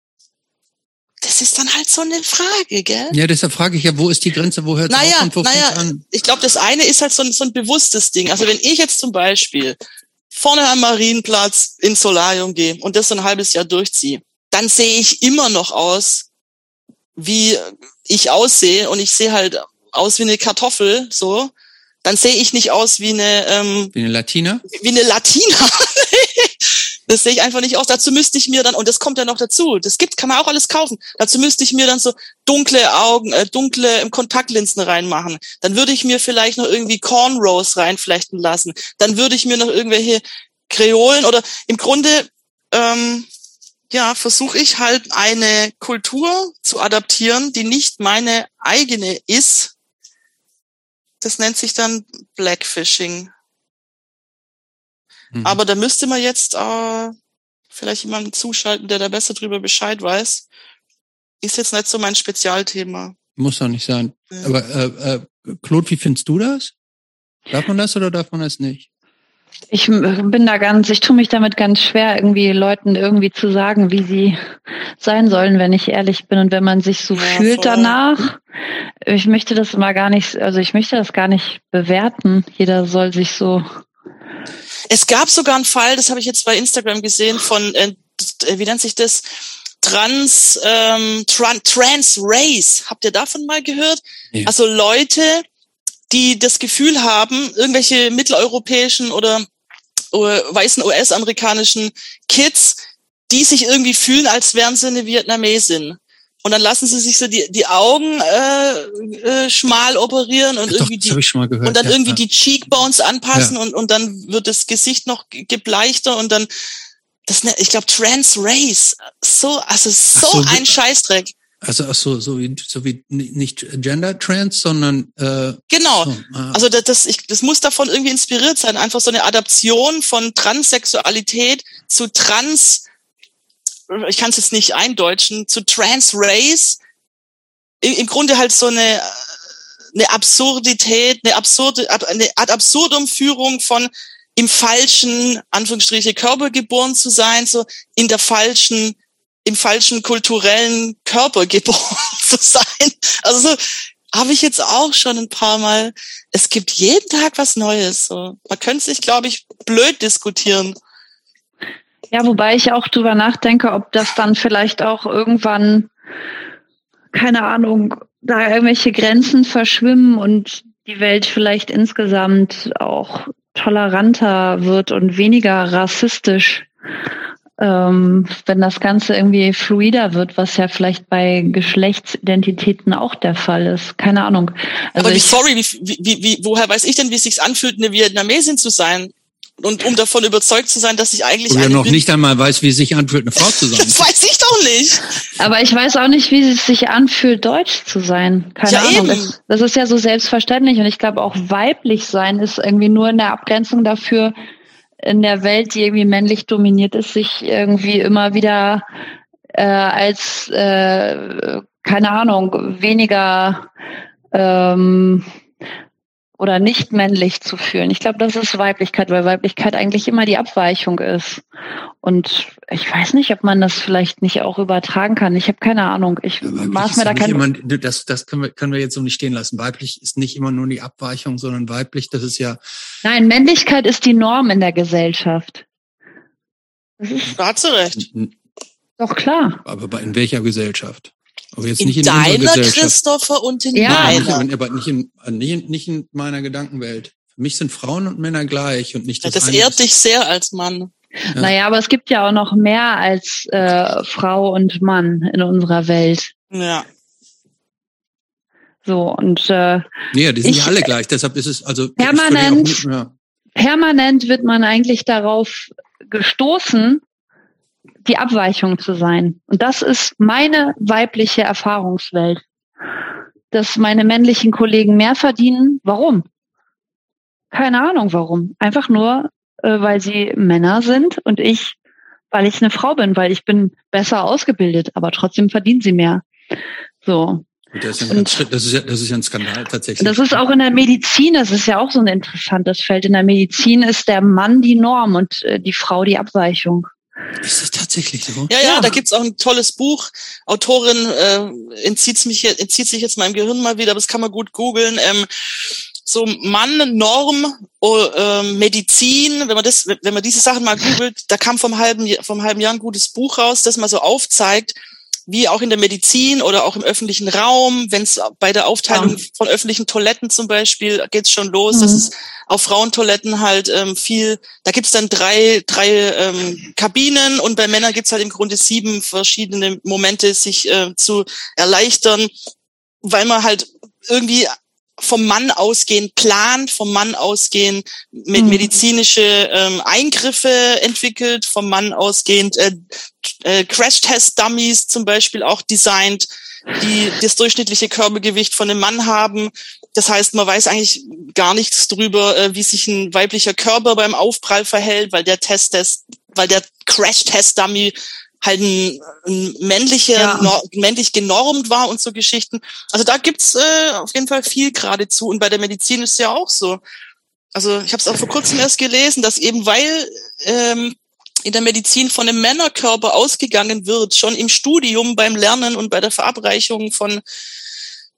Das ist dann halt so eine Frage, gell? Ja, deshalb frage ich ja, wo ist die Grenze, wo hört es naja, auf und wo naja, an? Ich glaube, das eine ist halt so ein, so ein bewusstes Ding. Also wenn ich jetzt zum Beispiel vorne am Marienplatz ins Solarium gehe und das so ein halbes Jahr durchziehe, dann sehe ich immer noch aus wie ich aussehe und ich sehe halt aus wie eine Kartoffel, so, dann sehe ich nicht aus wie eine ähm, wie eine Latina. Wie eine Latina. Das sehe ich einfach nicht aus. Dazu müsste ich mir dann, und das kommt ja noch dazu, das gibt, kann man auch alles kaufen. Dazu müsste ich mir dann so dunkle Augen, äh, dunkle Kontaktlinsen reinmachen. Dann würde ich mir vielleicht noch irgendwie Cornrows reinflechten lassen. Dann würde ich mir noch irgendwelche Kreolen oder im Grunde, ähm, ja, versuche ich halt eine Kultur zu adaptieren, die nicht meine eigene ist. Das nennt sich dann Blackfishing. Mhm. Aber da müsste man jetzt äh, vielleicht jemanden zuschalten, der da besser drüber Bescheid weiß. Ist jetzt nicht so mein Spezialthema. Muss doch nicht sein. Ja. Aber äh, äh, Claude, wie findest du das? Darf man das oder darf man das nicht? Ich bin da ganz, ich tue mich damit ganz schwer, irgendwie Leuten irgendwie zu sagen, wie sie sein sollen, wenn ich ehrlich bin. Und wenn man sich so ja, fühlt voll. danach, ich möchte das immer gar nicht, also ich möchte das gar nicht bewerten. Jeder soll sich so es gab sogar einen Fall, das habe ich jetzt bei Instagram gesehen, von, äh, wie nennt sich das? Trans, ähm, Tran Trans Race. Habt ihr davon mal gehört? Ja. Also Leute, die das Gefühl haben, irgendwelche mitteleuropäischen oder, oder weißen US-amerikanischen Kids, die sich irgendwie fühlen, als wären sie eine Vietnamesin. Und dann lassen sie sich so die, die Augen äh, äh, schmal operieren und ja, irgendwie doch, die gehört, und dann ja, irgendwie ja. die Cheekbones anpassen und, und dann wird das Gesicht noch gebleichter und dann das ne, ich glaube Trans Race so also so, so ein Scheißdreck. Also ach so, so wie so wie nicht Gender Trans, sondern äh, genau. So, ah. Also das, das, ich, das muss davon irgendwie inspiriert sein, einfach so eine Adaption von Transsexualität zu Trans ich kann es jetzt nicht eindeutschen, zu Trans Race, im Grunde halt so eine, eine Absurdität, eine absurde, eine Art Absurdumführung von im falschen, Anführungsstriche, Körper geboren zu sein, so in der falschen, im falschen kulturellen Körper geboren zu sein. Also so habe ich jetzt auch schon ein paar Mal. Es gibt jeden Tag was Neues. So. Man könnte sich, glaube ich, blöd diskutieren. Ja, wobei ich auch drüber nachdenke, ob das dann vielleicht auch irgendwann, keine Ahnung, da irgendwelche Grenzen verschwimmen und die Welt vielleicht insgesamt auch toleranter wird und weniger rassistisch, ähm, wenn das Ganze irgendwie fluider wird, was ja vielleicht bei Geschlechtsidentitäten auch der Fall ist. Keine Ahnung. Also Aber wie, sorry, wie, wie, wie, woher weiß ich denn, wie es sich anfühlt, eine Vietnamesin zu sein? Und um davon überzeugt zu sein, dass ich eigentlich Wo ja noch bin. nicht einmal weiß, wie es sich anfühlt, eine Frau zu sein. das weiß ich doch nicht. Aber ich weiß auch nicht, wie es sich anfühlt, deutsch zu sein. Keine ja, Ahnung. Das, das, ist ja so selbstverständlich und ich glaube auch weiblich sein ist irgendwie nur in der Abgrenzung dafür, in der Welt, die irgendwie männlich dominiert ist, sich irgendwie immer wieder äh, als äh, keine Ahnung weniger ähm, oder nicht männlich zu fühlen. Ich glaube, das ist Weiblichkeit, weil Weiblichkeit eigentlich immer die Abweichung ist. Und ich weiß nicht, ob man das vielleicht nicht auch übertragen kann. Ich habe keine Ahnung. Ich maß mir da kein. das das können wir, können wir jetzt so nicht stehen lassen. Weiblich ist nicht immer nur die Abweichung, sondern weiblich, das ist ja. Nein, Männlichkeit ist die Norm in der Gesellschaft. Das ist, da hat sie recht. Doch klar. Aber in welcher Gesellschaft? Aber jetzt in nicht in deiner, Christopher, und in ja. meiner. Nein, aber nicht in, nicht, nicht in meiner Gedankenwelt. Für mich sind Frauen und Männer gleich und nicht das. Ja, das ehrt dich sehr als Mann. Ja. Naja, aber es gibt ja auch noch mehr als äh, Frau und Mann in unserer Welt. Ja. So und äh, nee, die sind ich, ja alle gleich. Deshalb ist es also permanent. Nicht, ja. Permanent wird man eigentlich darauf gestoßen, die Abweichung zu sein. Und das ist meine weibliche Erfahrungswelt. Dass meine männlichen Kollegen mehr verdienen. Warum? Keine Ahnung warum. Einfach nur, äh, weil sie Männer sind und ich, weil ich eine Frau bin, weil ich bin besser ausgebildet, aber trotzdem verdienen sie mehr. So. Das ist, und, das, ist ja, das ist ja ein Skandal tatsächlich. Das ist auch in der Medizin, das ist ja auch so ein interessantes Feld. In der Medizin ist der Mann die Norm und äh, die Frau die Abweichung. Ist das tatsächlich so? Ja, ja, ja. da gibt's auch ein tolles Buch. Autorin äh, entzieht, mich, entzieht sich jetzt meinem Gehirn mal wieder, aber das kann man gut googeln. Ähm, so Mann, Norm, oh, äh, Medizin, wenn man das, wenn man diese Sachen mal googelt, da kam vom halben, vom halben Jahr ein gutes Buch raus, das mal so aufzeigt, wie auch in der Medizin oder auch im öffentlichen Raum, wenn es bei der Aufteilung ja. von öffentlichen Toiletten zum Beispiel geht's schon los, mhm. dass es auf Frauentoiletten halt ähm, viel, da gibt's dann drei, drei ähm, Kabinen und bei Männern gibt's halt im Grunde sieben verschiedene Momente, sich äh, zu erleichtern, weil man halt irgendwie vom Mann ausgehen plant, vom Mann ausgehen mit mhm. medizinische ähm, Eingriffe entwickelt, vom Mann ausgehend äh, äh, Crash-Test-Dummies zum Beispiel auch designt, die das durchschnittliche Körpergewicht von einem Mann haben. Das heißt, man weiß eigentlich gar nichts drüber, äh, wie sich ein weiblicher Körper beim Aufprall verhält, weil der Test, des, weil der Crash-Test-Dummy halt ein, ein männlicher, ja. no, männlich genormt war und so Geschichten. Also da gibt's äh, auf jeden Fall viel geradezu. Und bei der Medizin ist es ja auch so. Also ich habe es auch vor kurzem erst gelesen, dass eben weil ähm, in der Medizin von einem Männerkörper ausgegangen wird, schon im Studium, beim Lernen und bei der Verabreichung von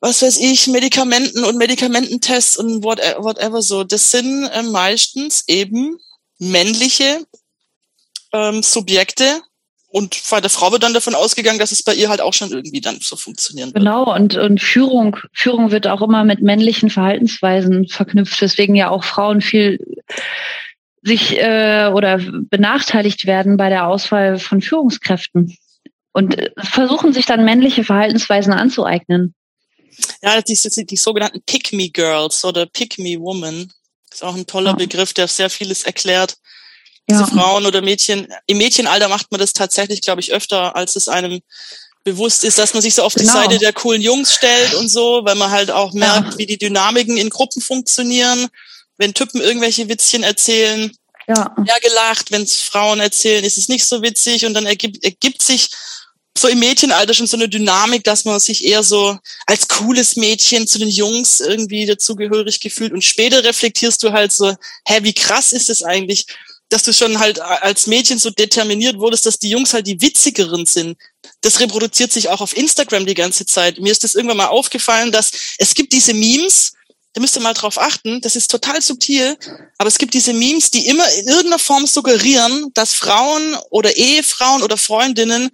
was weiß ich, Medikamenten und Medikamententests und whatever, whatever so. Das sind äh, meistens eben männliche ähm, Subjekte, und bei der Frau wird dann davon ausgegangen, dass es bei ihr halt auch schon irgendwie dann so funktionieren wird. Genau, und, und Führung, Führung wird auch immer mit männlichen Verhaltensweisen verknüpft, weswegen ja auch Frauen viel sich äh, oder benachteiligt werden bei der Auswahl von Führungskräften und versuchen sich dann männliche Verhaltensweisen anzueignen. Ja, die, die, die sogenannten Pick-me-Girls oder Pick-me-Woman ist auch ein toller ja. Begriff, der sehr vieles erklärt diese ja. Frauen oder Mädchen. Im Mädchenalter macht man das tatsächlich, glaube ich, öfter, als es einem bewusst ist, dass man sich so auf genau. die Seite der coolen Jungs stellt und so, weil man halt auch merkt, ja. wie die Dynamiken in Gruppen funktionieren. Wenn Typen irgendwelche Witzchen erzählen, ja, ja gelacht. Wenn Frauen erzählen, ist es nicht so witzig und dann ergibt, ergibt sich so im Mädchenalter schon so eine Dynamik, dass man sich eher so als cooles Mädchen zu den Jungs irgendwie dazugehörig gefühlt und später reflektierst du halt so, hä, wie krass ist es eigentlich, dass du schon halt als Mädchen so determiniert wurdest, dass die Jungs halt die witzigeren sind. Das reproduziert sich auch auf Instagram die ganze Zeit. Mir ist das irgendwann mal aufgefallen, dass es gibt diese Memes, da müsst ihr mal drauf achten, das ist total subtil, aber es gibt diese Memes, die immer in irgendeiner Form suggerieren, dass Frauen oder Ehefrauen oder Freundinnen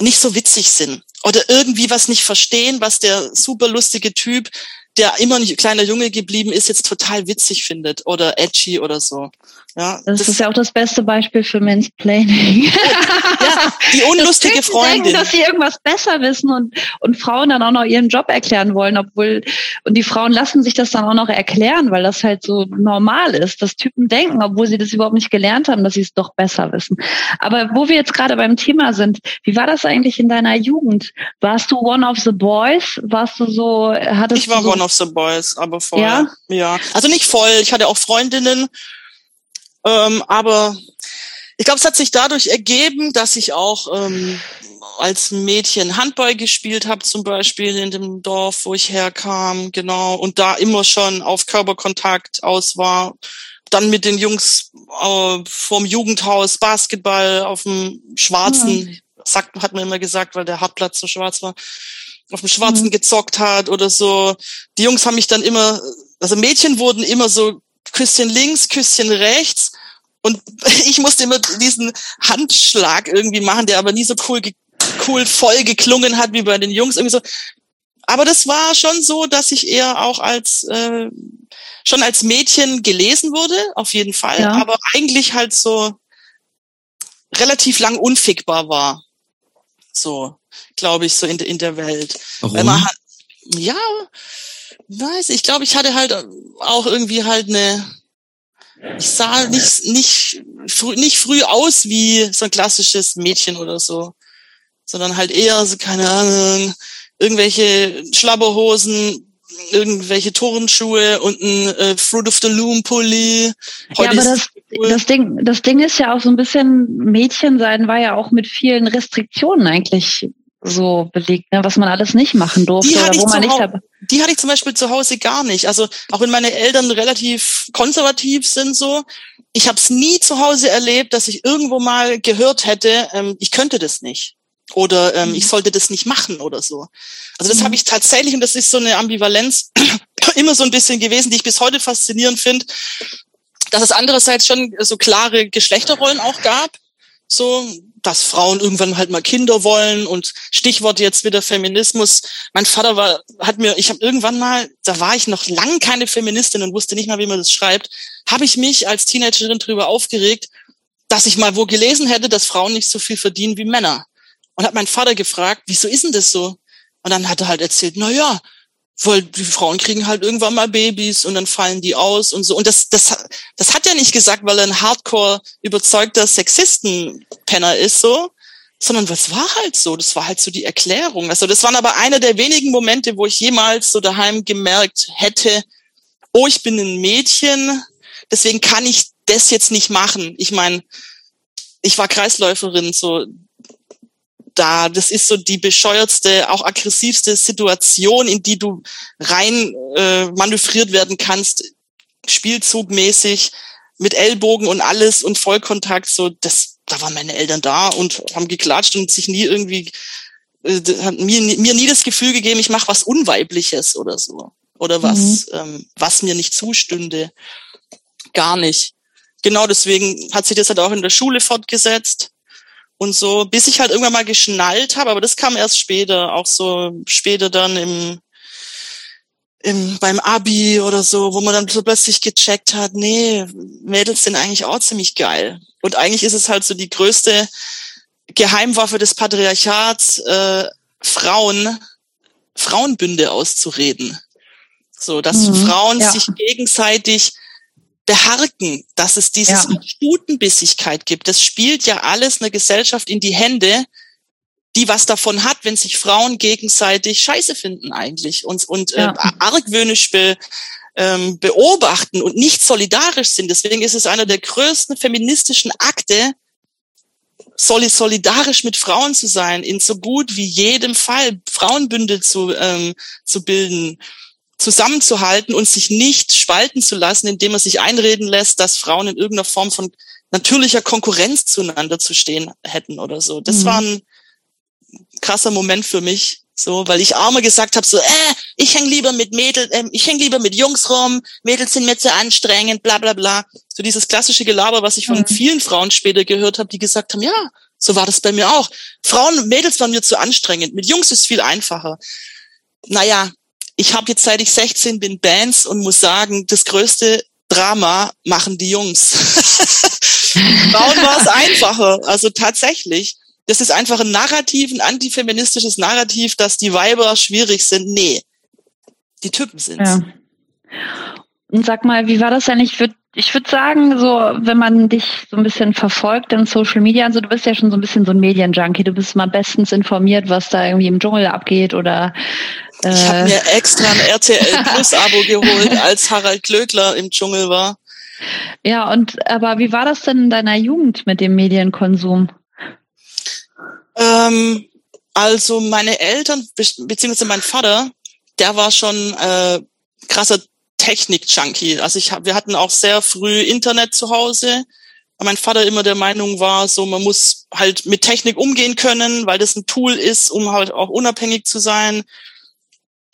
nicht so witzig sind oder irgendwie was nicht verstehen, was der super lustige Typ, der immer ein kleiner Junge geblieben ist, jetzt total witzig findet oder edgy oder so. Ja, das, das, ist ja auch das beste Beispiel für Mansplaining. ja, die unlustige das Freundin. Denken, dass sie irgendwas besser wissen und, und Frauen dann auch noch ihren Job erklären wollen, obwohl, und die Frauen lassen sich das dann auch noch erklären, weil das halt so normal ist, dass Typen denken, obwohl sie das überhaupt nicht gelernt haben, dass sie es doch besser wissen. Aber wo wir jetzt gerade beim Thema sind, wie war das eigentlich in deiner Jugend? Warst du one of the boys? Warst du so, hattest Ich war so one of the boys, aber voll. Ja? ja. Also nicht voll. Ich hatte auch Freundinnen, ähm, aber ich glaube, es hat sich dadurch ergeben, dass ich auch ähm, als Mädchen Handball gespielt habe, zum Beispiel in dem Dorf, wo ich herkam, genau, und da immer schon auf Körperkontakt aus war. Dann mit den Jungs äh, vom Jugendhaus Basketball auf dem schwarzen, mhm. sagt, hat man immer gesagt, weil der Hartplatz so schwarz war, auf dem schwarzen mhm. gezockt hat oder so. Die Jungs haben mich dann immer, also Mädchen wurden immer so Küsschen links, Küsschen rechts. Und ich musste immer diesen Handschlag irgendwie machen, der aber nie so cool, cool voll geklungen hat wie bei den Jungs. Irgendwie so. Aber das war schon so, dass ich eher auch als äh, schon als Mädchen gelesen wurde, auf jeden Fall, ja. aber eigentlich halt so relativ lang unfickbar war. So, glaube ich, so in, in der Welt. Warum? Weil man hat, ja, weiß ich glaube, ich hatte halt auch irgendwie halt eine ich sah nicht, nicht, früh, nicht früh aus wie so ein klassisches Mädchen oder so, sondern halt eher so, keine Ahnung, irgendwelche Schlabberhosen, irgendwelche Turnschuhe und ein äh, Fruit of the Loom Pulli. Heute ja, aber das, cool. das Ding, das Ding ist ja auch so ein bisschen Mädchen sein war ja auch mit vielen Restriktionen eigentlich so belegt, ne, was man alles nicht machen durfte die oder wo man nicht dabei. Die hatte ich zum Beispiel zu Hause gar nicht. Also auch wenn meine Eltern relativ konservativ sind, so, ich habe es nie zu Hause erlebt, dass ich irgendwo mal gehört hätte, ähm, ich könnte das nicht oder ähm, mhm. ich sollte das nicht machen oder so. Also das mhm. habe ich tatsächlich und das ist so eine Ambivalenz immer so ein bisschen gewesen, die ich bis heute faszinierend finde, dass es andererseits schon so klare Geschlechterrollen auch gab so, dass Frauen irgendwann halt mal Kinder wollen und Stichwort jetzt wieder Feminismus. Mein Vater war, hat mir, ich habe irgendwann mal, da war ich noch lang keine Feministin und wusste nicht mal, wie man das schreibt, habe ich mich als Teenagerin darüber aufgeregt, dass ich mal wo gelesen hätte, dass Frauen nicht so viel verdienen wie Männer. Und hat mein Vater gefragt, wieso ist denn das so? Und dann hat er halt erzählt, na ja, weil die Frauen kriegen halt irgendwann mal Babys und dann fallen die aus und so. Und das, das, das hat er nicht gesagt, weil er ein Hardcore überzeugter Sexisten-Penner ist, so, sondern das war halt so. Das war halt so die Erklärung. Also das waren aber einer der wenigen Momente, wo ich jemals so daheim gemerkt hätte, oh, ich bin ein Mädchen, deswegen kann ich das jetzt nicht machen. Ich meine, ich war Kreisläuferin, so da. Das ist so die bescheuertste, auch aggressivste Situation, in die du rein äh, manövriert werden kannst, spielzugmäßig mit Ellbogen und alles und Vollkontakt. So, das, da waren meine Eltern da und haben geklatscht und sich nie irgendwie äh, hat mir, mir nie das Gefühl gegeben, ich mache was Unweibliches oder so. Oder was, mhm. ähm, was mir nicht zustünde. Gar nicht. Genau deswegen hat sich das halt auch in der Schule fortgesetzt und so, bis ich halt irgendwann mal geschnallt habe, aber das kam erst später, auch so später dann im, im beim Abi oder so, wo man dann so plötzlich gecheckt hat, nee, Mädels sind eigentlich auch ziemlich geil. Und eigentlich ist es halt so die größte Geheimwaffe des Patriarchats, äh, Frauen, Frauenbünde auszureden. So, dass mhm, Frauen ja. sich gegenseitig beharken, dass es dieses ja. Stutenbissigkeit gibt. Das spielt ja alles eine Gesellschaft in die Hände, die was davon hat, wenn sich Frauen gegenseitig Scheiße finden eigentlich und, und äh, ja. äh, argwöhnisch be, ähm, beobachten und nicht solidarisch sind. Deswegen ist es einer der größten feministischen Akte, solidarisch mit Frauen zu sein, in so gut wie jedem Fall Frauenbünde zu, ähm, zu bilden zusammenzuhalten und sich nicht spalten zu lassen, indem man sich einreden lässt, dass Frauen in irgendeiner Form von natürlicher Konkurrenz zueinander zu stehen hätten oder so. Das mhm. war ein krasser Moment für mich, so, weil ich armer gesagt habe, so, äh, ich häng lieber mit Mädels, äh, ich häng lieber mit Jungs rum, Mädels sind mir zu anstrengend, bla bla bla. So dieses klassische Gelaber, was ich von mhm. vielen Frauen später gehört habe, die gesagt haben, ja, so war das bei mir auch. Frauen, Mädels waren mir zu anstrengend, mit Jungs ist viel einfacher. Naja, ich habe jetzt seit ich 16 bin Bands und muss sagen, das größte Drama machen die Jungs. Frauen war es einfacher. Also tatsächlich. Das ist einfach ein Narrativ, ein antifeministisches Narrativ, dass die Weiber schwierig sind. Nee, die Typen sind's. Ja. Und sag mal, wie war das denn? Ich würde ich würde sagen, so, wenn man dich so ein bisschen verfolgt in Social Media, also du bist ja schon so ein bisschen so ein Medienjunkie, du bist mal bestens informiert, was da irgendwie im Dschungel abgeht oder äh Ich habe mir extra ein RTL Plus Abo geholt, als Harald Glöckler im Dschungel war. Ja, und aber wie war das denn in deiner Jugend mit dem Medienkonsum? Ähm, also meine Eltern beziehungsweise mein Vater, der war schon äh, krasser Technik-Junkie. Also ich hab, wir hatten auch sehr früh Internet zu Hause. Mein Vater immer der Meinung war, so man muss halt mit Technik umgehen können, weil das ein Tool ist, um halt auch unabhängig zu sein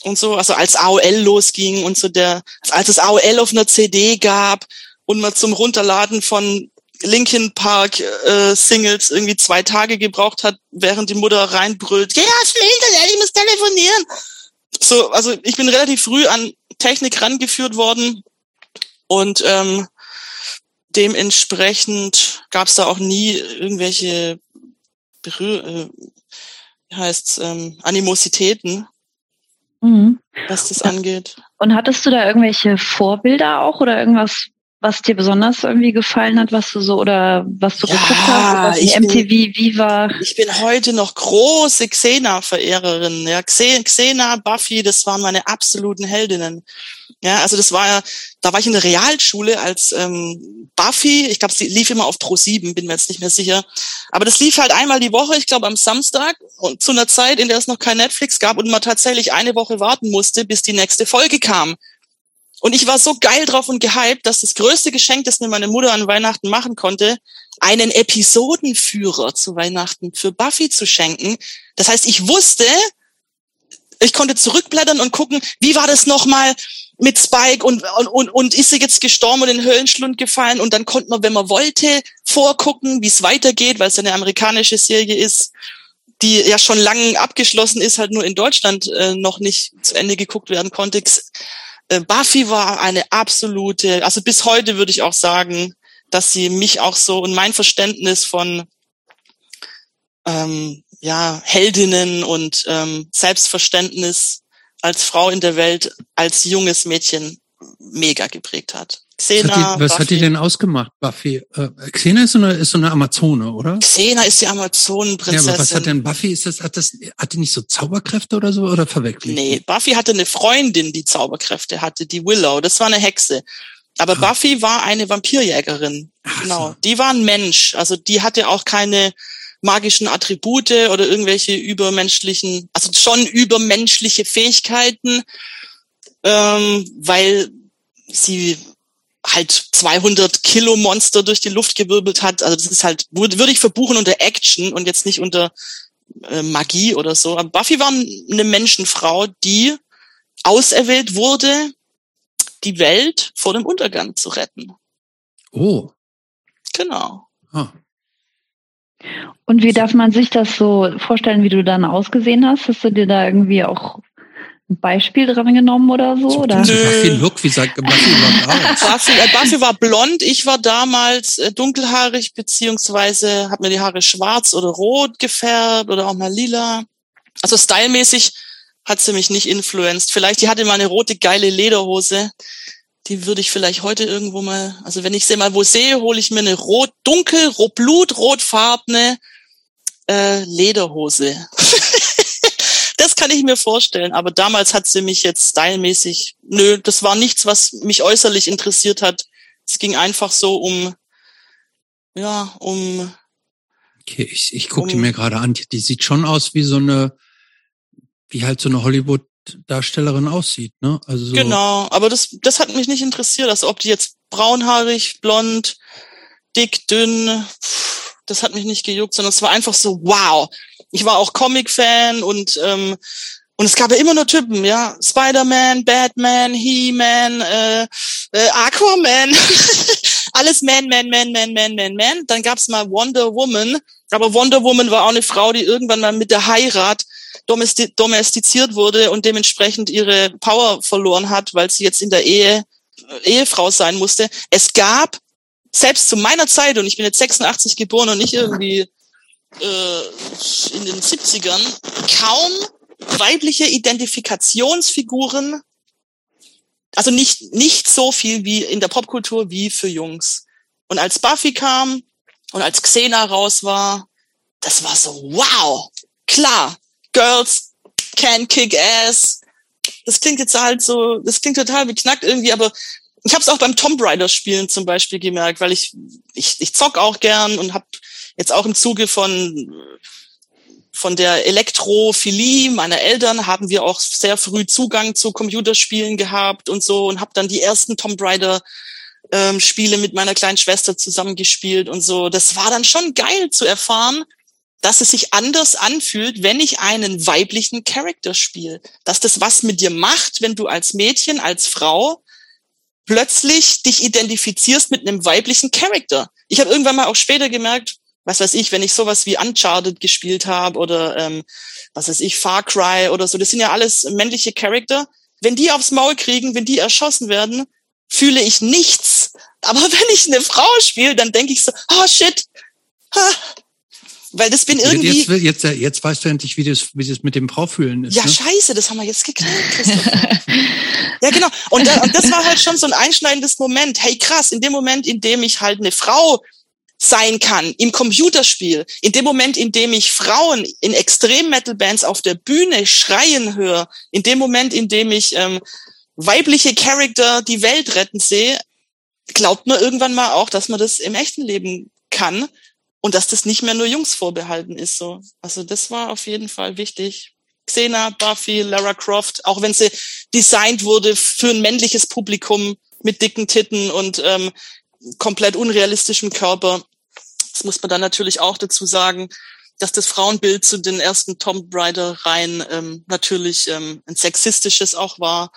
und so. Also als AOL losging und so der, als es AOL auf einer CD gab und man zum Runterladen von Linkin Park äh, Singles irgendwie zwei Tage gebraucht hat, während die Mutter reinbrüllt, geh aus dem Internet, ich muss telefonieren. So, also ich bin relativ früh an Technik rangeführt worden und ähm, dementsprechend gab es da auch nie irgendwelche Berühr äh, heißt ähm, Animositäten, mhm. was das angeht. Und hattest du da irgendwelche Vorbilder auch oder irgendwas, was dir besonders irgendwie gefallen hat, was du so oder was du ja, geguckt hast, ich MTV bin, Viva? Ich bin heute noch große Xena-Verehrerin. Ja, Xena, Buffy, das waren meine absoluten Heldinnen. Ja, also das war ja, da war ich in der Realschule als ähm, Buffy, ich glaube, sie lief immer auf Pro 7, bin mir jetzt nicht mehr sicher. Aber das lief halt einmal die Woche, ich glaube am Samstag und zu einer Zeit, in der es noch kein Netflix gab und man tatsächlich eine Woche warten musste, bis die nächste Folge kam. Und ich war so geil drauf und gehypt, dass das größte Geschenk, das mir meine Mutter an Weihnachten machen konnte, einen Episodenführer zu Weihnachten für Buffy zu schenken. Das heißt, ich wusste, ich konnte zurückblättern und gucken, wie war das nochmal? mit Spike und, und, und, und ist sie jetzt gestorben und in den Höllenschlund gefallen und dann konnte man, wenn man wollte, vorgucken, wie es weitergeht, weil es eine amerikanische Serie ist, die ja schon lange abgeschlossen ist, halt nur in Deutschland äh, noch nicht zu Ende geguckt werden konnte. Äh, Buffy war eine absolute, also bis heute würde ich auch sagen, dass sie mich auch so und mein Verständnis von ähm, ja Heldinnen und ähm, Selbstverständnis als Frau in der Welt als junges Mädchen mega geprägt hat. Xena, was hat die, was hat die denn ausgemacht, Buffy? Äh, Xena ist so, eine, ist so eine Amazone, oder? Xena ist die Amazonenprinzessin. Ja, aber was hat denn Buffy? Ist das, hat das, hat die nicht so Zauberkräfte oder so, oder verwechselt? Nee, Buffy hatte eine Freundin, die Zauberkräfte hatte, die Willow. Das war eine Hexe. Aber ah. Buffy war eine Vampirjägerin. Ach genau. So. Die war ein Mensch. Also die hatte auch keine magischen Attribute oder irgendwelche übermenschlichen, also schon übermenschliche Fähigkeiten, ähm, weil sie halt 200 Kilo Monster durch die Luft gewirbelt hat. Also das ist halt, würde ich verbuchen unter Action und jetzt nicht unter äh, Magie oder so. Aber Buffy war eine Menschenfrau, die auserwählt wurde, die Welt vor dem Untergang zu retten. Oh. Genau. Ah. Und wie darf man sich das so vorstellen, wie du dann ausgesehen hast? Hast du dir da irgendwie auch ein Beispiel dran genommen oder so? so oder? Buffy Look, wie sagt Buffy überhaupt Buffy, äh, Buffy war blond, ich war damals äh, dunkelhaarig, beziehungsweise habe mir die Haare schwarz oder rot gefärbt oder auch mal lila. Also stylmäßig hat sie mich nicht influenced. Vielleicht, die hatte mal eine rote, geile Lederhose. Die würde ich vielleicht heute irgendwo mal, also wenn ich sie mal wo sehe, hole ich mir eine rot, dunkel, rot, blutrotfarbene äh, Lederhose. das kann ich mir vorstellen. Aber damals hat sie mich jetzt stylmäßig, nö, das war nichts, was mich äußerlich interessiert hat. Es ging einfach so um, ja, um. Okay, ich, ich gucke um, die mir gerade an. Die, die sieht schon aus wie so eine, wie halt so eine Hollywood Darstellerin aussieht, ne? Also so genau, aber das das hat mich nicht interessiert, also ob die jetzt braunhaarig, blond, dick, dünn, das hat mich nicht gejuckt, sondern es war einfach so wow. Ich war auch Comic-Fan und ähm, und es gab ja immer nur Typen, ja. Spider-Man, Batman, He-Man, äh, äh, Aquaman. Alles Man, Man, Man, Man, Man, Man, Man. Dann gab's mal Wonder Woman. Aber Wonder Woman war auch eine Frau, die irgendwann mal mit der Heirat domestiziert wurde und dementsprechend ihre Power verloren hat, weil sie jetzt in der Ehe äh, Ehefrau sein musste. Es gab selbst zu meiner Zeit, und ich bin jetzt 86 geboren und nicht irgendwie äh, in den 70ern, kaum weibliche Identifikationsfiguren, also nicht, nicht so viel wie in der Popkultur wie für Jungs. Und als Buffy kam und als Xena raus war, das war so, wow, klar, Girls can kick ass. Das klingt jetzt halt so, das klingt total beknackt irgendwie, aber ich habe es auch beim Tomb Raider Spielen zum Beispiel gemerkt, weil ich ich, ich zock auch gern und habe jetzt auch im Zuge von von der Elektrophilie meiner Eltern haben wir auch sehr früh Zugang zu Computerspielen gehabt und so und habe dann die ersten Tomb Raider ähm, Spiele mit meiner kleinen Schwester zusammengespielt und so. Das war dann schon geil zu erfahren, dass es sich anders anfühlt, wenn ich einen weiblichen Charakter spiele. Dass das was mit dir macht, wenn du als Mädchen, als Frau plötzlich dich identifizierst mit einem weiblichen Charakter. Ich habe irgendwann mal auch später gemerkt, was weiß ich, wenn ich sowas wie Uncharted gespielt habe oder ähm, was weiß ich, Far Cry oder so, das sind ja alles männliche Charakter. Wenn die aufs Maul kriegen, wenn die erschossen werden, fühle ich nichts. Aber wenn ich eine Frau spiele, dann denke ich so, oh shit, ha, weil das bin irgendwie. Jetzt, jetzt, jetzt weißt du endlich, wie das, wie das mit dem Fraufühlen ist. Ja, ne? scheiße, das haben wir jetzt geklärt, ja, genau. Und, und das war halt schon so ein einschneidendes Moment. Hey, krass, in dem Moment, in dem ich halt eine Frau sein kann im Computerspiel, in dem Moment, in dem ich Frauen in Extrem-Metal-Bands auf der Bühne schreien höre, in dem Moment, in dem ich ähm, weibliche Charakter die Welt retten sehe, glaubt man irgendwann mal auch, dass man das im echten Leben kann und dass das nicht mehr nur Jungs vorbehalten ist. So, also das war auf jeden Fall wichtig. Xena, Buffy, Lara Croft, auch wenn sie designt wurde für ein männliches Publikum mit dicken Titten und ähm, komplett unrealistischem Körper. Das muss man dann natürlich auch dazu sagen, dass das Frauenbild zu den ersten Tomb Raider Reihen ähm, natürlich ähm, ein sexistisches auch war.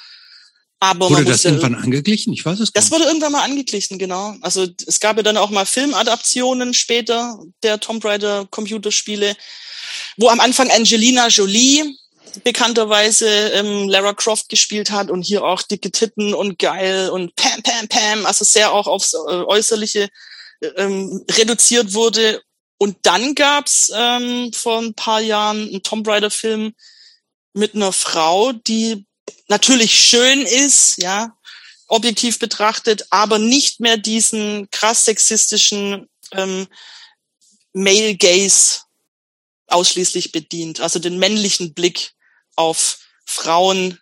Aber wurde das irgendwann angeglichen? Ich weiß es gar nicht. Das wurde irgendwann mal angeglichen, genau. Also es gab ja dann auch mal Filmadaptionen später der Tomb Raider Computerspiele, wo am Anfang Angelina Jolie bekannterweise ähm, Lara Croft gespielt hat und hier auch dicke Titten und geil und Pam, Pam, Pam, also sehr auch aufs äh, Äußerliche ähm, reduziert wurde. Und dann gab's ähm, vor ein paar Jahren einen Tomb Raider-Film mit einer Frau, die natürlich schön ist, ja, objektiv betrachtet, aber nicht mehr diesen krass sexistischen ähm, Male Gaze ausschließlich bedient, also den männlichen Blick auf Frauen,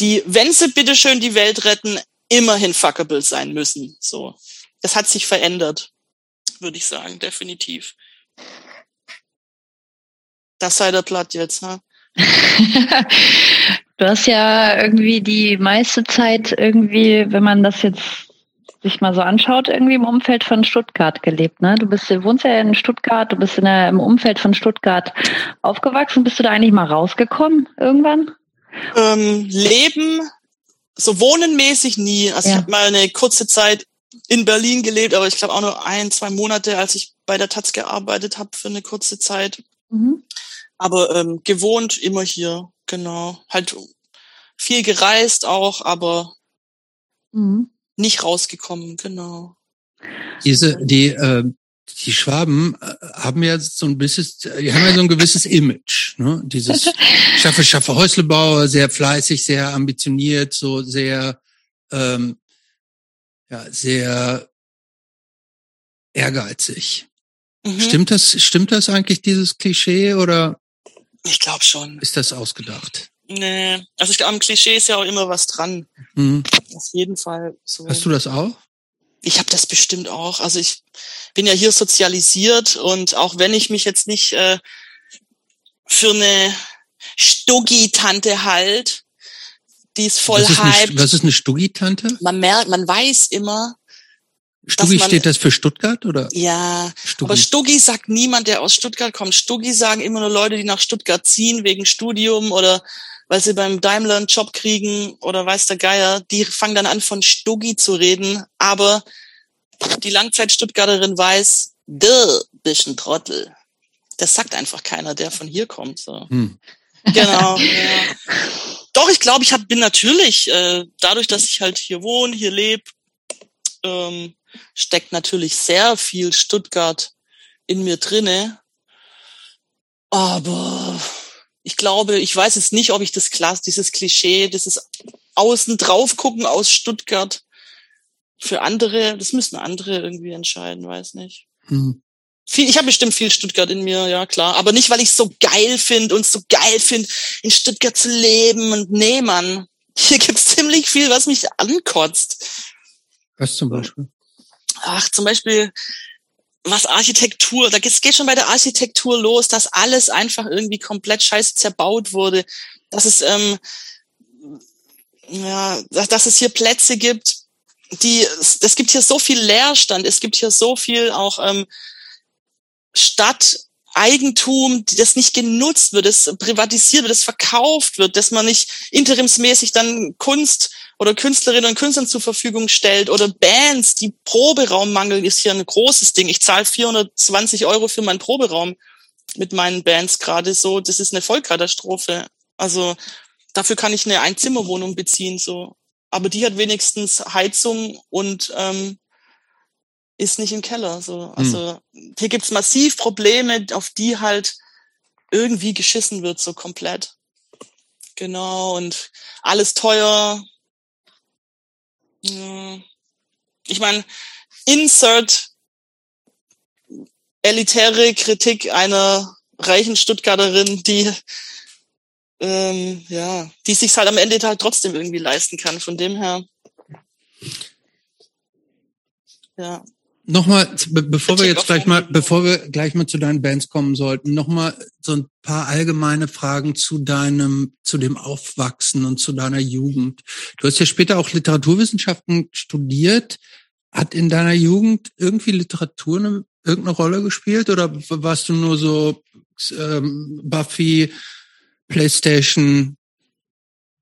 die, wenn sie bitteschön die Welt retten, immerhin fuckable sein müssen. So. Das hat sich verändert, würde ich sagen, definitiv. Das sei der Platt jetzt, ha? du hast ja irgendwie die meiste Zeit irgendwie, wenn man das jetzt sich mal so anschaut, irgendwie im Umfeld von Stuttgart gelebt. Ne? Du bist, du wohnst ja in Stuttgart, du bist in der, im Umfeld von Stuttgart aufgewachsen. Bist du da eigentlich mal rausgekommen irgendwann? Ähm, leben, so wohnenmäßig nie. Also ja. ich habe mal eine kurze Zeit in Berlin gelebt, aber ich glaube auch nur ein, zwei Monate, als ich bei der Taz gearbeitet habe für eine kurze Zeit. Mhm. Aber ähm, gewohnt immer hier, genau. Halt viel gereist auch, aber mhm nicht rausgekommen, genau. Diese, die, äh, die Schwaben äh, haben ja so ein bisschen, die haben ja so ein gewisses Image, ne? Dieses schaffe, schaffe Häuslebauer, sehr fleißig, sehr ambitioniert, so sehr, ähm, ja, sehr ehrgeizig. Mhm. Stimmt das, stimmt das eigentlich, dieses Klischee, oder? Ich glaube schon. Ist das ausgedacht? Nee, also ich glaube, am Klischee ist ja auch immer was dran. Mhm. Auf jeden Fall so. Hast du das auch? Ich habe das bestimmt auch. Also ich bin ja hier sozialisiert und auch wenn ich mich jetzt nicht äh, für eine Stuggi-Tante halt, die ist voll was ist hyped. Eine, was ist eine Stuggi-Tante? Man merkt, man weiß immer, Stuggi steht das für Stuttgart oder? Ja, Stuggi. aber Stuggi sagt niemand, der aus Stuttgart kommt. Stuggi sagen immer nur Leute, die nach Stuttgart ziehen wegen Studium oder weil sie beim Daimler einen Job kriegen oder weiß der Geier, die fangen dann an von Stuggi zu reden, aber die Langzeit-Stuttgarterin weiß, bist ein Trottel. Das sagt einfach keiner, der von hier kommt. So. Hm. Genau. ja. Doch, ich glaube, ich hab, bin natürlich, äh, dadurch, dass ich halt hier wohne, hier lebe, ähm, steckt natürlich sehr viel Stuttgart in mir drinne. Aber ich glaube, ich weiß jetzt nicht, ob ich das Klass, dieses Klischee, dieses Außen drauf gucken aus Stuttgart für andere, das müssen andere irgendwie entscheiden, weiß nicht. Hm. Viel, ich habe bestimmt viel Stuttgart in mir, ja klar. Aber nicht, weil ich so geil finde und so geil finde, in Stuttgart zu leben. Und nee, Mann, hier gibt's ziemlich viel, was mich ankotzt. Was zum Beispiel? Ach, zum Beispiel was Architektur, da geht schon bei der Architektur los, dass alles einfach irgendwie komplett scheiße zerbaut wurde, dass es ähm, ja, dass, dass es hier Plätze gibt, die es gibt hier so viel Leerstand, es gibt hier so viel auch ähm, Stadt Eigentum, das nicht genutzt wird, das privatisiert wird, das verkauft wird, dass man nicht interimsmäßig dann Kunst oder Künstlerinnen und Künstlern zur Verfügung stellt oder Bands, die Proberaum mangeln, ist hier ein großes Ding. Ich zahle 420 Euro für meinen Proberaum mit meinen Bands gerade so. Das ist eine Vollkatastrophe. Also dafür kann ich eine Einzimmerwohnung beziehen so. Aber die hat wenigstens Heizung und ähm, ist nicht im Keller. So. Also hm. hier gibt's massiv Probleme, auf die halt irgendwie geschissen wird, so komplett. Genau, und alles teuer. Ich meine, insert elitäre Kritik einer reichen Stuttgarterin, die ähm, ja, die sich halt am Ende halt trotzdem irgendwie leisten kann. Von dem her, ja. Nochmal, bevor wir jetzt gleich mal, bevor wir gleich mal zu deinen Bands kommen sollten, nochmal so ein paar allgemeine Fragen zu deinem, zu dem Aufwachsen und zu deiner Jugend. Du hast ja später auch Literaturwissenschaften studiert. Hat in deiner Jugend irgendwie Literatur eine, irgendeine Rolle gespielt oder warst du nur so ähm, Buffy, Playstation?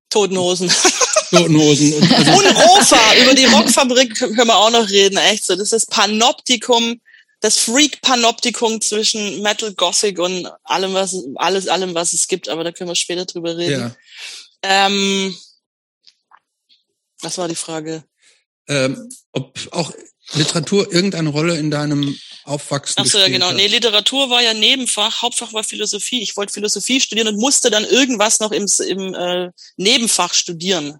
Totenhosen. Totenhosen. Also und Rofa, über die Rockfabrik können wir auch noch reden, echt so. Das ist Panoptikum, das Freak-Panoptikum zwischen Metal, Gothic und allem, was alles, allem, was es gibt, aber da können wir später drüber reden. Ja. Ähm, was war die Frage? Ähm, ob auch Literatur irgendeine Rolle in deinem Aufwachsen Ach so, ja, genau. Hat. Nee, Literatur war ja Nebenfach, Hauptfach war Philosophie. Ich wollte Philosophie studieren und musste dann irgendwas noch im, im äh, Nebenfach studieren,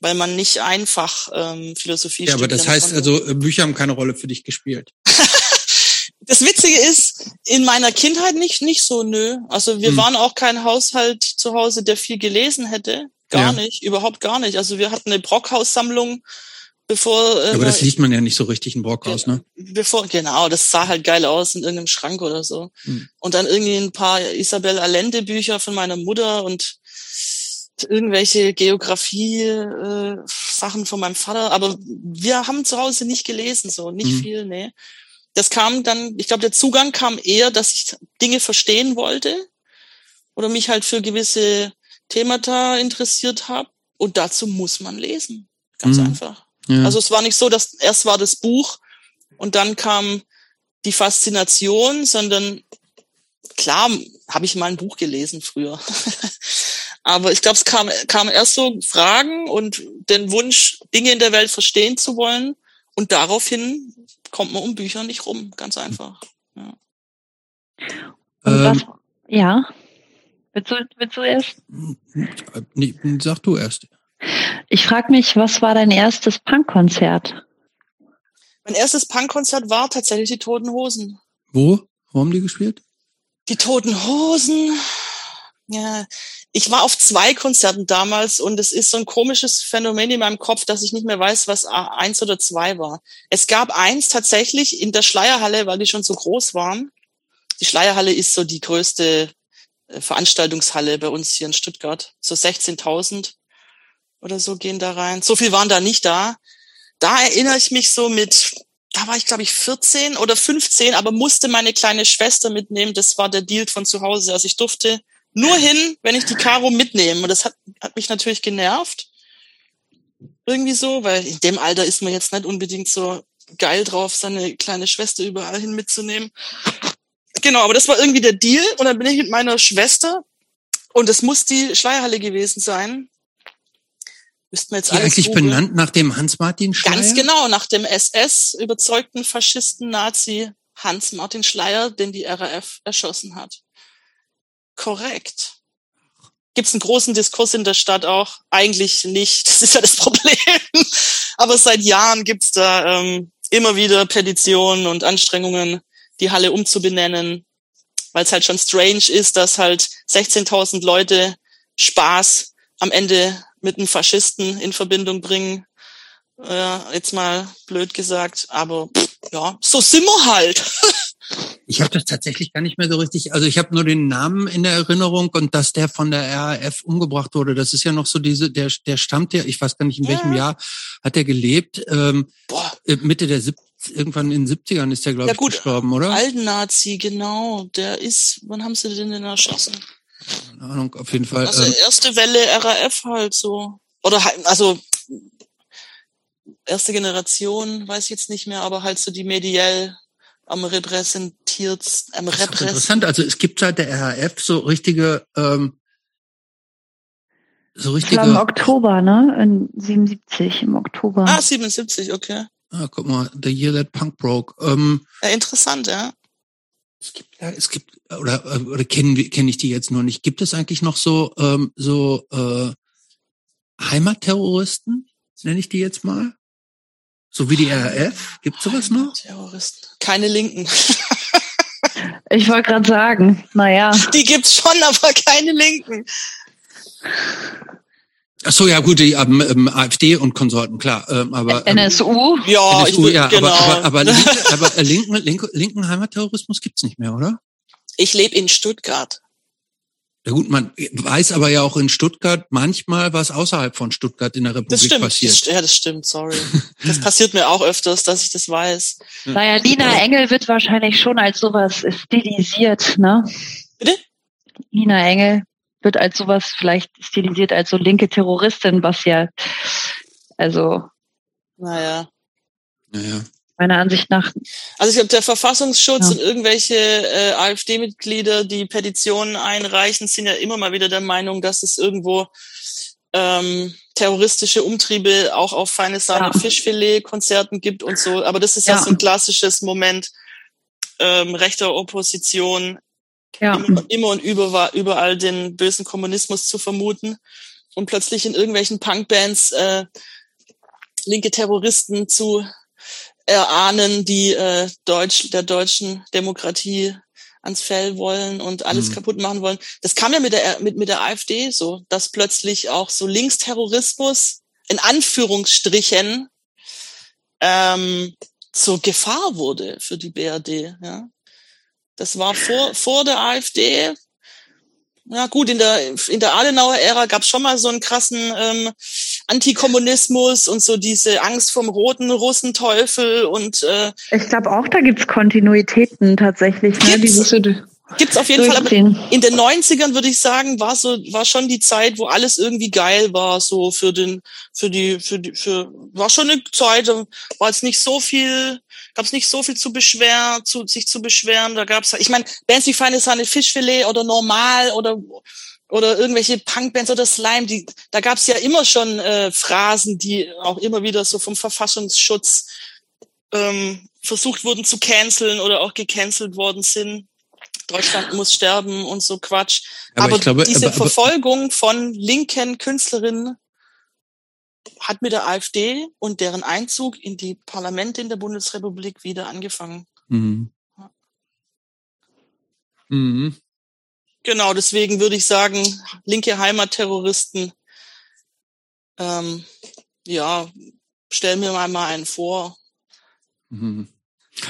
weil man nicht einfach ähm, Philosophie Ja, aber das heißt konnte. also, äh, Bücher haben keine Rolle für dich gespielt. das Witzige ist, in meiner Kindheit nicht, nicht so, nö. Also wir hm. waren auch kein Haushalt zu Hause, der viel gelesen hätte. Gar ja. nicht, überhaupt gar nicht. Also wir hatten eine Brockhaus-Sammlung bevor. Äh, Aber das liest man ja nicht so richtig in Brockhaus, ne? Bevor, genau, das sah halt geil aus in irgendeinem Schrank oder so. Hm. Und dann irgendwie ein paar Isabel Allende Bücher von meiner Mutter und irgendwelche Geografie äh, von meinem Vater. Aber wir haben zu Hause nicht gelesen, so nicht hm. viel, nee. Das kam dann, ich glaube, der Zugang kam eher, dass ich Dinge verstehen wollte oder mich halt für gewisse Themata interessiert habe. Und dazu muss man lesen. Ganz mhm. einfach. Ja. Also es war nicht so, dass erst war das Buch und dann kam die Faszination, sondern klar habe ich mal ein Buch gelesen früher. Aber ich glaube, es kam, kam erst so Fragen und den Wunsch, Dinge in der Welt verstehen zu wollen. Und daraufhin kommt man um Bücher nicht rum. Ganz einfach. Ja. Ähm, ja. Willst du, willst du erst? Nee, sag du erst. Ich frage mich, was war dein erstes Punkkonzert? Mein erstes Punkkonzert war tatsächlich die Toten Hosen. Wo? Wo haben die gespielt? Die Toten Hosen. Ja, ich war auf zwei Konzerten damals und es ist so ein komisches Phänomen in meinem Kopf, dass ich nicht mehr weiß, was eins oder zwei war. Es gab eins tatsächlich in der Schleierhalle, weil die schon so groß waren. Die Schleierhalle ist so die größte äh, Veranstaltungshalle bei uns hier in Stuttgart. So 16.000 oder so gehen da rein. So viel waren da nicht da. Da erinnere ich mich so mit, da war ich glaube ich 14 oder 15, aber musste meine kleine Schwester mitnehmen. Das war der Deal von zu Hause. Also ich durfte nur hin, wenn ich die Caro mitnehme. Und das hat, hat mich natürlich genervt. Irgendwie so, weil in dem Alter ist man jetzt nicht unbedingt so geil drauf, seine kleine Schwester überall hin mitzunehmen. Genau, aber das war irgendwie der Deal. Und dann bin ich mit meiner Schwester und es muss die Schleierhalle gewesen sein. Müssten wir jetzt Die eigentlich googeln. benannt nach dem Hans-Martin Schleier? Ganz genau, nach dem SS-überzeugten Faschisten Nazi Hans-Martin Schleier, den die RAF erschossen hat. Korrekt. Gibt es einen großen Diskurs in der Stadt auch? Eigentlich nicht. Das ist ja das Problem. Aber seit Jahren gibt's da ähm, immer wieder Petitionen und Anstrengungen, die Halle umzubenennen, weil es halt schon strange ist, dass halt 16.000 Leute Spaß am Ende mit einem Faschisten in Verbindung bringen. Äh, jetzt mal blöd gesagt, aber ja, so sind wir halt. ich habe das tatsächlich gar nicht mehr so richtig. Also ich habe nur den Namen in der Erinnerung und dass der von der RAF umgebracht wurde. Das ist ja noch so diese, der, der stammt ja, ich weiß gar nicht in welchem ja. Jahr hat er gelebt. Ähm, Boah. Äh, Mitte der 70 irgendwann in den 70ern ist der, glaube ja, ich, gestorben, oder? Alten Nazi, genau. Der ist, wann haben sie den denn erschossen? Keine Ahnung, auf jeden Fall. Also ähm, erste Welle RAF halt so. Oder halt, also erste Generation, weiß ich jetzt nicht mehr, aber halt so die mediell am repräsentiert, am repräsentiert. Interessant, also es gibt seit der RAF so richtige, ähm, so richtige. Im Oktober, ne? In 77 im Oktober. Ah, 77, okay. Ah, guck mal, The Year That Punk Broke. Ähm, ja, interessant, ja. Es gibt, ja, es gibt, oder, oder kenne kenn ich die jetzt nur nicht. Gibt es eigentlich noch so, ähm, so äh, Heimatterroristen, nenne ich die jetzt mal? So wie die RAF? Gibt sowas noch? Terroristen. Keine Linken. ich wollte gerade sagen, naja. Die gibt's schon, aber keine Linken. Ach so, ja gut, die ähm, ähm AfD und Konsorten, klar. Ähm, aber ähm, NSU? Ja, NSU, ich, ja, genau. aber, aber, aber, linken, aber äh, linken, linken, linken Heimatterrorismus gibt's nicht mehr, oder? Ich lebe in Stuttgart. Ja gut, man weiß aber ja auch in Stuttgart manchmal, was außerhalb von Stuttgart in der Republik das stimmt, passiert. Das, ja, das stimmt, sorry. Das passiert mir auch öfters, dass ich das weiß. Naja, Lina Engel wird wahrscheinlich schon als sowas stilisiert, ne? Bitte? Lina Engel wird als sowas vielleicht stilisiert als so linke Terroristin, was ja, also. Naja. Naja. Meiner Ansicht nach. Also ich glaube, der Verfassungsschutz ja. und irgendwelche äh, AfD-Mitglieder, die Petitionen einreichen, sind ja immer mal wieder der Meinung, dass es irgendwo ähm, terroristische Umtriebe auch auf feine Sahne ja. Fischfilet-Konzerten gibt und so. Aber das ist ja, ja so ein klassisches Moment ähm, rechter Opposition, ja. immer, immer und über, überall den bösen Kommunismus zu vermuten und plötzlich in irgendwelchen Punkbands äh, linke Terroristen zu erahnen, die äh, Deutsch, der deutschen Demokratie ans Fell wollen und alles mhm. kaputt machen wollen. Das kam ja mit der, mit, mit der AfD so, dass plötzlich auch so Linksterrorismus in Anführungsstrichen ähm, zur Gefahr wurde für die BRD. Ja. Das war vor, vor der AfD. Ja gut, in der, in der Adenauer Ära gab es schon mal so einen krassen ähm, Antikommunismus und so diese Angst vom roten Russenteufel und äh, ich glaube auch, da gibt's Kontinuitäten tatsächlich. Ne? Gibt's, gibt's auf jeden Fall. Aber in den 90ern würde ich sagen, war so, war schon die Zeit, wo alles irgendwie geil war, so für den, für die, für die, für, war schon eine Zeit, war jetzt nicht so viel, gab es nicht so viel zu beschweren, zu, sich zu beschweren. Da gab's, ich meine, Bands wie Feine Sahne Fischfilet oder Normal oder oder irgendwelche Punkbands oder Slime, die, da gab es ja immer schon äh, Phrasen, die auch immer wieder so vom Verfassungsschutz ähm, versucht wurden zu canceln oder auch gecancelt worden sind. Deutschland muss sterben und so Quatsch. Aber, aber glaube, diese aber, aber, Verfolgung von linken Künstlerinnen hat mit der AfD und deren Einzug in die Parlamente in der Bundesrepublik wieder angefangen. Mhm. Mhm. Genau, deswegen würde ich sagen, linke Heimatterroristen, ähm, ja, stellen mir mal, einen vor. Mhm.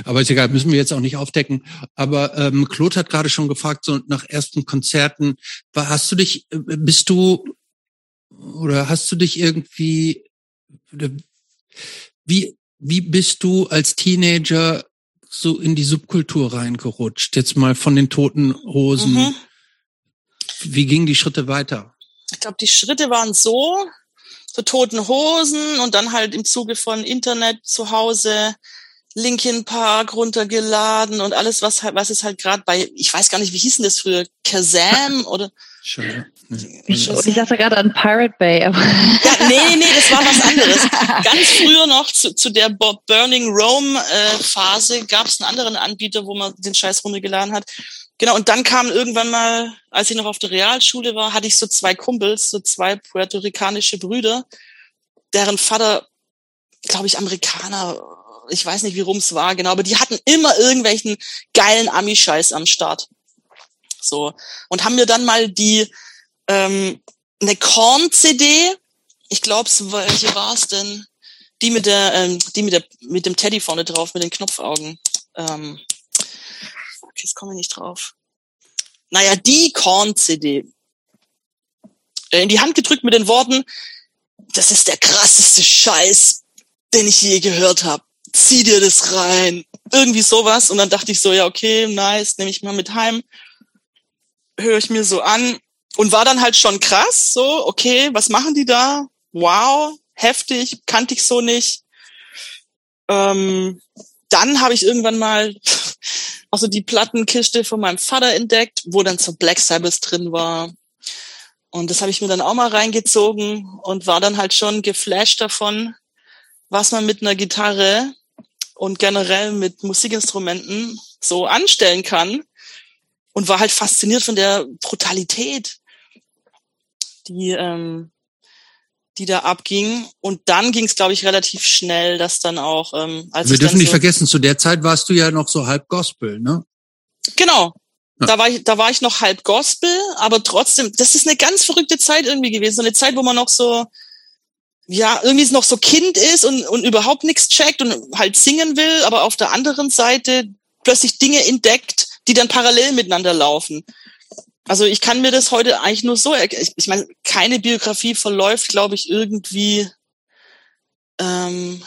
Aber ist egal, müssen wir jetzt auch nicht aufdecken. Aber ähm, Claude hat gerade schon gefragt, so nach ersten Konzerten, war, hast du dich, äh, bist du oder hast du dich irgendwie, wie, wie bist du als Teenager so in die Subkultur reingerutscht? Jetzt mal von den toten Hosen. Mhm. Wie gingen die Schritte weiter? Ich glaube, die Schritte waren so, so toten Hosen und dann halt im Zuge von Internet zu Hause Linkin Park runtergeladen und alles, was halt, was ist halt gerade bei, ich weiß gar nicht, wie hießen das früher, Kazam oder Schön. Ich, ich dachte gerade an Pirate Bay. Aber ja, nee, nee, das war was anderes. Ganz früher noch zu, zu der Burning Rome äh, Phase gab es einen anderen Anbieter, wo man den Scheiß runtergeladen hat. Genau, und dann kam irgendwann mal, als ich noch auf der Realschule war, hatte ich so zwei Kumpels, so zwei puerto-ricanische Brüder, deren Vater, glaube ich, Amerikaner, ich weiß nicht, wie rum es war, genau, aber die hatten immer irgendwelchen geilen Ami-Scheiß am Start. So. Und haben mir dann mal die, ähm, eine Korn-CD, ich glaube, welche war es denn? Die mit der, ähm, die mit der, mit dem Teddy vorne drauf, mit den Knopfaugen. Ähm, jetzt komme ich nicht drauf. Naja, die Korn-CD. Äh, in die Hand gedrückt mit den Worten, das ist der krasseste Scheiß, den ich je gehört habe. Zieh dir das rein. Irgendwie sowas. Und dann dachte ich so, ja, okay, nice, nehme ich mal mit heim. Höre ich mir so an. Und war dann halt schon krass, so, okay, was machen die da? Wow, heftig, kannte ich so nicht. Ähm, dann habe ich irgendwann mal auch so die Plattenkiste von meinem Vater entdeckt, wo dann so Black Sabbath drin war. Und das habe ich mir dann auch mal reingezogen und war dann halt schon geflasht davon, was man mit einer Gitarre und generell mit Musikinstrumenten so anstellen kann. Und war halt fasziniert von der Brutalität, die ähm, die da abging. Und dann ging es, glaube ich, relativ schnell, dass dann auch. Ähm, als Wir dürfen nicht so vergessen, zu der Zeit warst du ja noch so halb Gospel, ne? Genau. Ja. Da war ich, da war ich noch halb Gospel, aber trotzdem, das ist eine ganz verrückte Zeit irgendwie gewesen. So eine Zeit, wo man noch so, ja, irgendwie noch so Kind ist und, und überhaupt nichts checkt und halt singen will, aber auf der anderen Seite plötzlich Dinge entdeckt, die dann parallel miteinander laufen. Also ich kann mir das heute eigentlich nur so, ich, ich meine, keine Biografie verläuft, glaube ich, irgendwie. Ähm,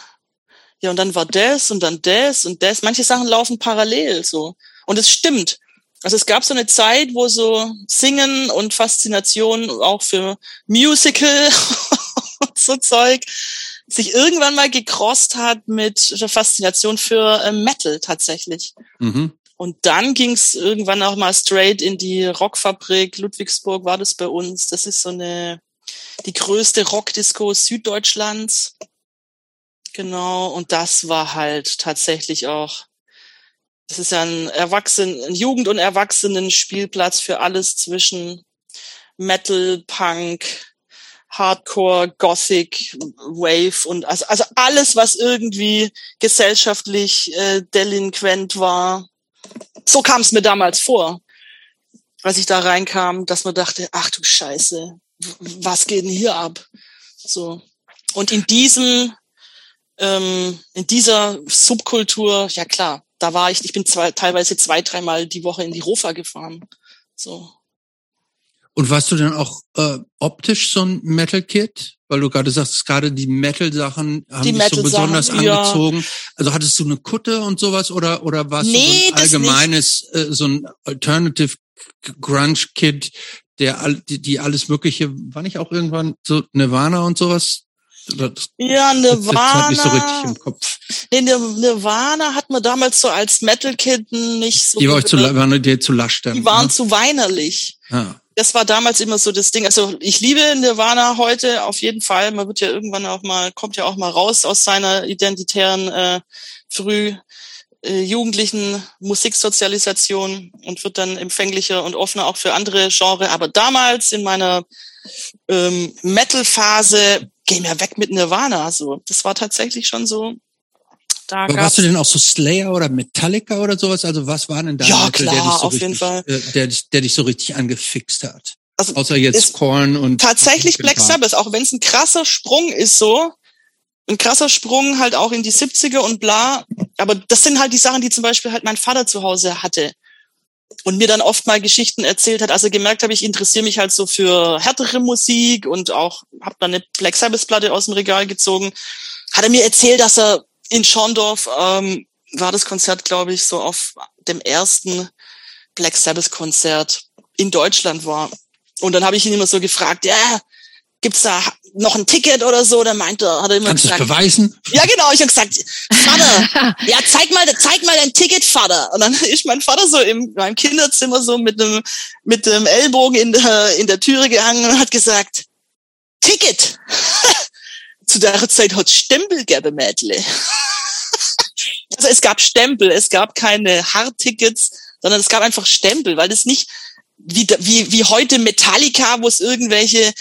ja, und dann war das und dann das und das. Manche Sachen laufen parallel so. Und es stimmt. Also es gab so eine Zeit, wo so Singen und Faszination auch für Musical und so Zeug sich irgendwann mal gecrossed hat mit der Faszination für äh, Metal tatsächlich. Mhm. Und dann ging's irgendwann auch mal straight in die Rockfabrik. Ludwigsburg war das bei uns. Das ist so eine, die größte Rockdisco Süddeutschlands. Genau. Und das war halt tatsächlich auch, das ist ja ein Erwachsenen, ein Jugend- und Erwachsenen-Spielplatz für alles zwischen Metal, Punk, Hardcore, Gothic, Wave und also, also alles, was irgendwie gesellschaftlich äh, delinquent war. So kam es mir damals vor, als ich da reinkam, dass man dachte, ach du Scheiße, was geht denn hier ab? So. Und in diesem, ähm, in dieser Subkultur, ja klar, da war ich, ich bin zwei, teilweise zwei, dreimal die Woche in die Rofa gefahren. So. Und warst du denn auch äh, optisch so ein Metal-Kid? Weil du gerade sagst, gerade die Metal-Sachen haben die dich Metal so besonders angezogen. Ja. Also hattest du eine Kutte und sowas oder oder warst nee, du so ein allgemeines, äh, so ein Alternative Grunge-Kid, der all, die, die alles Mögliche, war nicht auch irgendwann so Nirvana und sowas? Das, ja, Nirvana. Halt nicht so richtig im Kopf. Nee, Nirvana hat man damals so als Metal-Kid nicht so. Die war euch zu, waren dir zu lasch dann. Die waren ne? zu weinerlich. Ah das war damals immer so das Ding. Also ich liebe Nirvana heute auf jeden Fall. Man wird ja irgendwann auch mal, kommt ja auch mal raus aus seiner identitären äh, früh äh, jugendlichen Musiksozialisation und wird dann empfänglicher und offener auch für andere Genre. Aber damals in meiner ähm, Metal-Phase, geh mir weg mit Nirvana. So, das war tatsächlich schon so da Aber warst du denn auch so Slayer oder Metallica oder sowas? Also was war denn da, ja, klar, der, dich so auf richtig, jeden Fall. Äh, der, der dich so richtig angefixt hat? Also Außer jetzt Korn und tatsächlich Black Sabbath, auch wenn es ein krasser Sprung ist, so ein krasser Sprung halt auch in die 70er und bla. Aber das sind halt die Sachen, die zum Beispiel halt mein Vater zu Hause hatte und mir dann oft mal Geschichten erzählt hat. Also gemerkt habe, ich interessiere mich halt so für härtere Musik und auch habe dann eine Black Sabbath Platte aus dem Regal gezogen. Hat er mir erzählt, dass er in Schorndorf ähm, war das Konzert, glaube ich, so auf dem ersten Black Sabbath Konzert in Deutschland war. Und dann habe ich ihn immer so gefragt, ja, gibt's da noch ein Ticket oder so? Dann meinte er, hat er immer Kannst gesagt. beweisen? Ja, genau. Ich habe gesagt, Vater, ja, zeig mal, zeig mal dein Ticket, Vater. Und dann ist mein Vater so im meinem Kinderzimmer so mit dem mit dem Ellbogen in der in der Türe gehangen und hat gesagt, Ticket zu der Zeit hat Stempel gegeben, Mädle. also es gab Stempel, es gab keine Hardtickets, sondern es gab einfach Stempel, weil das nicht wie, wie, wie heute Metallica, wo es irgendwelche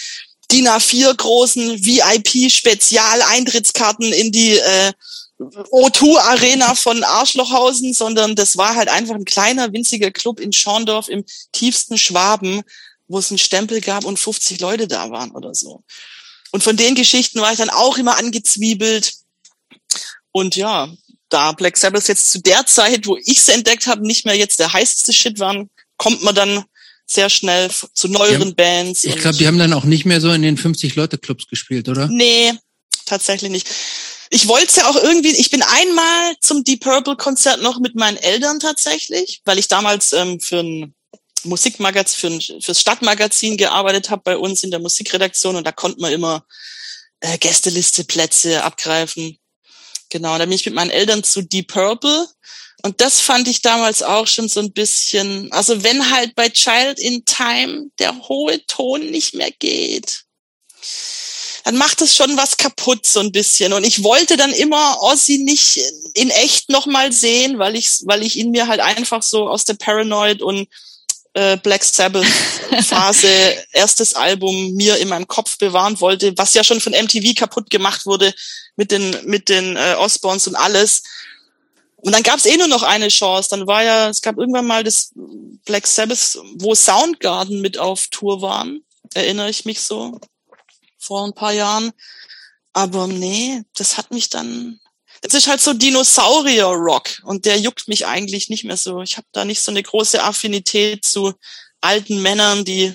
DIN A4 großen VIP-Spezial-Eintrittskarten in die äh, O2 Arena von Arschlochhausen, sondern das war halt einfach ein kleiner, winziger Club in Schorndorf im tiefsten Schwaben, wo es einen Stempel gab und 50 Leute da waren oder so. Und von den Geschichten war ich dann auch immer angezwiebelt. Und ja, da Black Sabbath jetzt zu der Zeit, wo ich es entdeckt habe, nicht mehr jetzt der heißeste Shit waren, kommt man dann sehr schnell zu neueren ja, Bands. Ich glaube, die haben dann auch nicht mehr so in den 50-Leute-Clubs gespielt, oder? Nee, tatsächlich nicht. Ich wollte es ja auch irgendwie, ich bin einmal zum Deep Purple Konzert noch mit meinen Eltern tatsächlich, weil ich damals ähm, für ein Musikmagazin, für, fürs Stadtmagazin gearbeitet habe bei uns in der Musikredaktion und da konnte man immer äh, Gästeliste Plätze abgreifen. Genau, da bin ich mit meinen Eltern zu Deep Purple und das fand ich damals auch schon so ein bisschen, also wenn halt bei Child in Time der hohe Ton nicht mehr geht, dann macht es schon was kaputt so ein bisschen. Und ich wollte dann immer Ozzy nicht in echt nochmal sehen, weil ich, weil ich ihn mir halt einfach so aus der Paranoid und äh, Black Sabbath Phase, erstes Album mir in meinem Kopf bewahren wollte, was ja schon von MTV kaputt gemacht wurde mit den mit den äh, Osborns und alles. Und dann gab es eh nur noch eine Chance. Dann war ja, es gab irgendwann mal das Black Sabbath, wo Soundgarden mit auf Tour waren, erinnere ich mich so vor ein paar Jahren. Aber nee, das hat mich dann es ist halt so Dinosaurier-Rock und der juckt mich eigentlich nicht mehr so. Ich habe da nicht so eine große Affinität zu alten Männern, die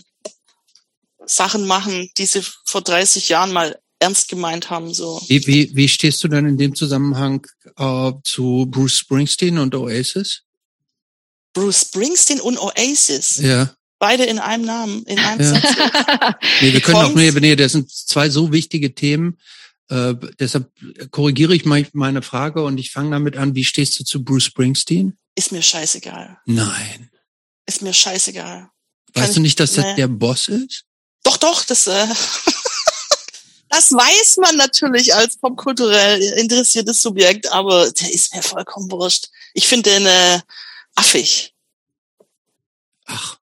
Sachen machen, die sie vor 30 Jahren mal ernst gemeint haben. So. Wie, wie, wie stehst du dann in dem Zusammenhang äh, zu Bruce Springsteen und Oasis? Bruce Springsteen und Oasis. Ja. Beide in einem Namen, in einem Ja. Satz. Nee, wir können auch, Kommt- nee, nee, das sind zwei so wichtige Themen. Äh, deshalb korrigiere ich meine Frage und ich fange damit an, wie stehst du zu Bruce Springsteen? Ist mir scheißegal. Nein. Ist mir scheißegal. Weißt Kann du nicht, dass das nee. der Boss ist? Doch, doch, das, äh, das weiß man natürlich als popkulturell interessiertes Subjekt, aber der ist mir vollkommen wurscht. Ich finde den äh, affig. Ach.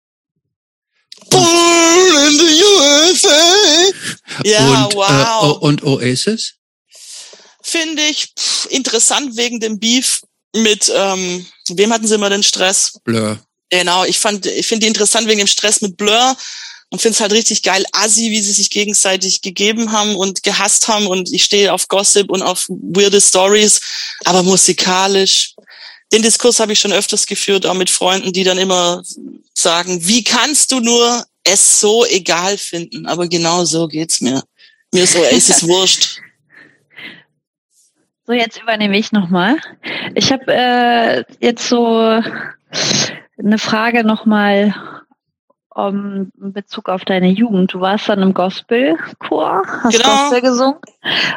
Born in the USA. Ja, und, wow. Äh, und Oasis? Finde ich pff, interessant wegen dem Beef mit, ähm, wem hatten sie immer den Stress? Blur. Genau, ich fand, ich finde die interessant wegen dem Stress mit Blur und finde es halt richtig geil, assi, wie sie sich gegenseitig gegeben haben und gehasst haben und ich stehe auf Gossip und auf weirde Stories, aber musikalisch. Den Diskurs habe ich schon öfters geführt, auch mit Freunden, die dann immer sagen, wie kannst du nur es so egal finden? Aber genau so geht's mir. Mir ist Oasis wurscht. So, jetzt übernehme ich nochmal. Ich habe äh, jetzt so eine Frage nochmal um, in Bezug auf deine Jugend. Du warst dann im Gospelchor, hast Genau. Gospel gesungen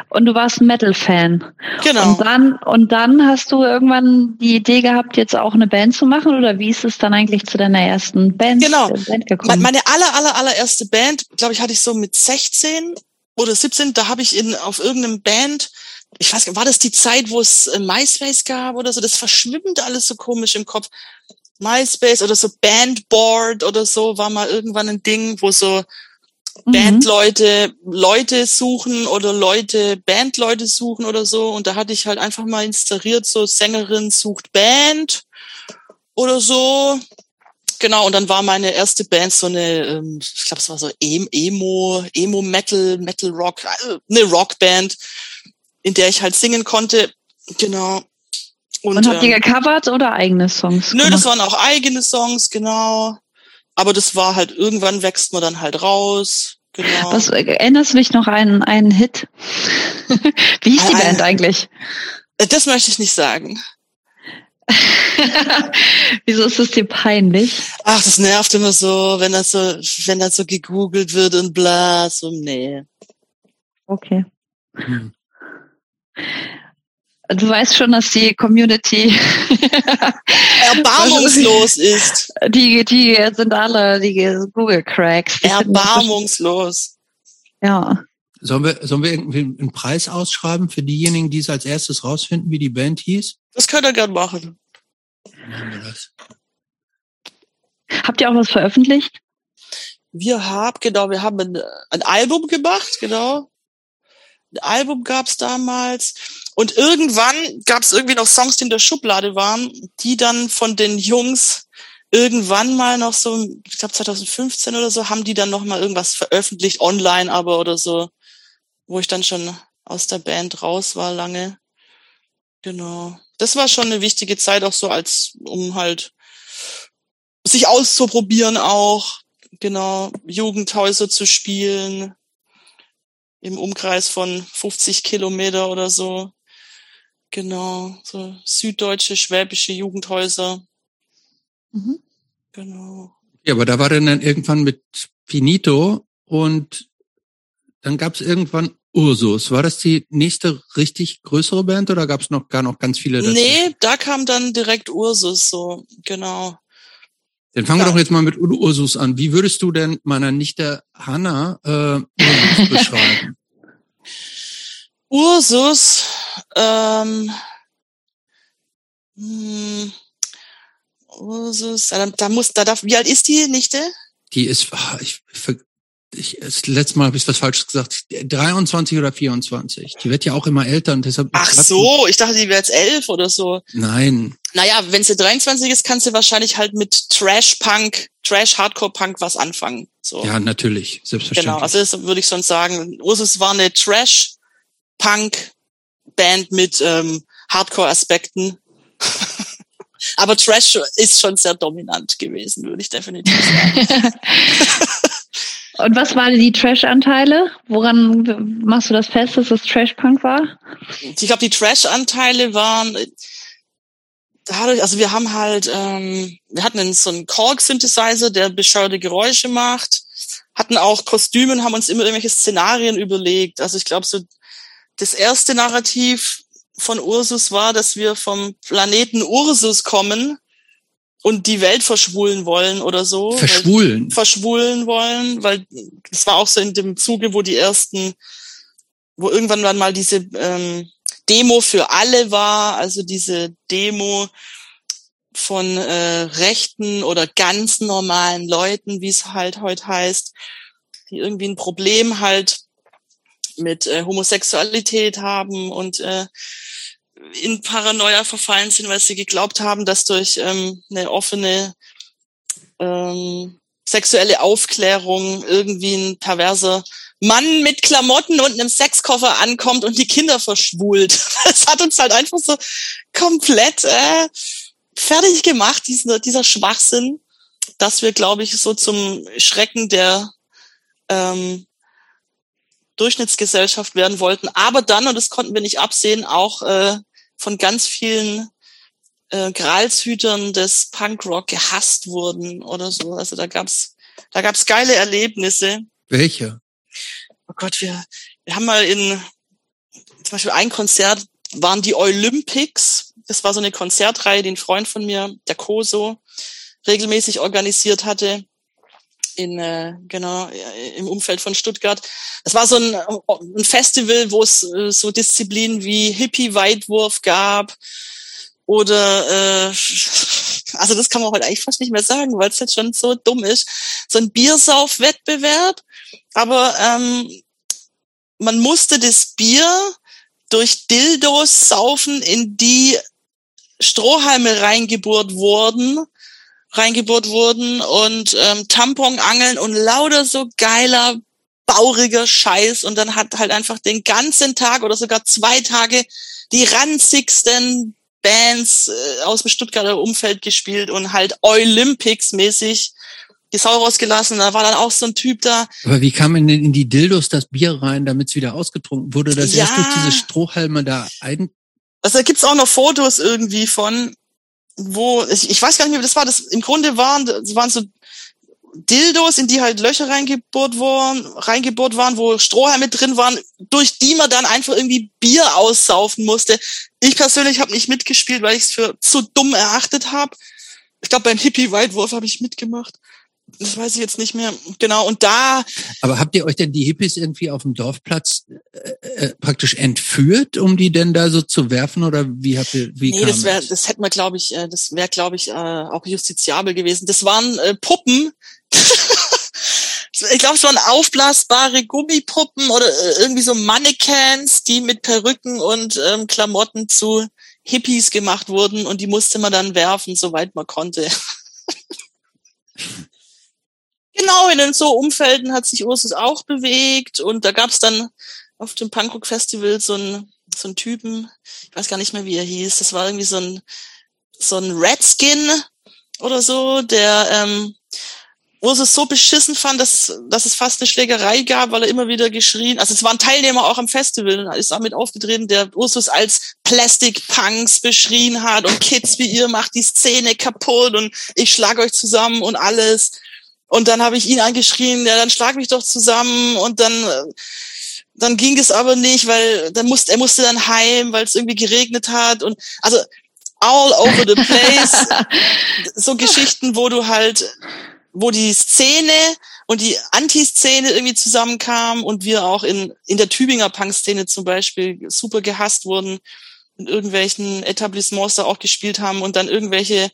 und du warst ein Metal-Fan. Genau. Und dann und dann hast du irgendwann die Idee gehabt, jetzt auch eine Band zu machen oder wie ist es dann eigentlich zu deiner ersten Band, Genau. äh, Band Me- gekommen? Meine aller, aller, allererste Band, glaube ich, hatte ich so mit 16 oder 17, da habe ich in, auf irgendeinem Band, ich weiß gar nicht, war das die Zeit, wo es äh, MySpace gab oder so? Das verschwimmt alles so komisch im Kopf. MySpace oder so Bandboard oder so war mal irgendwann ein Ding, wo so. Bandleute Leute suchen oder Leute Bandleute suchen oder so. Und da hatte ich halt einfach mal installiert, so Sängerin sucht Band oder so. Genau, und dann war meine erste Band so eine, ähm, ich glaube, es war so Em- Emo, Emo Metal, Metal Rock, also eine Rockband, in der ich halt singen konnte. Genau. Und, habt ihr ähm, gecovert oder eigene Songs? Nö, gemacht? das waren auch eigene Songs, genau. Aber das war halt, irgendwann wächst man dann halt raus. Genau. Was äh, erinnerst du dich noch an einen Hit? Wie hieß die Band eigentlich? Äh, Das möchte ich nicht sagen. Wieso ist es dir peinlich? Ach, das nervt immer so, wenn das so, wenn das so gegoogelt wird und bla, so, nee. Okay. Hm. Du weißt schon, dass die Community, Erbarmungslos ist. die, die sind alle die Google Cracks. Die Erbarmungslos. Ja. Sollen wir, sollen wir irgendwie einen Preis ausschreiben für diejenigen, die es als erstes rausfinden, wie die Band hieß? Das könnt ihr gern machen. Habt ihr auch was veröffentlicht? Wir haben, genau, wir haben ein, ein Album gemacht, genau. Ein Album gab's damals. Und irgendwann gab's irgendwie noch Songs, die in der Schublade waren, die dann von den Jungs irgendwann mal noch so, ich glaube 2015 oder so, haben die dann noch mal irgendwas veröffentlicht, online aber oder so, wo ich dann schon aus der Band raus war lange. Genau. Das war schon eine wichtige Zeit auch so als, um halt sich auszuprobieren auch, genau, Jugendhäuser zu spielen im Umkreis von 50 Kilometer oder so. Genau, so süddeutsche, schwäbische Jugendhäuser. Mhm. Genau. Ja, aber da war dann, dann irgendwann mit Finito und dann gab es irgendwann Ursus. War das die nächste richtig größere Band oder gab es noch gar noch ganz viele dazu? Nee, da kam dann direkt Ursus so, genau. Dann fangen wir doch jetzt mal mit Ur- Ursus an. Wie würdest du denn meiner Nichte Hanna äh, Ursus beschreiben? Ursus, ähm, hm, Ursus, da, da muss, da darf, wie alt ist die Nichte? Die ist, ah, ich, ich das letzte Mal habe ich was Falsches gesagt, 23 oder 24. Die wird ja auch immer älter und deshalb. Ach so, ich dachte, die wäre jetzt elf oder so. Nein, Naja, wenn sie 23 ist, kann sie wahrscheinlich halt mit Trash-Punk, Trash-Hardcore-Punk was anfangen. So. ja, natürlich, selbstverständlich. genau, also das würde ich sonst sagen. Ursus war eine Trash-Punk-Band mit ähm, Hardcore-Aspekten. Aber Trash ist schon sehr dominant gewesen, würde ich definitiv sagen. Und was waren die Trash-Anteile? Woran machst du das fest, dass es Trash-Punk war? Ich glaube, die Trash-Anteile waren, dadurch, also wir haben halt, ähm, wir hatten so einen Korg-Synthesizer, der bescheuerte Geräusche macht, hatten auch Kostüme und haben uns immer irgendwelche Szenarien überlegt. Also ich glaube, so das erste Narrativ von Ursus war, dass wir vom Planeten Ursus kommen und die Welt verschwulen wollen oder so. Verschwulen. Verschwulen wollen, weil das war auch so in dem Zuge, wo die ersten, wo irgendwann mal diese ähm, Demo für alle war, also diese Demo von äh, rechten oder ganz normalen Leuten, wie es halt heute heißt, die irgendwie ein Problem halt mit äh, Homosexualität haben und äh, in Paranoia verfallen sind, weil sie geglaubt haben, dass durch ähm, eine offene ähm, sexuelle Aufklärung irgendwie ein perverser Mann mit Klamotten und einem Sexkoffer ankommt und die Kinder verschwult. Das hat uns halt einfach so komplett äh, fertig gemacht, dieser, dieser Schwachsinn, dass wir, glaube ich, so zum Schrecken der ähm, Durchschnittsgesellschaft werden wollten. Aber dann, und das konnten wir nicht absehen, auch äh, von ganz vielen äh, Gralshütern des Punkrock gehasst wurden oder so. Also da gab's da gab's geile Erlebnisse. Welche? Oh Gott, wir, wir haben mal in zum Beispiel ein Konzert waren die Olympics. Das war so eine Konzertreihe, die ein Freund von mir, der Koso, regelmäßig organisiert hatte in äh, genau im Umfeld von Stuttgart. Das war so ein, ein Festival, wo es äh, so Disziplinen wie Hippie-Weitwurf gab oder äh, also das kann man heute eigentlich fast nicht mehr sagen, weil es jetzt schon so dumm ist. So ein Biersauf-Wettbewerb, aber ähm, man musste das Bier durch Dildos saufen, in die Strohhalme reingebohrt wurden reingebohrt wurden und ähm, Tamponangeln und lauter so geiler, bauriger Scheiß. Und dann hat halt einfach den ganzen Tag oder sogar zwei Tage die ranzigsten Bands äh, aus dem Stuttgarter Umfeld gespielt und halt Olympics-mäßig die Sau rausgelassen. Da war dann auch so ein Typ da. Aber wie kam denn in die Dildos das Bier rein, damit es wieder ausgetrunken wurde? Das ja. erst durch diese Strohhalme da ein. Also da gibt's auch noch Fotos irgendwie von wo, ich, ich weiß gar nicht mehr, das war. Das im Grunde waren, waren so Dildos, in die halt Löcher reingebohrt waren, reingebohrt waren, wo Strohhalme drin waren, durch die man dann einfach irgendwie Bier aussaufen musste. Ich persönlich habe nicht mitgespielt, weil ich es für zu dumm erachtet habe. Ich glaube, beim Hippie-Weitwurf habe ich mitgemacht. Das weiß ich jetzt nicht mehr genau. Und da. Aber habt ihr euch denn die Hippies irgendwie auf dem Dorfplatz äh, äh, praktisch entführt, um die denn da so zu werfen oder wie habt ihr? Wie nee, das wäre, das hätte man, glaube ich, äh, das wäre, glaube ich, äh, auch justiziabel gewesen. Das waren äh, Puppen. ich glaube, es waren aufblasbare Gummipuppen oder äh, irgendwie so Mannequins, die mit Perücken und ähm, Klamotten zu Hippies gemacht wurden und die musste man dann werfen, soweit man konnte. Genau, in so Umfelden hat sich Ursus auch bewegt und da gab es dann auf dem Punkrock Festival so einen so einen Typen, ich weiß gar nicht mehr, wie er hieß, das war irgendwie so ein so ein Redskin oder so, der ähm, Ursus so beschissen fand, dass, dass es fast eine Schlägerei gab, weil er immer wieder geschrien, also es waren Teilnehmer auch am Festival, ist auch mit aufgetreten, der Ursus als Plastic Punks beschrien hat und Kids wie ihr macht die Szene kaputt und ich schlag euch zusammen und alles. Und dann habe ich ihn angeschrien, ja, dann schlag mich doch zusammen. Und dann, dann ging es aber nicht, weil dann musste, er musste dann heim, weil es irgendwie geregnet hat. Und also all over the place. so Geschichten, wo du halt, wo die Szene und die Anti-Szene irgendwie zusammenkamen und wir auch in, in der Tübinger Punk-Szene zum Beispiel super gehasst wurden in irgendwelchen Etablissements da auch gespielt haben und dann irgendwelche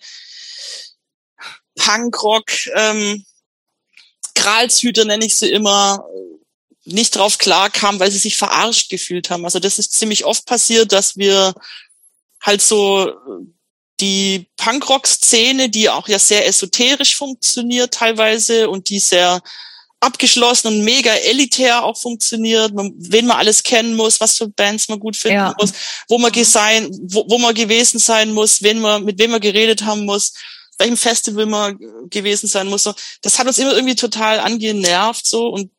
Punkrock ähm, Gralshüter nenne ich sie immer, nicht drauf klar kam, weil sie sich verarscht gefühlt haben. Also das ist ziemlich oft passiert, dass wir halt so die Punkrock-Szene, die auch ja sehr esoterisch funktioniert teilweise und die sehr abgeschlossen und mega elitär auch funktioniert, wen man alles kennen muss, was für Bands man gut finden ja. muss, wo man sein, wo, wo man gewesen sein muss, wen man, mit wem man geredet haben muss welchem Festival man gewesen sein muss. So, das hat uns immer irgendwie total angenervt so und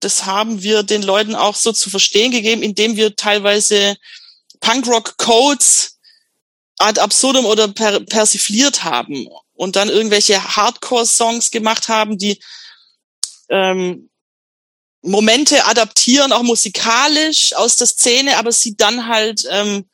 das haben wir den Leuten auch so zu verstehen gegeben, indem wir teilweise Punkrock-Codes ad absurdum oder per persifliert haben und dann irgendwelche Hardcore-Songs gemacht haben, die ähm, Momente adaptieren, auch musikalisch aus der Szene, aber sie dann halt ähm,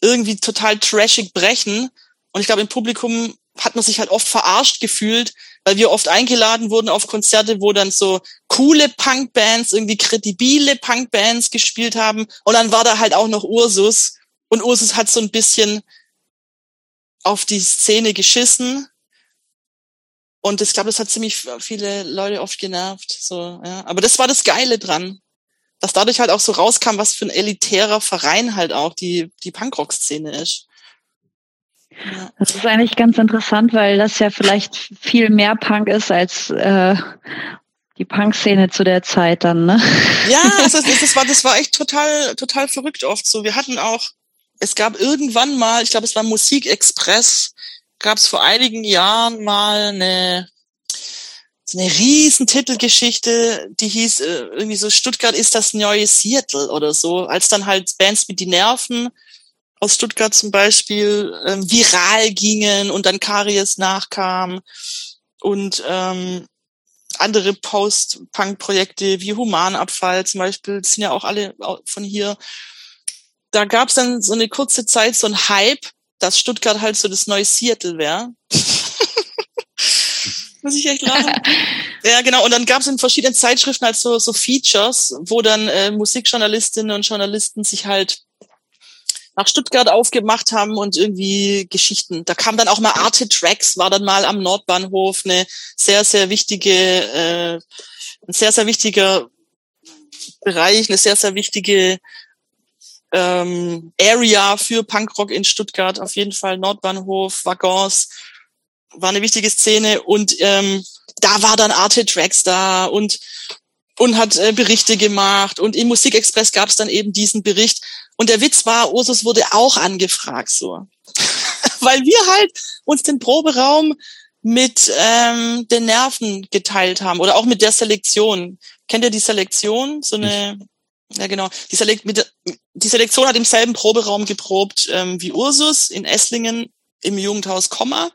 irgendwie total trashig brechen. Und ich glaube, im Publikum hat man sich halt oft verarscht gefühlt, weil wir oft eingeladen wurden auf Konzerte, wo dann so coole Punkbands, irgendwie kredibile Punkbands gespielt haben. Und dann war da halt auch noch Ursus. Und Ursus hat so ein bisschen auf die Szene geschissen. Und ich glaube, das hat ziemlich viele Leute oft genervt. So, ja. Aber das war das Geile dran. Dass dadurch halt auch so rauskam, was für ein elitärer Verein halt auch die, die Punkrock-Szene ist. Ja. Das ist eigentlich ganz interessant, weil das ja vielleicht viel mehr Punk ist als äh, die Punk-Szene zu der Zeit dann, ne? Ja, das, das, war, das war echt total, total verrückt oft so. Wir hatten auch, es gab irgendwann mal, ich glaube, es war Musikexpress, gab es vor einigen Jahren mal eine so eine riesen Titelgeschichte, die hieß äh, irgendwie so Stuttgart ist das neue Seattle oder so, als dann halt Bands mit die Nerven aus Stuttgart zum Beispiel äh, viral gingen und dann Karies nachkam und ähm, andere Post-Punk-Projekte wie Humanabfall zum Beispiel, das sind ja auch alle von hier. Da gab es dann so eine kurze Zeit so ein Hype, dass Stuttgart halt so das neue Seattle wäre. Muss ich echt lachen. ja, genau. Und dann gab es in verschiedenen Zeitschriften halt so, so Features, wo dann äh, Musikjournalistinnen und Journalisten sich halt nach Stuttgart aufgemacht haben und irgendwie Geschichten. Da kam dann auch mal Arte Tracks, war dann mal am Nordbahnhof eine sehr, sehr wichtige, äh, ein sehr, sehr wichtiger Bereich, eine sehr, sehr wichtige ähm, Area für Punkrock in Stuttgart. Auf jeden Fall Nordbahnhof, Waggons, war eine wichtige Szene und ähm, da war dann Arte Tracks da und und hat äh, Berichte gemacht und im Musikexpress gab es dann eben diesen Bericht und der Witz war, Ursus wurde auch angefragt so, weil wir halt uns den Proberaum mit ähm, den Nerven geteilt haben oder auch mit der Selektion. Kennt ihr die Selektion? So eine ja, genau. Die, Selek mit, die Selektion hat im selben Proberaum geprobt ähm, wie Ursus in Esslingen im Jugendhaus Komma.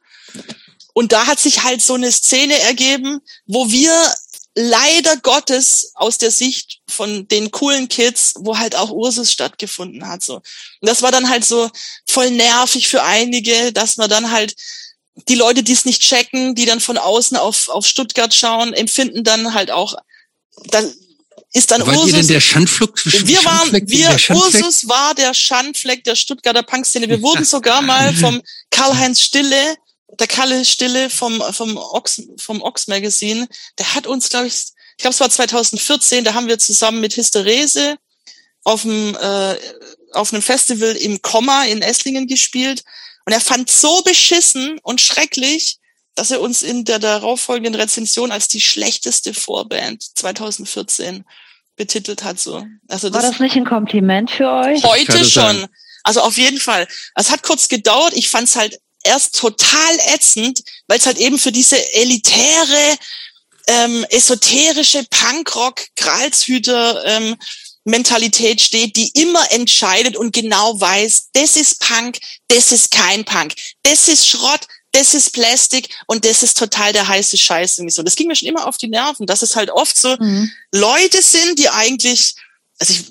Und da hat sich halt so eine Szene ergeben, wo wir leider Gottes aus der Sicht von den coolen Kids, wo halt auch Ursus stattgefunden hat. So. Und das war dann halt so voll nervig für einige, dass man dann halt die Leute, die es nicht checken, die dann von außen auf, auf Stuttgart schauen, empfinden dann halt auch, dann ist dann Wart Ursus. ihr denn der Schandfleck? Wir waren, wir, Ursus war der Schandfleck der Stuttgarter Punkszene. Wir wurden sogar mal vom Karl-Heinz Stille, der Kalle Stille vom, vom Ox, vom Ox Magazine, der hat uns, glaube ich, ich glaube, es war 2014, da haben wir zusammen mit Hysterese auf dem, äh, auf einem Festival im Komma in Esslingen gespielt. Und er fand so beschissen und schrecklich, dass er uns in der darauffolgenden Rezension als die schlechteste Vorband 2014 betitelt hat. So. Also das War das nicht ein Kompliment für euch? Heute schon. Also auf jeden Fall. Es hat kurz gedauert. Ich fand es halt erst total ätzend, weil es halt eben für diese elitäre, ähm, esoterische Punkrock, Gralshüter, ähm, Mentalität steht, die immer entscheidet und genau weiß, das ist Punk, das ist kein Punk, das ist Schrott, das ist Plastik und das ist total der heiße Scheiß irgendwie so. Das ging mir schon immer auf die Nerven, dass es halt oft so mhm. Leute sind, die eigentlich, also ich,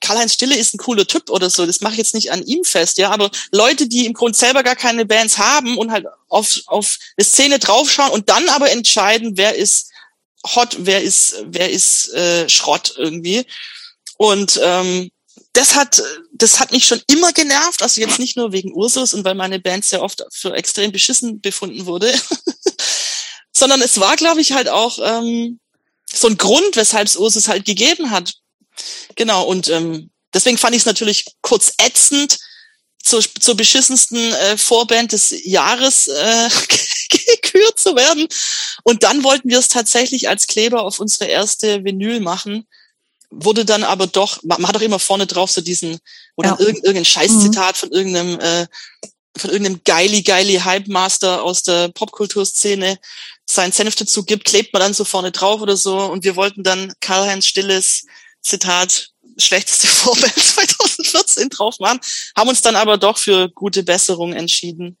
Karl-Heinz Stille ist ein cooler Typ oder so, das mache ich jetzt nicht an ihm fest, ja, aber Leute, die im Grund selber gar keine Bands haben und halt auf, auf eine Szene draufschauen und dann aber entscheiden, wer ist hot, wer ist, wer ist äh, Schrott irgendwie. Und ähm, das hat, das hat mich schon immer genervt, also jetzt nicht nur wegen Ursus und weil meine Band sehr oft für extrem beschissen befunden wurde, sondern es war, glaube ich, halt auch ähm, so ein Grund, weshalb es Ursus halt gegeben hat. Genau, und ähm, deswegen fand ich es natürlich kurz ätzend, zur, zur beschissensten äh, Vorband des Jahres äh, gekürt zu werden. Und dann wollten wir es tatsächlich als Kleber auf unsere erste Vinyl machen wurde dann aber doch, man hat doch immer vorne drauf so diesen, oder ja. irgendein, irgendein Scheißzitat mhm. von irgendeinem, äh, von irgendeinem geili geili Hype-Master aus der Popkulturszene sein Senf dazu gibt, klebt man dann so vorne drauf oder so. Und wir wollten dann Karl-Heinz Stilles Zitat schlechteste Vorband 2014 drauf waren, haben uns dann aber doch für gute Besserung entschieden.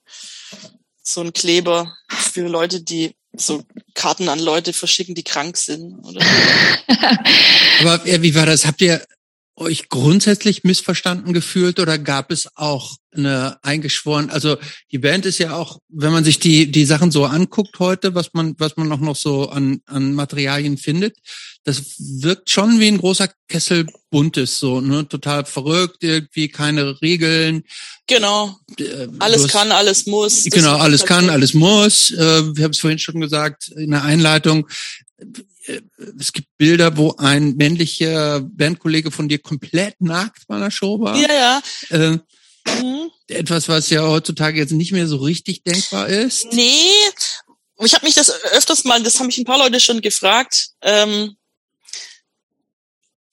So ein Kleber für Leute, die so Karten an Leute verschicken, die krank sind. Oder? aber wie war das? Habt ihr euch grundsätzlich missverstanden gefühlt oder gab es auch eine eingeschworen, also die Band ist ja auch, wenn man sich die, die Sachen so anguckt heute, was man, was man auch noch so an, an Materialien findet, das wirkt schon wie ein großer Kessel buntes, so, ne, total verrückt, irgendwie keine Regeln. Genau. Äh, alles hast, kann, alles muss. Genau, alles kann, alles muss. Äh, wir haben es vorhin schon gesagt in der Einleitung. Äh, es gibt Bilder, wo ein männlicher Bandkollege von dir komplett nackt bei einer Show war. Ja, ja. Äh, mhm. Etwas, was ja heutzutage jetzt nicht mehr so richtig denkbar ist. Nee, ich habe mich das öfters mal, das haben mich ein paar Leute schon gefragt. Ähm,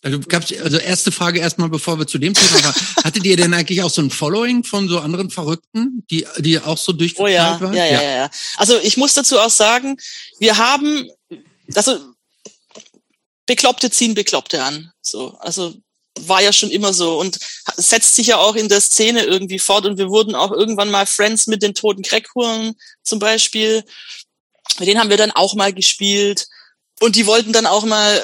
also, gab's, also erste Frage erstmal, bevor wir zu dem Thema waren. Hattet ihr denn eigentlich auch so ein Following von so anderen Verrückten, die, die auch so durchgeknallt oh ja, waren? Ja, ja, ja, ja. Also ich muss dazu auch sagen, wir haben, also Bekloppte ziehen Bekloppte an. So, also war ja schon immer so und setzt sich ja auch in der Szene irgendwie fort. Und wir wurden auch irgendwann mal Friends mit den toten Crackhuren zum Beispiel. Mit denen haben wir dann auch mal gespielt. Und die wollten dann auch mal,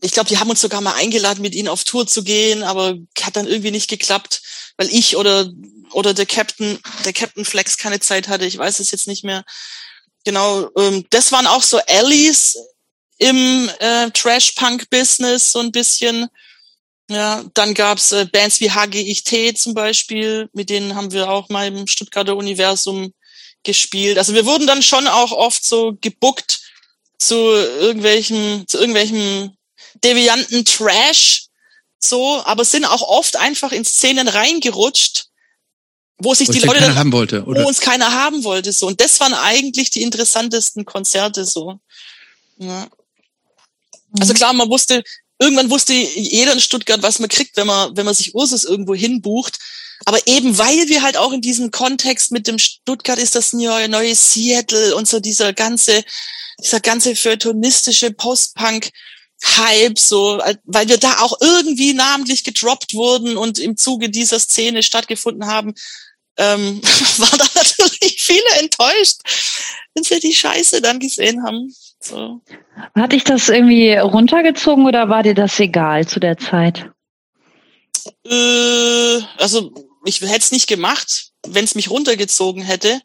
ich glaube, die haben uns sogar mal eingeladen, mit ihnen auf Tour zu gehen, aber hat dann irgendwie nicht geklappt, weil ich oder oder der Captain, der Captain Flex keine Zeit hatte. Ich weiß es jetzt nicht mehr. Genau, ähm, das waren auch so Allies im äh, Trash-Punk-Business so ein bisschen. Ja, dann gab's äh, Bands wie HGIT zum Beispiel, mit denen haben wir auch mal im Stuttgarter Universum gespielt. Also wir wurden dann schon auch oft so gebuckt zu irgendwelchen, zu irgendwelchen devianten Trash, so, aber sind auch oft einfach in Szenen reingerutscht, wo sich wo die Leute dann, haben wollte, oder? wo uns keiner haben wollte, so. Und das waren eigentlich die interessantesten Konzerte, so. Ja. Also mhm. klar, man wusste, irgendwann wusste jeder in Stuttgart, was man kriegt, wenn man, wenn man sich Ursus irgendwo hinbucht. Aber eben weil wir halt auch in diesem Kontext mit dem Stuttgart ist das neue, neue Seattle und so dieser ganze, dieser ganze feuilletonistische Post-Punk Hype, so, weil wir da auch irgendwie namentlich gedroppt wurden und im Zuge dieser Szene stattgefunden haben, ähm, war da natürlich viele enttäuscht, wenn sie die Scheiße dann gesehen haben. So. Hat dich das irgendwie runtergezogen oder war dir das egal zu der Zeit? Äh, also ich hätte es nicht gemacht, wenn es mich runtergezogen hätte.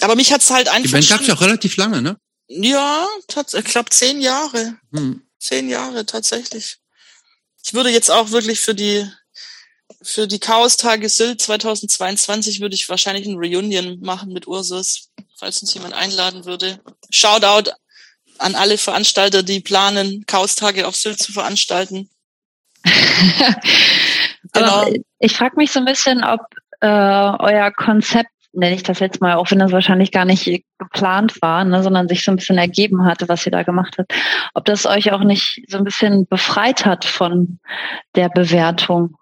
Aber mich hat's halt einfach. Die Band gab's ja auch relativ lange, ne? Ja, ich glaube zehn Jahre. Hm. Zehn Jahre tatsächlich. Ich würde jetzt auch wirklich für die für die Chaos-Tage Sylt 2022 würde ich wahrscheinlich ein Reunion machen mit Ursus, falls uns jemand einladen würde. Shoutout an alle Veranstalter, die planen, Chaos-Tage auf Sylt zu veranstalten. genau. ich frage mich so ein bisschen, ob äh, euer Konzept, nenne ich das jetzt mal, auch wenn das wahrscheinlich gar nicht geplant war, ne, sondern sich so ein bisschen ergeben hatte, was ihr da gemacht habt, ob das euch auch nicht so ein bisschen befreit hat von der Bewertung.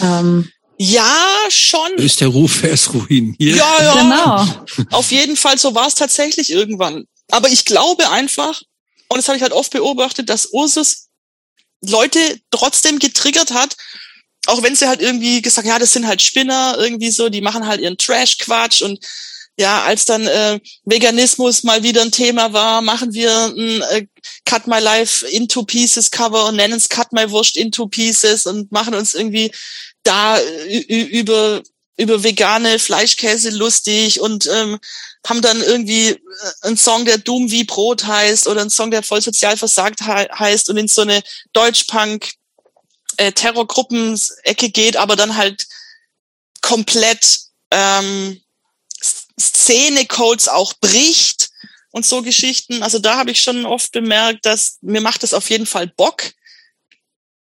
Ähm, ja, schon. Ist der Ruf erst ruiniert? Ja, ja. Genau. Auf jeden Fall, so war es tatsächlich irgendwann. Aber ich glaube einfach, und das habe ich halt oft beobachtet, dass Ursus Leute trotzdem getriggert hat, auch wenn sie halt irgendwie gesagt, ja, das sind halt Spinner, irgendwie so, die machen halt ihren Trash-Quatsch und ja, als dann äh, Veganismus mal wieder ein Thema war, machen wir ein äh, Cut My Life into Pieces Cover und nennen es Cut My Wurst into Pieces und machen uns irgendwie da über über vegane Fleischkäse lustig und ähm, haben dann irgendwie äh, einen Song, der Doom wie Brot heißt oder einen Song, der voll sozial versagt he heißt und in so eine Deutschpunk äh, Terrorgruppen-Ecke geht, aber dann halt komplett ähm, Szene-Codes auch bricht und so Geschichten. Also da habe ich schon oft bemerkt, dass mir macht das auf jeden Fall Bock.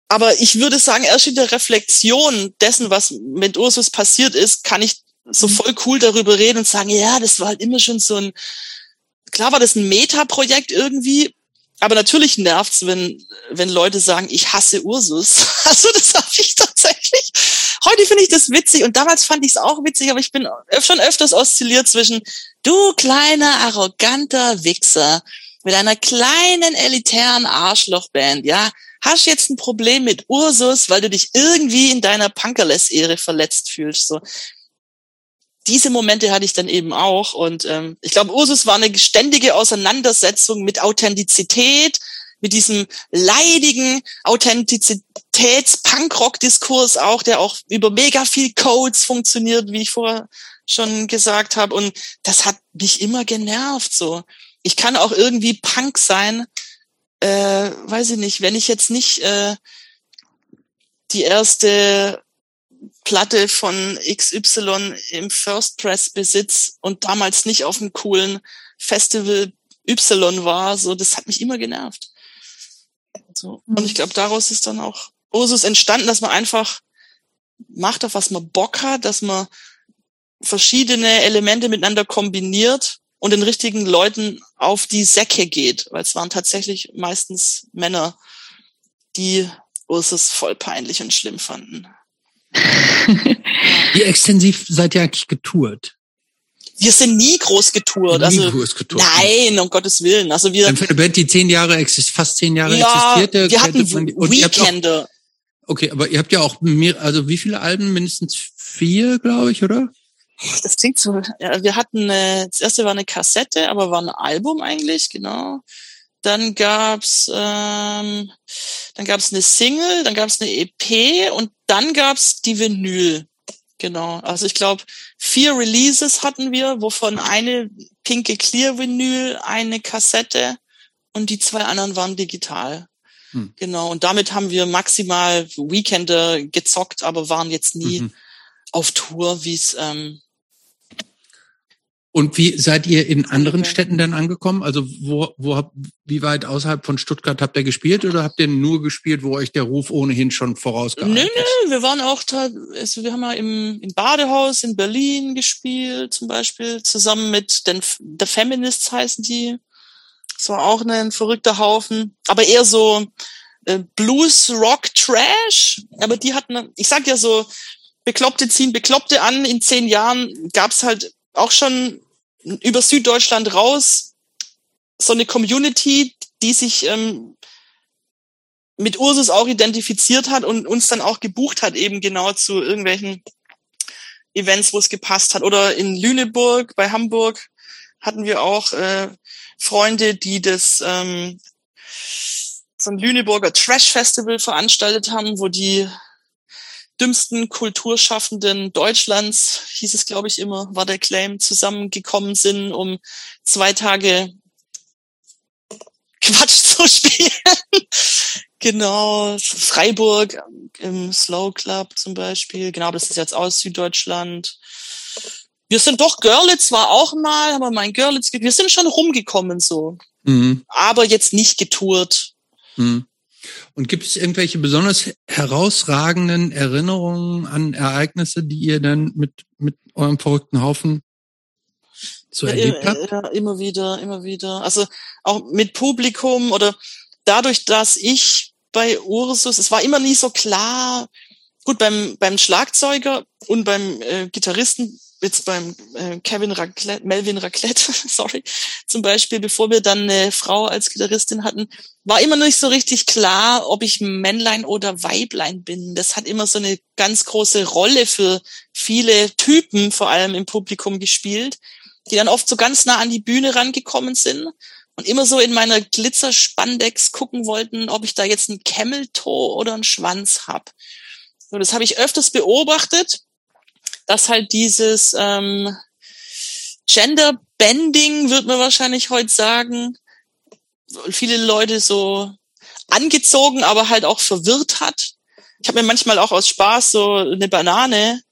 Aber ich würde sagen, erst in der Reflexion dessen, was mit Ursus passiert ist, kann ich so mhm. voll cool darüber reden und sagen, ja, das war halt immer schon so ein, klar war das ein Meta-Projekt irgendwie, aber natürlich nervt's, wenn, wenn Leute sagen, ich hasse Ursus. Also das habe ich tatsächlich. Heute finde ich das witzig und damals fand ich es auch witzig, aber ich bin schon öfters oszilliert zwischen, du kleiner, arroganter Wichser mit einer kleinen elitären Arschlochband, ja, hast jetzt ein Problem mit Ursus, weil du dich irgendwie in deiner Punkerless-Ehre verletzt fühlst. So. Diese Momente hatte ich dann eben auch. Und ähm, ich glaube, Ursus war eine ständige Auseinandersetzung mit Authentizität, mit diesem leidigen Authentizitäts-Punkrock-Diskurs auch, der auch über mega viel Codes funktioniert, wie ich vorher schon gesagt habe. Und das hat mich immer genervt. So, ich kann auch irgendwie Punk sein, äh, weiß ich nicht, wenn ich jetzt nicht äh, die erste Platte von XY im First Press besitz und damals nicht auf einem coolen Festival Y war, so das hat mich immer genervt. So. Und ich glaube, daraus ist dann auch Ursus entstanden, dass man einfach macht, auf was man Bock hat, dass man verschiedene Elemente miteinander kombiniert und den richtigen Leuten auf die Säcke geht, weil es waren tatsächlich meistens Männer, die Ursus voll peinlich und schlimm fanden. Wie extensiv seid ihr eigentlich getourt? Wir sind nie groß getourt. Nie also, groß getourt. Nein, um Gottes Willen. Also wir. Für eine Band, die zehn Jahre existiert, fast zehn Jahre ja, existierte. Wir hatten man, Weekender. Auch, okay, aber ihr habt ja auch mehr, also wie viele Alben? Mindestens vier, glaube ich, oder? Das klingt so. Ja, wir hatten, äh, das erste war eine Kassette, aber war ein Album eigentlich, genau. Dann gab's, ähm, dann gab's eine Single, dann gab's eine EP und dann gab's die Vinyl. Genau. Also ich glaube, vier Releases hatten wir, wovon eine pinke Clear Vinyl, eine Kassette und die zwei anderen waren digital. Hm. Genau. Und damit haben wir maximal Weekender gezockt, aber waren jetzt nie mhm. auf Tour, wie es ähm, und wie seid ihr in anderen okay. Städten dann angekommen? Also wo, wo wie weit außerhalb von Stuttgart habt ihr gespielt oder habt ihr nur gespielt, wo euch der Ruf ohnehin schon vorausgegangen ist? Nö, nö, wir waren auch da, also wir haben ja im, im Badehaus in Berlin gespielt, zum Beispiel, zusammen mit den The Feminists heißen die. Das war auch ein verrückter Haufen, aber eher so äh, Blues, Rock, Trash. Aber die hatten, ich sag ja so, Bekloppte ziehen Bekloppte an. In zehn Jahren gab's halt auch schon über Süddeutschland raus so eine Community, die sich ähm, mit Ursus auch identifiziert hat und uns dann auch gebucht hat, eben genau zu irgendwelchen Events, wo es gepasst hat. Oder in Lüneburg, bei Hamburg hatten wir auch äh, Freunde, die das ähm, so ein Lüneburger Trash Festival veranstaltet haben, wo die dümmsten Kulturschaffenden Deutschlands, hieß es, glaube ich, immer, war der Claim, zusammengekommen sind, um zwei Tage Quatsch zu spielen. genau, Freiburg im Slow Club zum Beispiel. Genau, das ist jetzt aus Süddeutschland. Wir sind doch Görlitz war auch mal, aber mein Görlitz, wir sind schon rumgekommen so. Mhm. Aber jetzt nicht getourt. Mhm. Und gibt es irgendwelche besonders herausragenden Erinnerungen an Ereignisse, die ihr dann mit, mit eurem verrückten Haufen so erlebt habt? Ja, immer wieder, immer wieder. Also auch mit Publikum oder dadurch, dass ich bei Ursus, es war immer nie so klar, gut, beim, beim Schlagzeuger und beim äh, Gitarristen jetzt beim äh, Kevin Raclette, Melvin Raclette, sorry, zum Beispiel, bevor wir dann eine Frau als Gitarristin hatten, war immer nicht so richtig klar, ob ich Männlein oder Weiblein bin. Das hat immer so eine ganz große Rolle für viele Typen, vor allem im Publikum gespielt, die dann oft so ganz nah an die Bühne rangekommen sind und immer so in meiner Glitzerspandex gucken wollten, ob ich da jetzt ein Camel Toe oder einen Schwanz hab. So, das habe ich öfters beobachtet dass halt dieses ähm, Gender Bending, wird man wahrscheinlich heute sagen, viele Leute so angezogen, aber halt auch verwirrt hat. Ich habe mir manchmal auch aus Spaß so eine Banane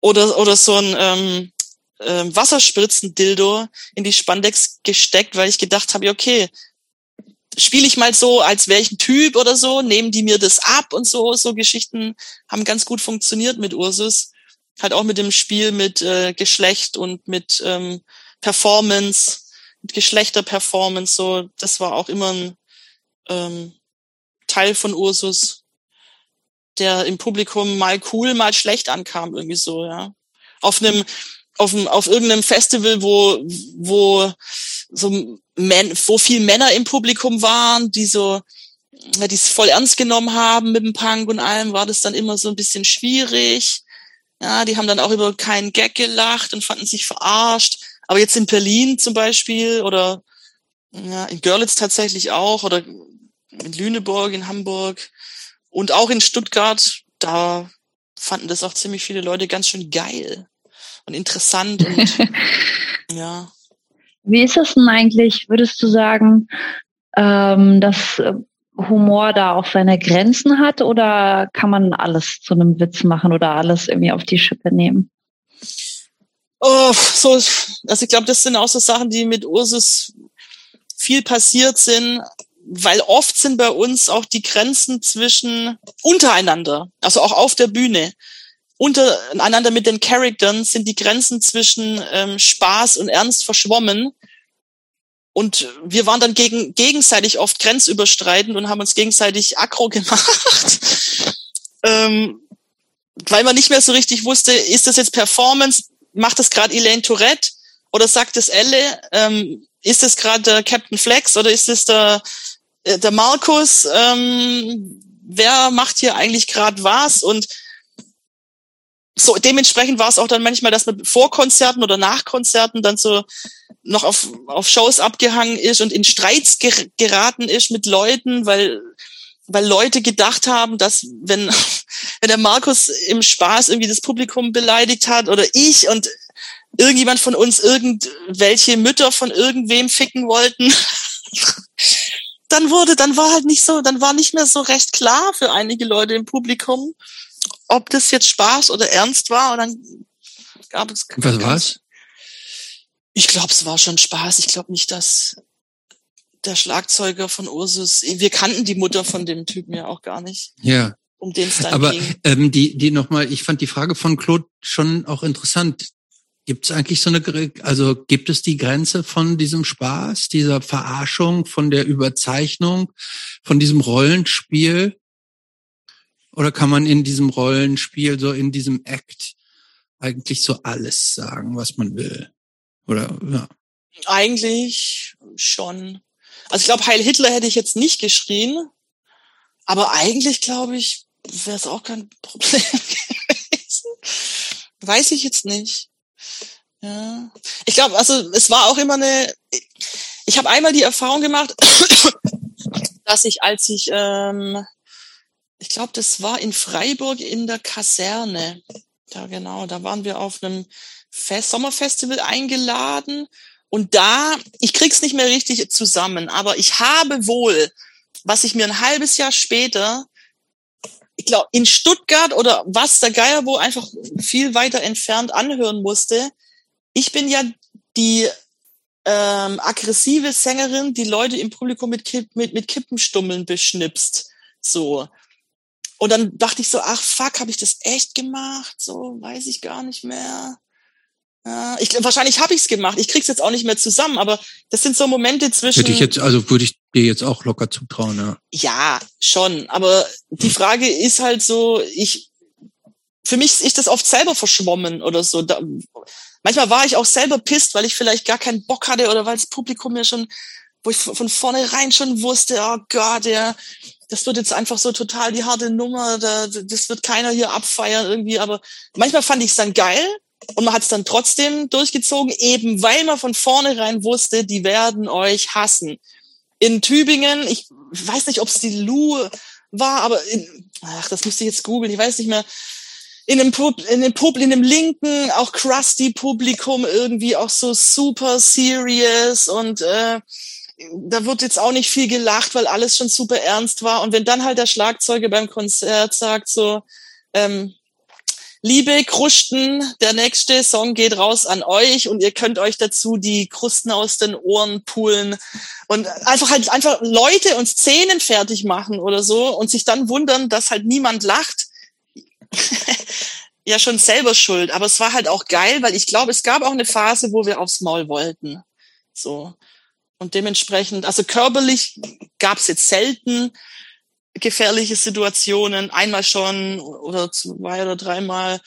oder oder so ein ähm, ähm, Wasserspritzen-Dildo in die Spandex gesteckt, weil ich gedacht habe, okay, spiele ich mal so, als wäre ich ein Typ oder so, nehmen die mir das ab und so, so Geschichten haben ganz gut funktioniert mit Ursus halt auch mit dem Spiel mit äh, Geschlecht und mit ähm, Performance, mit Geschlechterperformance, so, das war auch immer ein ähm, Teil von Ursus, der im Publikum mal cool, mal schlecht ankam, irgendwie so, ja. Auf einem, auf, einem, auf irgendeinem Festival, wo, wo so Men, wo viel Männer im Publikum waren, die so die es voll ernst genommen haben mit dem Punk und allem, war das dann immer so ein bisschen schwierig. Ja, die haben dann auch über keinen Gag gelacht und fanden sich verarscht. Aber jetzt in Berlin zum Beispiel oder ja, in Görlitz tatsächlich auch oder in Lüneburg, in Hamburg und auch in Stuttgart, da fanden das auch ziemlich viele Leute ganz schön geil und interessant und ja. Wie ist das denn eigentlich, würdest du sagen, ähm, dass äh, Humor da auch seine Grenzen hat oder kann man alles zu einem Witz machen oder alles irgendwie auf die Schippe nehmen? Oh, so, also ich glaube, das sind auch so Sachen, die mit Ursus viel passiert sind, weil oft sind bei uns auch die Grenzen zwischen untereinander, also auch auf der Bühne, untereinander mit den Charaktern sind die Grenzen zwischen ähm, Spaß und Ernst verschwommen. Und wir waren dann gegen, gegenseitig oft grenzüberstreitend und haben uns gegenseitig aggro gemacht. ähm, weil man nicht mehr so richtig wusste, ist das jetzt Performance, macht das gerade Elaine Tourette oder sagt es Elle? Ähm, ist es gerade der Captain Flex oder ist es der, äh, der Markus? Ähm, wer macht hier eigentlich gerade was? Und so dementsprechend war es auch dann manchmal, dass man vor Konzerten oder nach Konzerten dann so noch auf, auf Shows abgehangen ist und in Streits ger geraten ist mit Leuten, weil weil Leute gedacht haben, dass wenn wenn der Markus im Spaß irgendwie das Publikum beleidigt hat oder ich und irgendjemand von uns irgendwelche Mütter von irgendwem ficken wollten, dann wurde, dann war halt nicht so, dann war nicht mehr so recht klar für einige Leute im Publikum, ob das jetzt Spaß oder Ernst war. Und dann gab es. Was war's? Ich glaube, es war schon Spaß. Ich glaube nicht, dass der Schlagzeuger von Ursus, wir kannten die Mutter von dem Typen ja auch gar nicht. Ja. Um den es dann Aber ging. ähm, die, die nochmal, ich fand die Frage von Claude schon auch interessant. Gibt es eigentlich so eine, also gibt es die Grenze von diesem Spaß, dieser Verarschung, von der Überzeichnung, von diesem Rollenspiel? Oder kann man in diesem Rollenspiel, so in diesem Act, eigentlich so alles sagen, was man will? Oder ja. Eigentlich schon. Also ich glaube, Heil Hitler hätte ich jetzt nicht geschrien, aber eigentlich glaube ich, wäre es auch kein Problem gewesen. Weiß ich jetzt nicht. Ja. Ich glaube, also es war auch immer eine. Ich habe einmal die Erfahrung gemacht, dass ich, als ich, ähm, ich glaube, das war in Freiburg in der Kaserne. Da genau, da waren wir auf einem Fest, Sommerfestival eingeladen und da, ich krieg's nicht mehr richtig zusammen, aber ich habe wohl, was ich mir ein halbes Jahr später, ich glaube, in Stuttgart oder was der Geier wo einfach viel weiter entfernt anhören musste. Ich bin ja die ähm, aggressive Sängerin, die Leute im Publikum mit, Kipp, mit, mit Kippenstummeln beschnipst. So. Und dann dachte ich so, ach fuck, habe ich das echt gemacht? So, weiß ich gar nicht mehr. Ja, ich, wahrscheinlich habe ich es gemacht. Ich krieg's jetzt auch nicht mehr zusammen, aber das sind so Momente zwischen. Hätte ich jetzt, also würde ich dir jetzt auch locker zutrauen, ja. Ja, schon. Aber die Frage ist halt so, ich, für mich ist das oft selber verschwommen oder so. Da, manchmal war ich auch selber pisst, weil ich vielleicht gar keinen Bock hatte oder weil das Publikum mir schon, wo ich von vornherein schon wusste, oh Gott, der, das wird jetzt einfach so total die harte Nummer, da, das wird keiner hier abfeiern irgendwie. Aber manchmal fand ich es dann geil und man hat es dann trotzdem durchgezogen, eben weil man von vornherein wusste, die werden euch hassen. In Tübingen, ich weiß nicht, ob es die Lu war, aber in, ach, das müsste ich jetzt googeln, ich weiß nicht mehr. In dem Pub, in dem Pub, in dem linken, auch crusty Publikum irgendwie auch so super serious und äh, da wird jetzt auch nicht viel gelacht, weil alles schon super ernst war. Und wenn dann halt der Schlagzeuger beim Konzert sagt so, ähm, Liebe Krusten, der nächste Song geht raus an euch und ihr könnt euch dazu die Krusten aus den Ohren pulen und einfach halt einfach Leute und Szenen fertig machen oder so und sich dann wundern, dass halt niemand lacht. ja, schon selber schuld. Aber es war halt auch geil, weil ich glaube, es gab auch eine Phase, wo wir aufs Maul wollten. So. Und dementsprechend, also körperlich gab es jetzt selten gefährliche Situationen, einmal schon oder zwei oder dreimal,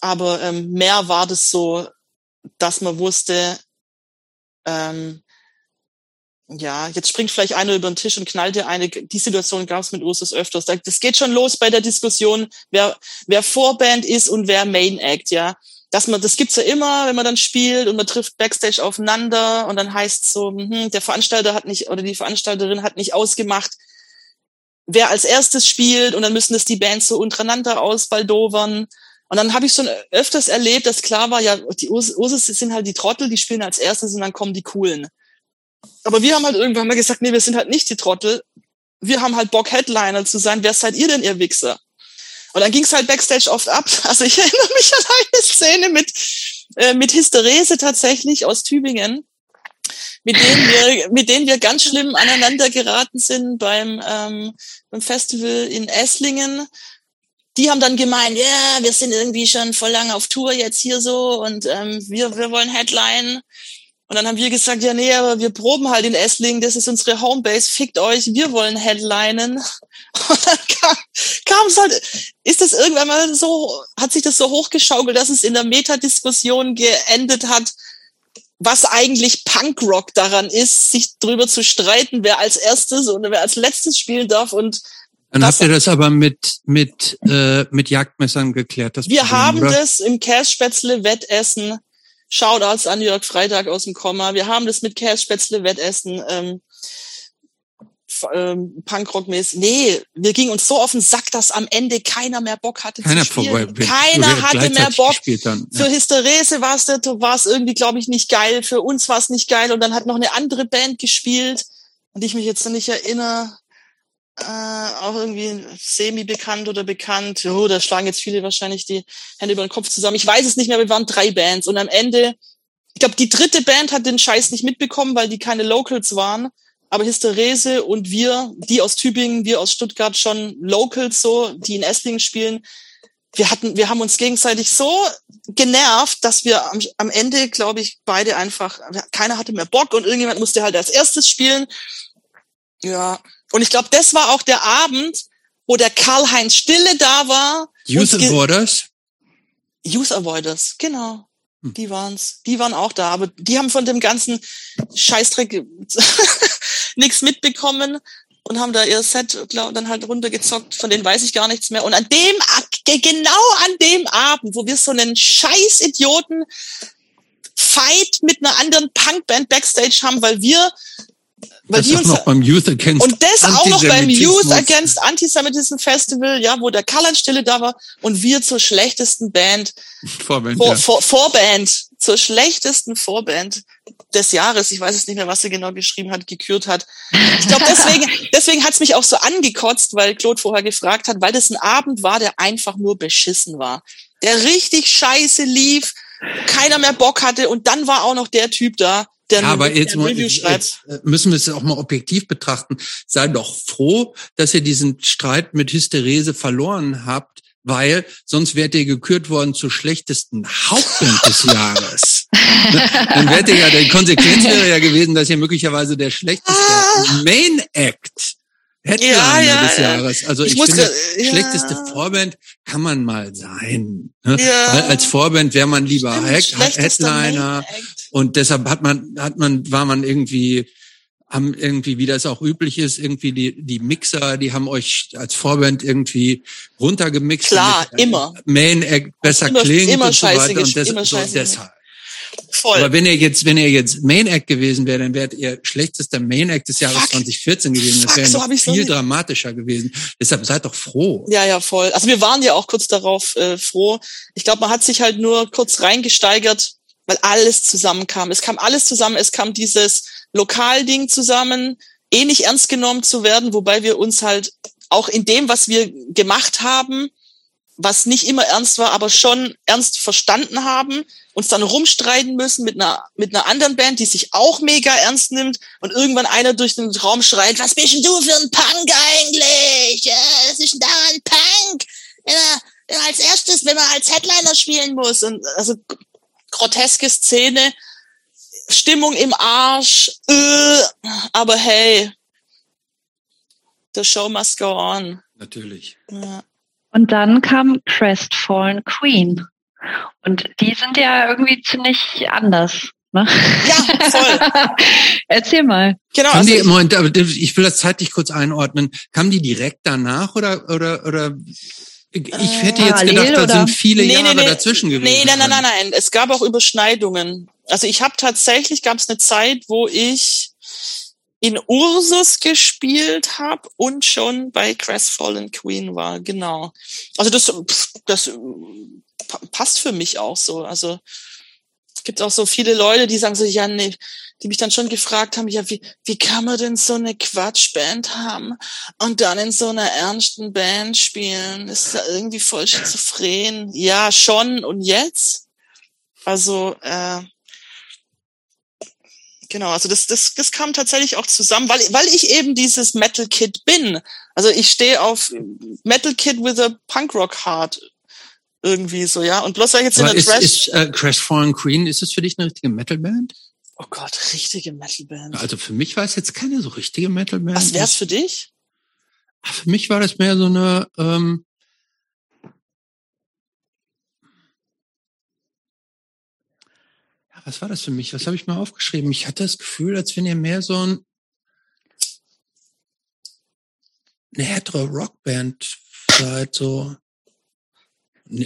aber ähm, mehr war das so, dass man wusste, ähm, ja, jetzt springt vielleicht einer über den Tisch und knallt dir eine. Die Situation gab es mit Ursus öfters. Das geht schon los bei der Diskussion, wer, wer Vorband ist und wer Main Act, ja. Dass man, das gibt's ja immer, wenn man dann spielt und man trifft Backstage aufeinander und dann heißt so, hm, der Veranstalter hat nicht oder die Veranstalterin hat nicht ausgemacht, wer als erstes spielt und dann müssen das die Bands so untereinander ausbaldovern. Und dann habe ich schon öfters erlebt, dass klar war, ja, die Ursus sind halt die Trottel, die spielen als erstes und dann kommen die Coolen. Aber wir haben halt irgendwann mal gesagt, nee, wir sind halt nicht die Trottel. Wir haben halt Bock, Headliner zu sein. Wer seid ihr denn, ihr Wichser? Und dann ging es halt Backstage oft ab. Also ich erinnere mich an eine Szene mit, äh, mit Hysterese tatsächlich aus Tübingen, mit denen wir, mit denen wir ganz schlimm aneinander geraten sind beim, ähm, beim Festival in Esslingen. Die haben dann gemeint, ja, yeah, wir sind irgendwie schon voll lange auf Tour jetzt hier so und ähm, wir, wir wollen Headline. Und dann haben wir gesagt, ja, nee, aber wir proben halt in Esslingen, das ist unsere Homebase, fickt euch, wir wollen Headlinen. Und dann kam es halt, ist das irgendwann mal so, hat sich das so hochgeschaukelt, dass es in der Metadiskussion geendet hat, was eigentlich Punkrock daran ist, sich drüber zu streiten, wer als erstes und wer als letztes spielen darf und dann habt ihr das aber mit mit äh, mit Jagdmessern geklärt. Das wir Problem, haben oder? das im Kässpätzle Wettessen Shoutouts an Jörg Freitag aus dem Komma. Wir haben das mit Kässpätzle Wettessen. Ähm, ähm, Punkrock-mäßig. Nee, wir gingen uns so auf den Sack, dass am Ende keiner mehr Bock hatte keiner zu spielen. Vorbei, keiner hatte mehr Bock. Dann, ja. Für Hysterese war es war es irgendwie, glaube ich, nicht geil. Für uns war es nicht geil. Und dann hat noch eine andere Band gespielt, an die ich mich jetzt noch nicht erinnere äh, auch irgendwie semi-bekannt oder bekannt. Oh, da schlagen jetzt viele wahrscheinlich die Hände über den Kopf zusammen. Ich weiß es nicht mehr, wir waren drei Bands und am Ende, ich glaube, die dritte Band hat den Scheiß nicht mitbekommen, weil die keine Locals waren. Aber Hysterese und wir, die aus Tübingen, wir aus Stuttgart schon Locals so, die in Esslingen spielen, wir hatten, wir haben uns gegenseitig so genervt, dass wir am, am Ende, glaube ich, beide einfach, keiner hatte mehr Bock und irgendjemand musste halt als erstes spielen. Ja, und ich glaube, das war auch der Abend, wo der Karl-Heinz Stille da war. Youth Avoiders? Youth Avoiders, genau. Hm. Die waren's. Die waren auch da, aber die haben von dem ganzen Scheißdreck nichts mitbekommen und haben da ihr Set glaub, dann halt runtergezockt. Von denen weiß ich gar nichts mehr. Und an dem, genau an dem Abend, wo wir so einen scheiß Idioten Fight mit einer anderen Punkband Backstage haben, weil wir weil das die uns, noch beim Youth Against Und das auch noch beim Youth Against Antisemitism Festival, ja, wo der Karl Stille da war und wir zur schlechtesten Band, Vorband, vor, ja. vor, Vorband, zur schlechtesten Vorband des Jahres, ich weiß es nicht mehr, was er genau geschrieben hat, gekürt hat. Ich glaube, deswegen, deswegen hat's mich auch so angekotzt, weil Claude vorher gefragt hat, weil das ein Abend war, der einfach nur beschissen war. Der richtig scheiße lief, keiner mehr Bock hatte und dann war auch noch der Typ da, der ja, aber jetzt, mal, jetzt äh, müssen wir es auch mal objektiv betrachten. Sei doch froh, dass ihr diesen Streit mit Hysterese verloren habt, weil sonst wärt ihr gekürt worden zur schlechtesten Hauptband des Jahres. Dann ihr ja, die Konsequenz wäre ja gewesen, dass ihr möglicherweise der schlechteste ah. Main Act Headliner ja, ja, des Jahres. Also ich, ich finde, ja. schlechteste Vorband kann man mal sein. Ne? Ja. Als Vorband wäre man lieber Stimmt, Headliner. Und deshalb hat man, hat man, war man irgendwie, haben irgendwie, wie das auch üblich ist, irgendwie die, die Mixer, die haben euch als Vorband irgendwie runtergemixt. Klar, immer. Main Act besser immer, klingt immer und so weiter. Und immer so deshalb. Voll. Aber wenn ihr jetzt, wenn ihr jetzt Main Act gewesen wäre, dann wärt ihr schlechtester Main Act des Jahres Fuck. 2014 gewesen. Das wäre so noch viel dramatischer gewesen. Deshalb seid doch froh. Ja, ja, voll. Also wir waren ja auch kurz darauf äh, froh. Ich glaube, man hat sich halt nur kurz reingesteigert, weil alles zusammenkam. Es kam alles zusammen. Es kam dieses Lokalding zusammen, eh nicht ernst genommen zu werden, wobei wir uns halt auch in dem, was wir gemacht haben, was nicht immer ernst war, aber schon ernst verstanden haben, uns dann rumstreiten müssen mit einer, mit einer anderen Band, die sich auch mega ernst nimmt und irgendwann einer durch den Raum schreit, was bist denn du für ein Punk eigentlich? Ja, was ist denn da ein Punk? Ja, als erstes, wenn man als Headliner spielen muss und also groteske Szene, Stimmung im Arsch, äh, aber hey, the show must go on. Natürlich. Ja. Und dann kam Crestfallen Queen. Und die sind ja irgendwie ziemlich anders. Ne? Ja, voll. Erzähl mal. Genau. Also die, Moment, ich will das zeitlich kurz einordnen. Kamen die direkt danach oder oder oder ich hätte jetzt Parallel, gedacht, da oder? sind viele nee, Jahre nee, nee, dazwischen gewesen. Nee, nein, nein, nein, nein. Es gab auch Überschneidungen. Also ich habe tatsächlich, gab es eine Zeit, wo ich in Ursus gespielt habe und schon bei Crestfallen Queen war, genau. Also das, das passt für mich auch so. Also es gibt auch so viele Leute, die sagen so, ja, nee, die mich dann schon gefragt haben, ja, wie, wie kann man denn so eine Quatschband haben und dann in so einer ernsten Band spielen? ist da irgendwie voll schizophren. Ja, schon. Und jetzt? Also, äh, Genau, also das, das, das kam tatsächlich auch zusammen, weil, weil ich eben dieses Metal Kid bin. Also ich stehe auf Metal Kid with a Punk Rock Heart irgendwie so, ja. Und bloß weil ich jetzt Aber in der Trash... Ist, äh, Crash Fallen Queen, ist es für dich eine richtige Metalband? Oh Gott, richtige Metalband. Also für mich war es jetzt keine so richtige Metalband. Was wär's für dich? Für mich war das mehr so eine, ähm, was war das für mich? Was habe ich mal aufgeschrieben? Ich hatte das Gefühl, als wenn ihr mehr so ein eine härtere Rockband seid, so.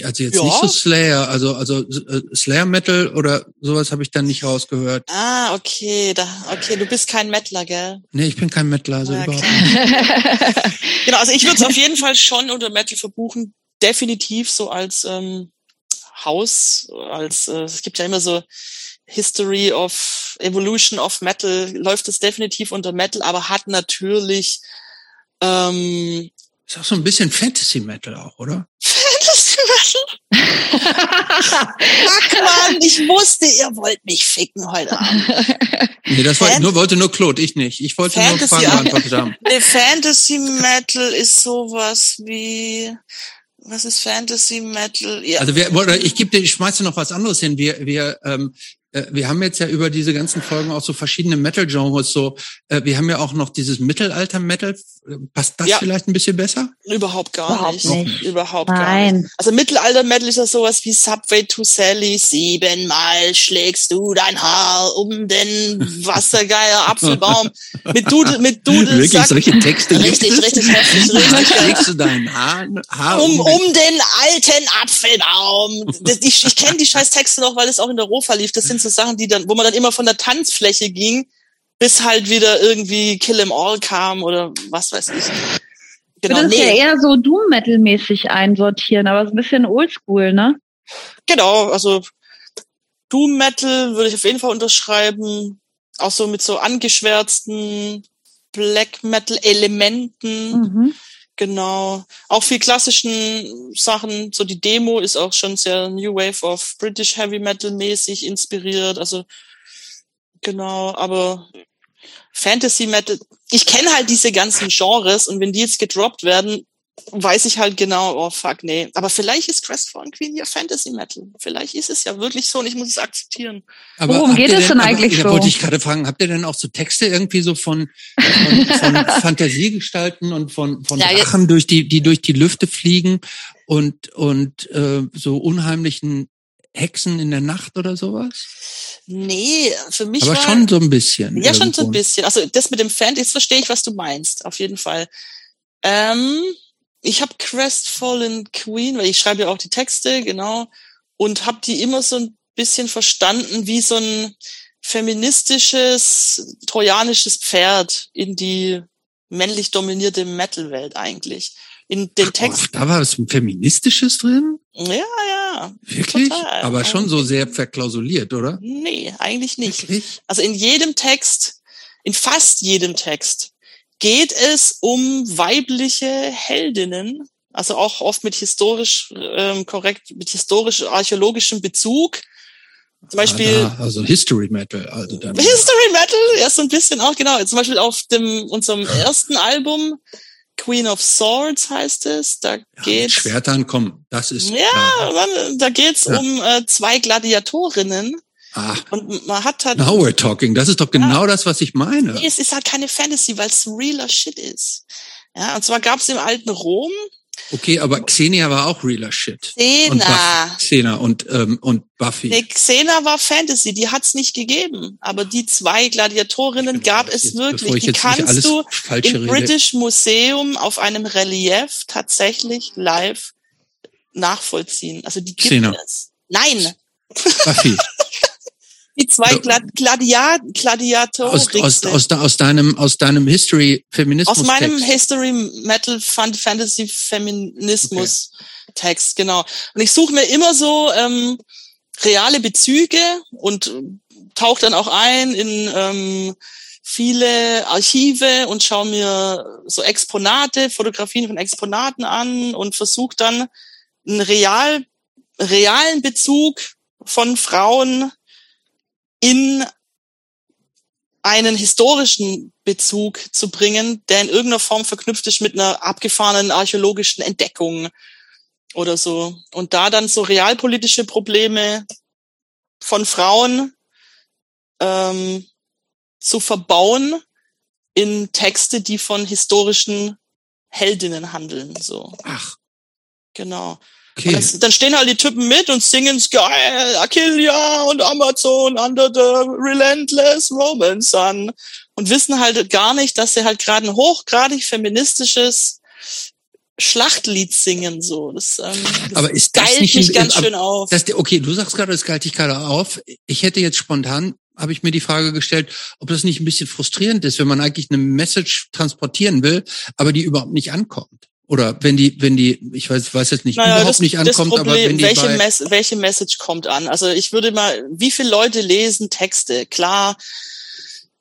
Also jetzt ja. nicht so Slayer, also also äh, Slayer Metal oder sowas habe ich dann nicht rausgehört. Ah, okay, da, okay, du bist kein Metaler, gell? Nee, ich bin kein Metaler, also ja, überhaupt nicht. genau, also ich würde es auf jeden Fall schon unter Metal verbuchen, definitiv so als ähm, Haus, als äh, es gibt ja immer so History of Evolution of Metal läuft es definitiv unter Metal, aber hat natürlich ähm, ist auch so ein bisschen Fantasy Metal auch, oder? Fantasy Metal? Ach man, ich wusste, ihr wollt mich ficken heute Abend. Nee, das war, nur, wollte nur Claude, ich nicht. Ich wollte Fantasy, nur Fragen beantwortet haben. Nee, Fantasy Metal ist sowas wie was ist Fantasy Metal? Ja. Also wir, ich gebe dir, ich schmeiße noch was anderes hin. Wir, wir ähm, äh, wir haben jetzt ja über diese ganzen Folgen auch so verschiedene Metal-Genres. So, äh, wir haben ja auch noch dieses Mittelalter-Metal. Passt das ja. vielleicht ein bisschen besser? Überhaupt gar Überhaupt nicht. nicht. Überhaupt Nein. gar nicht. Also Mittelalter-Metal ist ja sowas wie Subway to Sally. Siebenmal schlägst du dein Haar um den Wassergeier Apfelbaum. mit Dudel, mit Dudel. Wirklich solche Texte? Richtig, richtig heftig, richtig. schlägst du dein Haar, Haar um, um den alten Apfelbaum. Ich, ich kenne die scheiß Texte noch, weil es auch in der Rofa lief. Das sind so Sachen, die dann, wo man dann immer von der Tanzfläche ging, bis halt wieder irgendwie Kill 'em All kam oder was weiß ich. Genau, ich würde nee. ja eher so Doom-Metal-mäßig einsortieren, aber so ein bisschen oldschool, ne? Genau, also Doom-Metal würde ich auf jeden Fall unterschreiben. Auch so mit so angeschwärzten Black Metal-Elementen. Mhm. Genau. Auch viel klassischen Sachen. So die Demo ist auch schon sehr New Wave of British Heavy Metal mäßig inspiriert. Also genau, aber Fantasy Metal, ich kenne halt diese ganzen Genres und wenn die jetzt gedroppt werden, weiß ich halt genau, oh fuck, nee. Aber vielleicht ist Crestfallen Queen ja Fantasy Metal. Vielleicht ist es ja wirklich so und ich muss es akzeptieren. Aber Worum geht es denn, eigentlich aber, so? wollte ich gerade fragen, habt ihr denn auch so Texte irgendwie so von, von, von Fantasiegestalten und von, von ja, Drachen, durch die, die durch die Lüfte fliegen und, und äh, so unheimlichen Hexen in der Nacht oder sowas? Nee, für mich Aber war, schon so ein bisschen. Ja, irgendwo. schon so ein bisschen. Also das mit dem Fan, jetzt verstehe ich, was du meinst, auf jeden Fall. Ähm, ich habe Crestfallen Queen, weil ich schreibe ja auch die Texte, genau, und habe die immer so ein bisschen verstanden wie so ein feministisches, trojanisches Pferd in die männlich dominierte Metal-Welt eigentlich. In den Text. da war was feministisches drin? Ja, ja. Wirklich? Total. Aber schon so sehr verklausuliert, oder? Nee, eigentlich nicht. Wirklich? Also in jedem Text, in fast jedem Text geht es um weibliche Heldinnen, also auch oft mit historisch ähm, korrekt, mit historisch archäologischem Bezug. Zum Beispiel. Ah, also History Metal, also dann. History Metal, ja, so ein bisschen auch, genau. Zum Beispiel auf dem, unserem ersten Album, Queen of Swords heißt es, da ja, geht's. Schwertern, komm, das ist. Ja, äh, da geht's ja. um äh, zwei Gladiatorinnen, Ah, und man hat halt. Now we're talking. Das ist doch genau ja, das, was ich meine. Nee, es ist halt keine Fantasy, weil es realer Shit ist. Ja, und zwar gab es im alten Rom Okay, aber Xenia war auch realer Shit. Xena. Und Xena und, ähm, und Buffy. Nee, Xena war Fantasy, die hat's nicht gegeben. Aber die zwei Gladiatorinnen gab es Jetzt, wirklich. ich Die kannst du im rede. British Museum auf einem Relief tatsächlich live nachvollziehen. Also die gibt Xena. es. Nein, Buffy. Die zwei Gladiatoren. aus, aus, aus, de- aus deinem, aus deinem History Feminismus. Aus meinem Text. History Metal Fan Fantasy Feminismus Text, genau. Und ich suche mir immer so ähm, reale Bezüge und tauche dann auch ein in ähm, viele Archive und schaue mir so Exponate, Fotografien von Exponaten an und versuche dann einen real, realen Bezug von Frauen in einen historischen Bezug zu bringen, der in irgendeiner Form verknüpft ist mit einer abgefahrenen archäologischen Entdeckung oder so. Und da dann so realpolitische Probleme von Frauen ähm, zu verbauen in Texte, die von historischen Heldinnen handeln. So, Ach, genau. Okay. das, dann stehen halt die Typen mit und singen geil, Achillia und Amazon under the relentless Roman sun und wissen halt gar nicht, dass sie halt gerade ein hochgradig feministisches Schlachtlied singen so. Das, ähm, das Aber ist das nicht mich ganz schön auf. Das, okay, du sagst gerade, das galt dich gerade auf. Ich hätte jetzt spontan, habe ich mir die Frage gestellt, ob das nicht ein bisschen frustrierend ist, wenn man eigentlich eine Message transportieren will, aber die überhaupt nicht ankommt. Oder wenn die, wenn die, ich weiß, weiß jetzt nicht, Naja, überhaupt das, nicht ankommt, aber wenn Problem, die welche, bei, Mess welche Message kommt an? Also ich würde mal, wie viele Leute lesen Texte? Klar,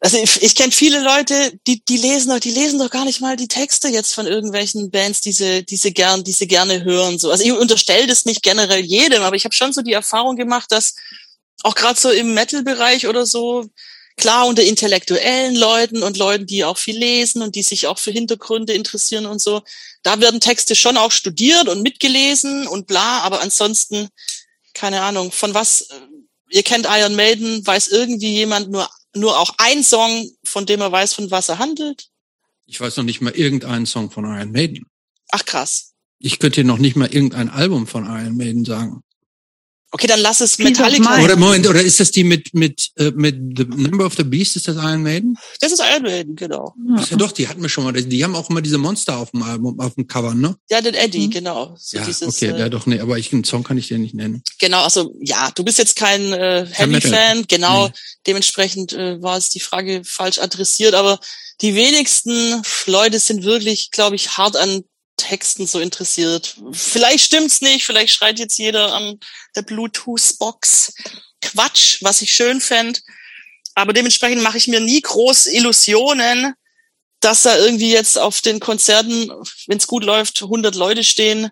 also ich, ich kenne viele Leute, die die lesen doch, die lesen doch gar nicht mal die Texte jetzt von irgendwelchen Bands, die sie, die sie gern, die sie gerne hören. So, also ich unterstelle das nicht generell jedem, aber ich habe schon so die Erfahrung gemacht, dass auch gerade so im Metal-Bereich oder so klar unter intellektuellen Leuten und Leuten, die auch viel lesen und die sich auch für Hintergründe interessieren und so, da werden Texte schon auch studiert und mitgelesen und bla, aber ansonsten, keine Ahnung, von was, äh, ihr kennt Iron Maiden, weiß irgendwie jemand nur, nur auch ein Song, von dem er weiß, von was er handelt? ich weiß noch nicht mal irgendeinen Song von Iron Maiden. Ach krass. Ich könnte dir noch nicht mal irgendein Album von Iron Maiden sagen. Okay, dann lass es Metallica. Oder Moment, oder ist das die mit mit äh, mit The Number of the Beast? Ist das Iron Maiden? Das ist Iron Maiden, genau. Das ist ja doch, die hatten wir schon mal. Die haben auch immer diese Monster auf dem Album, auf dem Cover, ne? Ja, den Eddie, Mhm. genau. So ja, dieses, okay, äh, ja doch, nee, aber ich, einen Song kann ich dir nicht nennen. Genau, also ja, du bist jetzt kein äh, Metal. Heavy-Fan, genau. Nee. Dementsprechend äh, war es die Frage falsch adressiert, aber die wenigsten Leute sind wirklich, glaube ich, hart an Texten so interessiert. Vielleicht stimmt's nicht, vielleicht schreit jetzt jeder an der Bluetooth-Box. Quatsch, was ich schön fänd. Aber dementsprechend mache ich mir nie groß Illusionen, dass da irgendwie jetzt auf den Konzerten, wenn es gut läuft, 100 Leute stehen,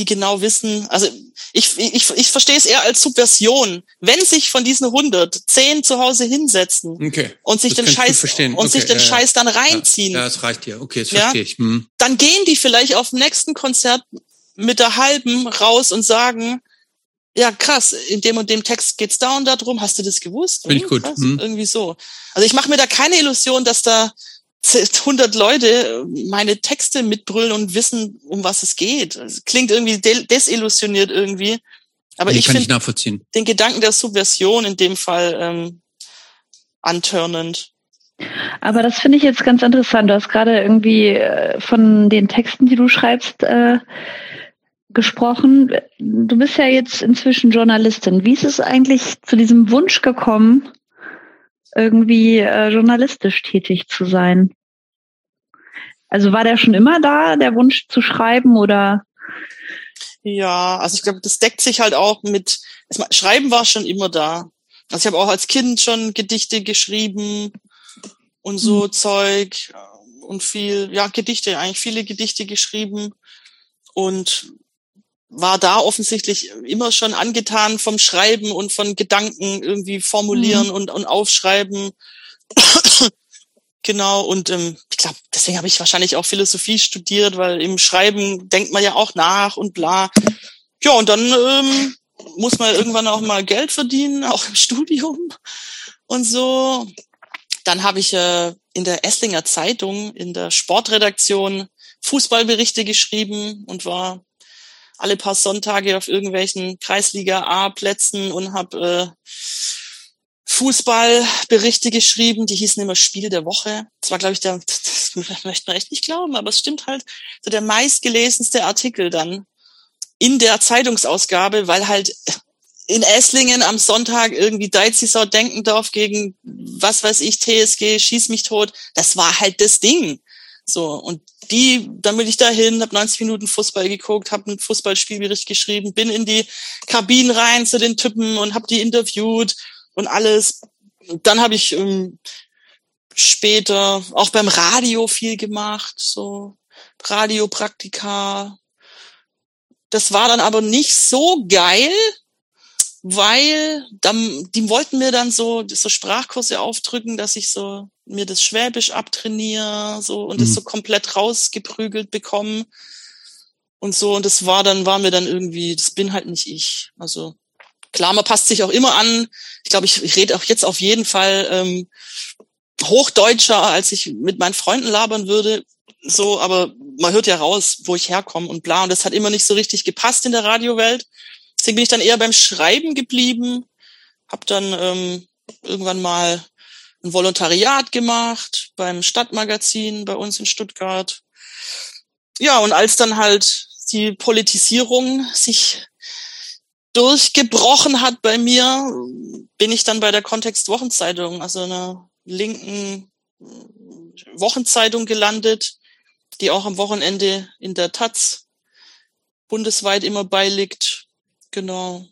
die genau wissen, also ich, ich, ich verstehe es eher als Subversion. Wenn sich von diesen 100 10 zu Hause hinsetzen Okay. und sich Das den Scheiß und sich Okay, den ja, ja. Scheiß dann reinziehen, Ja, das reicht dir. Okay, das Ja? verstehe ich. Hm. dann gehen die vielleicht auf dem nächsten Konzert mit der halben raus und sagen, ja krass, in dem und dem Text geht's da und da drum, hast du das gewusst? Find ich Hm, gut. Hm. Irgendwie so. Also ich mache mir da keine Illusion, dass da 100 Leute meine Texte mitbrüllen und wissen, um was es geht. Es klingt irgendwie de- desillusioniert irgendwie. Aber Nee, ich kann ich finde nachvollziehen. den Gedanken der Subversion in dem Fall ähm, antörnend. Aber das finde ich jetzt ganz interessant. Du hast gerade irgendwie äh, von den Texten, die du schreibst, äh, gesprochen. Du bist ja jetzt inzwischen Journalistin. Wie ist es eigentlich zu diesem Wunsch gekommen, irgendwie äh, journalistisch tätig zu sein? Also war der schon immer da, der Wunsch zu schreiben oder? Ja, also ich glaube, das deckt sich halt auch mit, Schreiben war schon immer da. Also ich habe auch als Kind schon Gedichte geschrieben und so Zeug äh, und viel, ja, Gedichte, eigentlich viele Gedichte geschrieben und war da offensichtlich immer schon angetan vom Schreiben und von Gedanken irgendwie formulieren Mhm. und, und aufschreiben. genau, und ähm, ich glaube, deswegen habe ich wahrscheinlich auch Philosophie studiert, weil im Schreiben denkt man ja auch nach und bla. Ja, und dann ähm, muss man irgendwann auch mal Geld verdienen, auch im Studium und so. Dann habe ich äh, in der Esslinger Zeitung, in der Sportredaktion, Fußballberichte geschrieben und war alle paar Sonntage auf irgendwelchen Kreisliga A-Plätzen und habe äh, Fußballberichte geschrieben, die hießen immer Spiel der Woche. Das war, glaube ich, der, das möchte man echt nicht glauben, aber es stimmt halt, so der meistgelesenste Artikel dann in der Zeitungsausgabe, weil halt in Esslingen am Sonntag irgendwie Deizisau Denkendorf gegen, was weiß ich, TSG, schieß mich tot. Das war halt das Ding. So, und die, dann bin ich dahin, habe 90 Minuten Fußball geguckt, habe einen Fußballspielbericht geschrieben, bin in die Kabinen rein zu den Typen und habe die interviewt und alles. Dann habe ich ähm, später auch beim Radio viel gemacht, so Radiopraktika. Das war dann aber nicht so geil, weil dann, die wollten mir dann so, so Sprachkurse aufdrücken, dass ich so mir das Schwäbisch abtrainiere, so und mhm. das so komplett rausgeprügelt bekommen und so. Und das war dann, war mir dann irgendwie, das bin halt nicht ich. Also klar, man passt sich auch immer an. Ich glaube, ich, ich rede auch jetzt auf jeden Fall ähm, Hochdeutscher, als ich mit meinen Freunden labern würde. So, aber man hört ja raus, wo ich herkomme und bla. Und das hat immer nicht so richtig gepasst in der Radiowelt. Deswegen bin ich dann eher beim Schreiben geblieben, habe dann ähm, irgendwann mal ein Volontariat gemacht beim Stadtmagazin bei uns in Stuttgart. Ja, und als dann halt die Politisierung sich durchgebrochen hat bei mir, bin ich dann bei der Kontext Wochenzeitung, also einer linken Wochenzeitung gelandet, die auch am Wochenende in der Taz bundesweit immer beiliegt. Genau.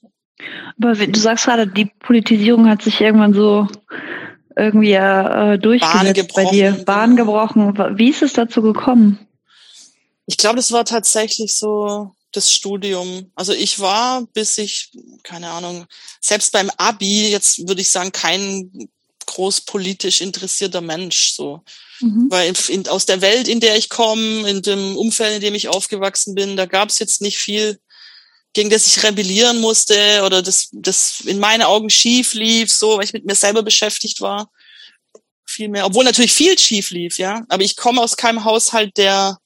Aber du sagst gerade, die Politisierung hat sich irgendwann so irgendwie äh, durchgesetzt bei dir, Bahn gebrochen. Wie ist es dazu gekommen? Ich glaube, das war tatsächlich so das Studium. Also ich war, bis ich, keine Ahnung, selbst beim Abi, jetzt würde ich sagen, kein groß politisch interessierter Mensch, so. Mhm. Weil in, aus der Welt, in der ich komme, in dem Umfeld, in dem ich aufgewachsen bin, da gab es jetzt nicht viel gegen das ich rebellieren musste oder das, das in meinen Augen schief lief, so, weil ich mit mir selber beschäftigt war. Viel mehr, obwohl natürlich viel schief lief, ja. Aber ich komme aus keinem Haushalt, der,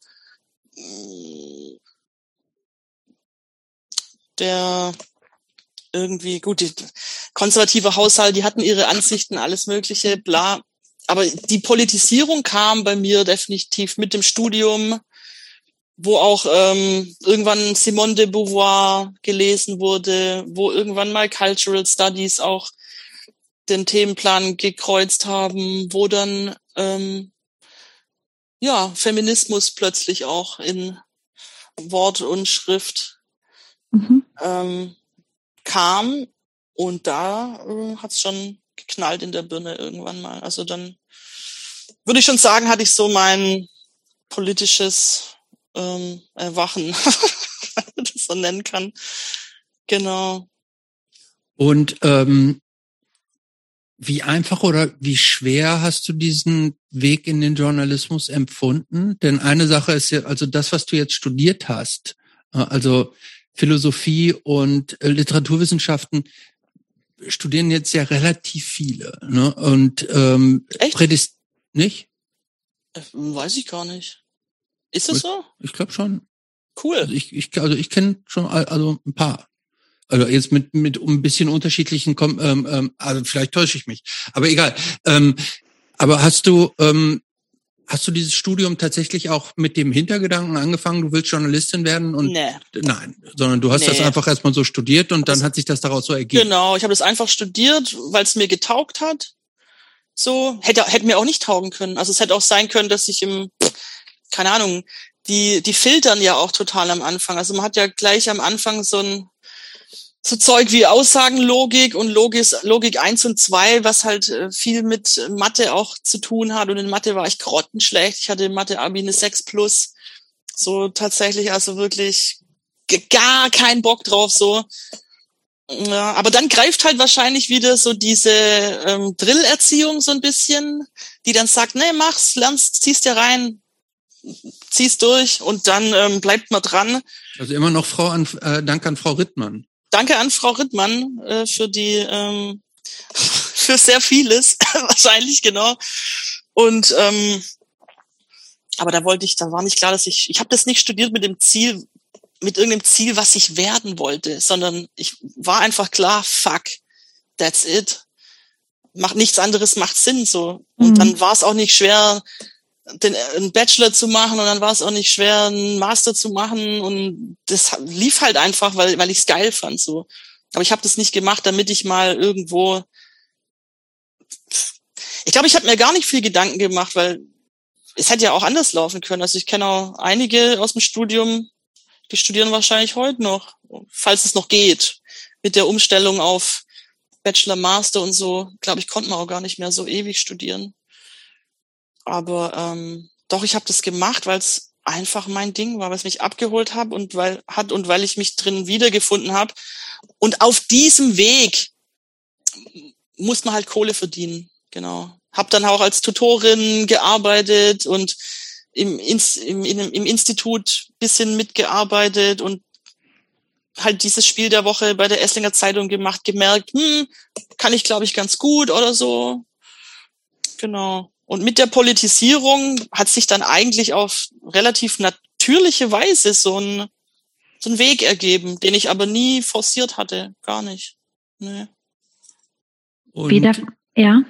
der irgendwie, gut, die konservative Haushalte, die hatten ihre Ansichten, alles Mögliche, bla. Aber die Politisierung kam bei mir definitiv mit dem Studium, wo auch ähm, irgendwann Simone de Beauvoir gelesen wurde, wo irgendwann mal Cultural Studies auch den Themenplan gekreuzt haben, wo dann ähm, ja Feminismus plötzlich auch in Wort und Schrift mhm. ähm, kam und da äh, hat's schon geknallt in der Birne irgendwann mal. Also dann würde ich schon sagen, hatte ich so mein politisches ähm, erwachen, wenn man das so nennen kann. Genau. Und ähm, wie einfach oder wie schwer hast du diesen Weg in den Journalismus empfunden? Denn eine Sache ist ja, also das, was du jetzt studiert hast, äh, also Philosophie und Literaturwissenschaften, studieren jetzt ja relativ viele. Ne? Und ähm, Echt? Prädist nicht? Äh, weiß ich gar nicht. Ist das so? Ich glaube schon. Cool. Also ich, ich, also ich kenne schon also ein paar. Also jetzt mit mit ein bisschen unterschiedlichen, ähm, ähm, also vielleicht täusche ich mich, aber egal. Ähm, aber hast du ähm, hast du dieses Studium tatsächlich auch mit dem Hintergedanken angefangen, du willst Journalistin werden und nee. nein, sondern du hast nee. das einfach erstmal so studiert und dann das, hat sich das daraus so ergeben. Genau, ich habe das einfach studiert, weil es mir getaugt hat. So hätte hätte mir auch nicht taugen können. Also es hätte auch sein können, dass ich im keine Ahnung, die, die filtern ja auch total am Anfang. Also man hat ja gleich am Anfang so ein so Zeug wie Aussagenlogik und Logik, Logik eins und zwei, was halt äh, viel mit Mathe auch zu tun hat. Und in Mathe war ich grottenschlecht. Ich hatte in Mathe Abi eine 6 plus. So tatsächlich, also wirklich gar keinen Bock drauf, so. Ja, aber dann greift halt wahrscheinlich wieder so diese ähm, Drillerziehung so ein bisschen, die dann sagt, nee, mach's, lernst, ziehst dir rein, zieh's durch und dann ähm, bleibt man dran. Also immer noch Frau an, äh, Dank an Frau Rittmann. Danke an Frau Rittmann äh, für die ähm, für sehr vieles wahrscheinlich genau und ähm, aber da wollte ich, da war nicht klar, dass ich, ich habe das nicht studiert mit dem Ziel, mit irgendeinem Ziel, was ich werden wollte, sondern ich war einfach klar, fuck, that's it. Macht nichts anderes macht Sinn so. Und mhm. dann war es auch nicht schwer, den einen Bachelor zu machen und dann war es auch nicht schwer, einen Master zu machen und das lief halt einfach, weil weil ich es geil fand so. Aber ich habe das nicht gemacht, damit ich mal irgendwo. Ich glaube, ich habe mir gar nicht viel Gedanken gemacht, weil es hätte ja auch anders laufen können. Also ich kenne auch einige aus dem Studium, die studieren wahrscheinlich heute noch, falls es noch geht, mit der Umstellung auf Bachelor, Master und so. Glaube ich, konnte man auch gar nicht mehr so ewig studieren. Aber ähm, doch, ich habe das gemacht, weil es einfach mein Ding war, was mich abgeholt hat und weil hat und weil ich mich drin wiedergefunden habe. Und auf diesem Weg muss man halt Kohle verdienen, genau. Hab dann auch als Tutorin gearbeitet und im, im, im, im Institut bisschen mitgearbeitet und halt dieses Spiel der Woche bei der Esslinger Zeitung gemacht, gemerkt, hm, kann ich glaube ich ganz gut oder so. Genau. Und mit der Politisierung hat sich dann eigentlich auf relativ natürliche Weise so ein, so ein Weg ergeben, den ich aber nie forciert hatte. Gar nicht. Nee. Und Wie darf, ja,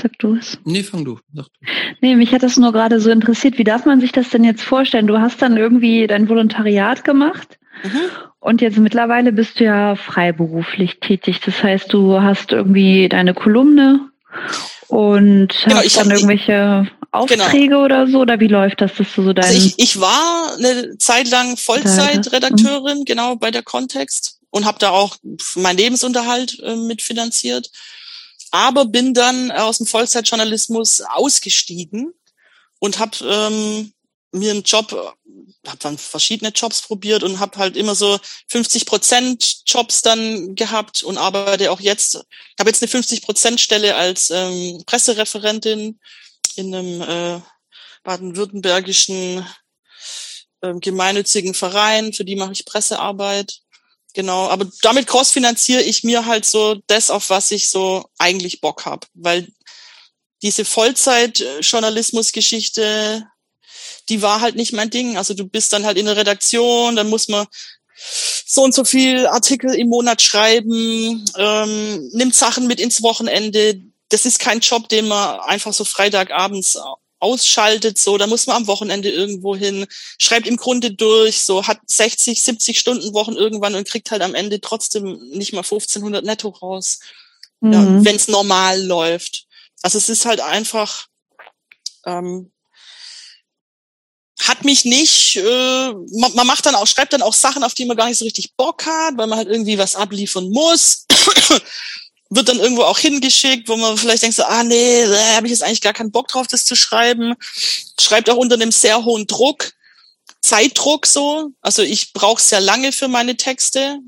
sag du es. Nee, fang du. Sag du. Nee, mich hat das nur gerade so interessiert. Wie darf man sich das denn jetzt vorstellen? Du hast dann irgendwie dein Volontariat gemacht. Mhm. Und jetzt mittlerweile bist du ja freiberuflich tätig. Das heißt, du hast irgendwie deine Kolumne und genau, hast dann irgendwelche Aufträge genau. oder so? Oder wie läuft das, dass du so dein... Also ich, ich war eine Zeit lang Vollzeitredakteurin, genau, bei der Kontext und habe da auch meinen Lebensunterhalt äh, mitfinanziert. Aber bin dann aus dem Vollzeitjournalismus ausgestiegen und habe ähm, mir einen Job, habe dann verschiedene Jobs probiert und habe halt immer so 50 Prozent Jobs dann gehabt und arbeite auch jetzt, habe jetzt eine 50 Prozent Stelle als ähm, Pressereferentin in einem äh, baden-württembergischen äh, gemeinnützigen Verein, für die mache ich Pressearbeit. Genau, aber damit crossfinanziere ich mir halt so das, auf was ich so eigentlich Bock habe, weil diese Vollzeit-Journalismus-Geschichte die war halt nicht mein Ding. Also du bist dann halt in der Redaktion, dann muss man so und so viel Artikel im Monat schreiben, ähm, nimmt Sachen mit ins Wochenende. Das ist kein Job, den man einfach so Freitagabends ausschaltet, so, da muss man am Wochenende irgendwo hin, schreibt im Grunde durch, so, hat 60, 70 Stunden Wochen irgendwann und kriegt halt am Ende trotzdem nicht mal 1500 netto raus, mhm. ja, wenn es normal läuft. Also es ist halt einfach, ähm, hat mich nicht, äh, man, man macht dann auch, schreibt dann auch Sachen, auf die man gar nicht so richtig Bock hat, weil man halt irgendwie was abliefern muss. Wird dann irgendwo auch hingeschickt, wo man vielleicht denkt so, ah nee, da habe ich jetzt eigentlich gar keinen Bock drauf, das zu schreiben. Schreibt auch unter einem sehr hohen Druck, Zeitdruck so. Also ich brauche sehr lange für meine Texte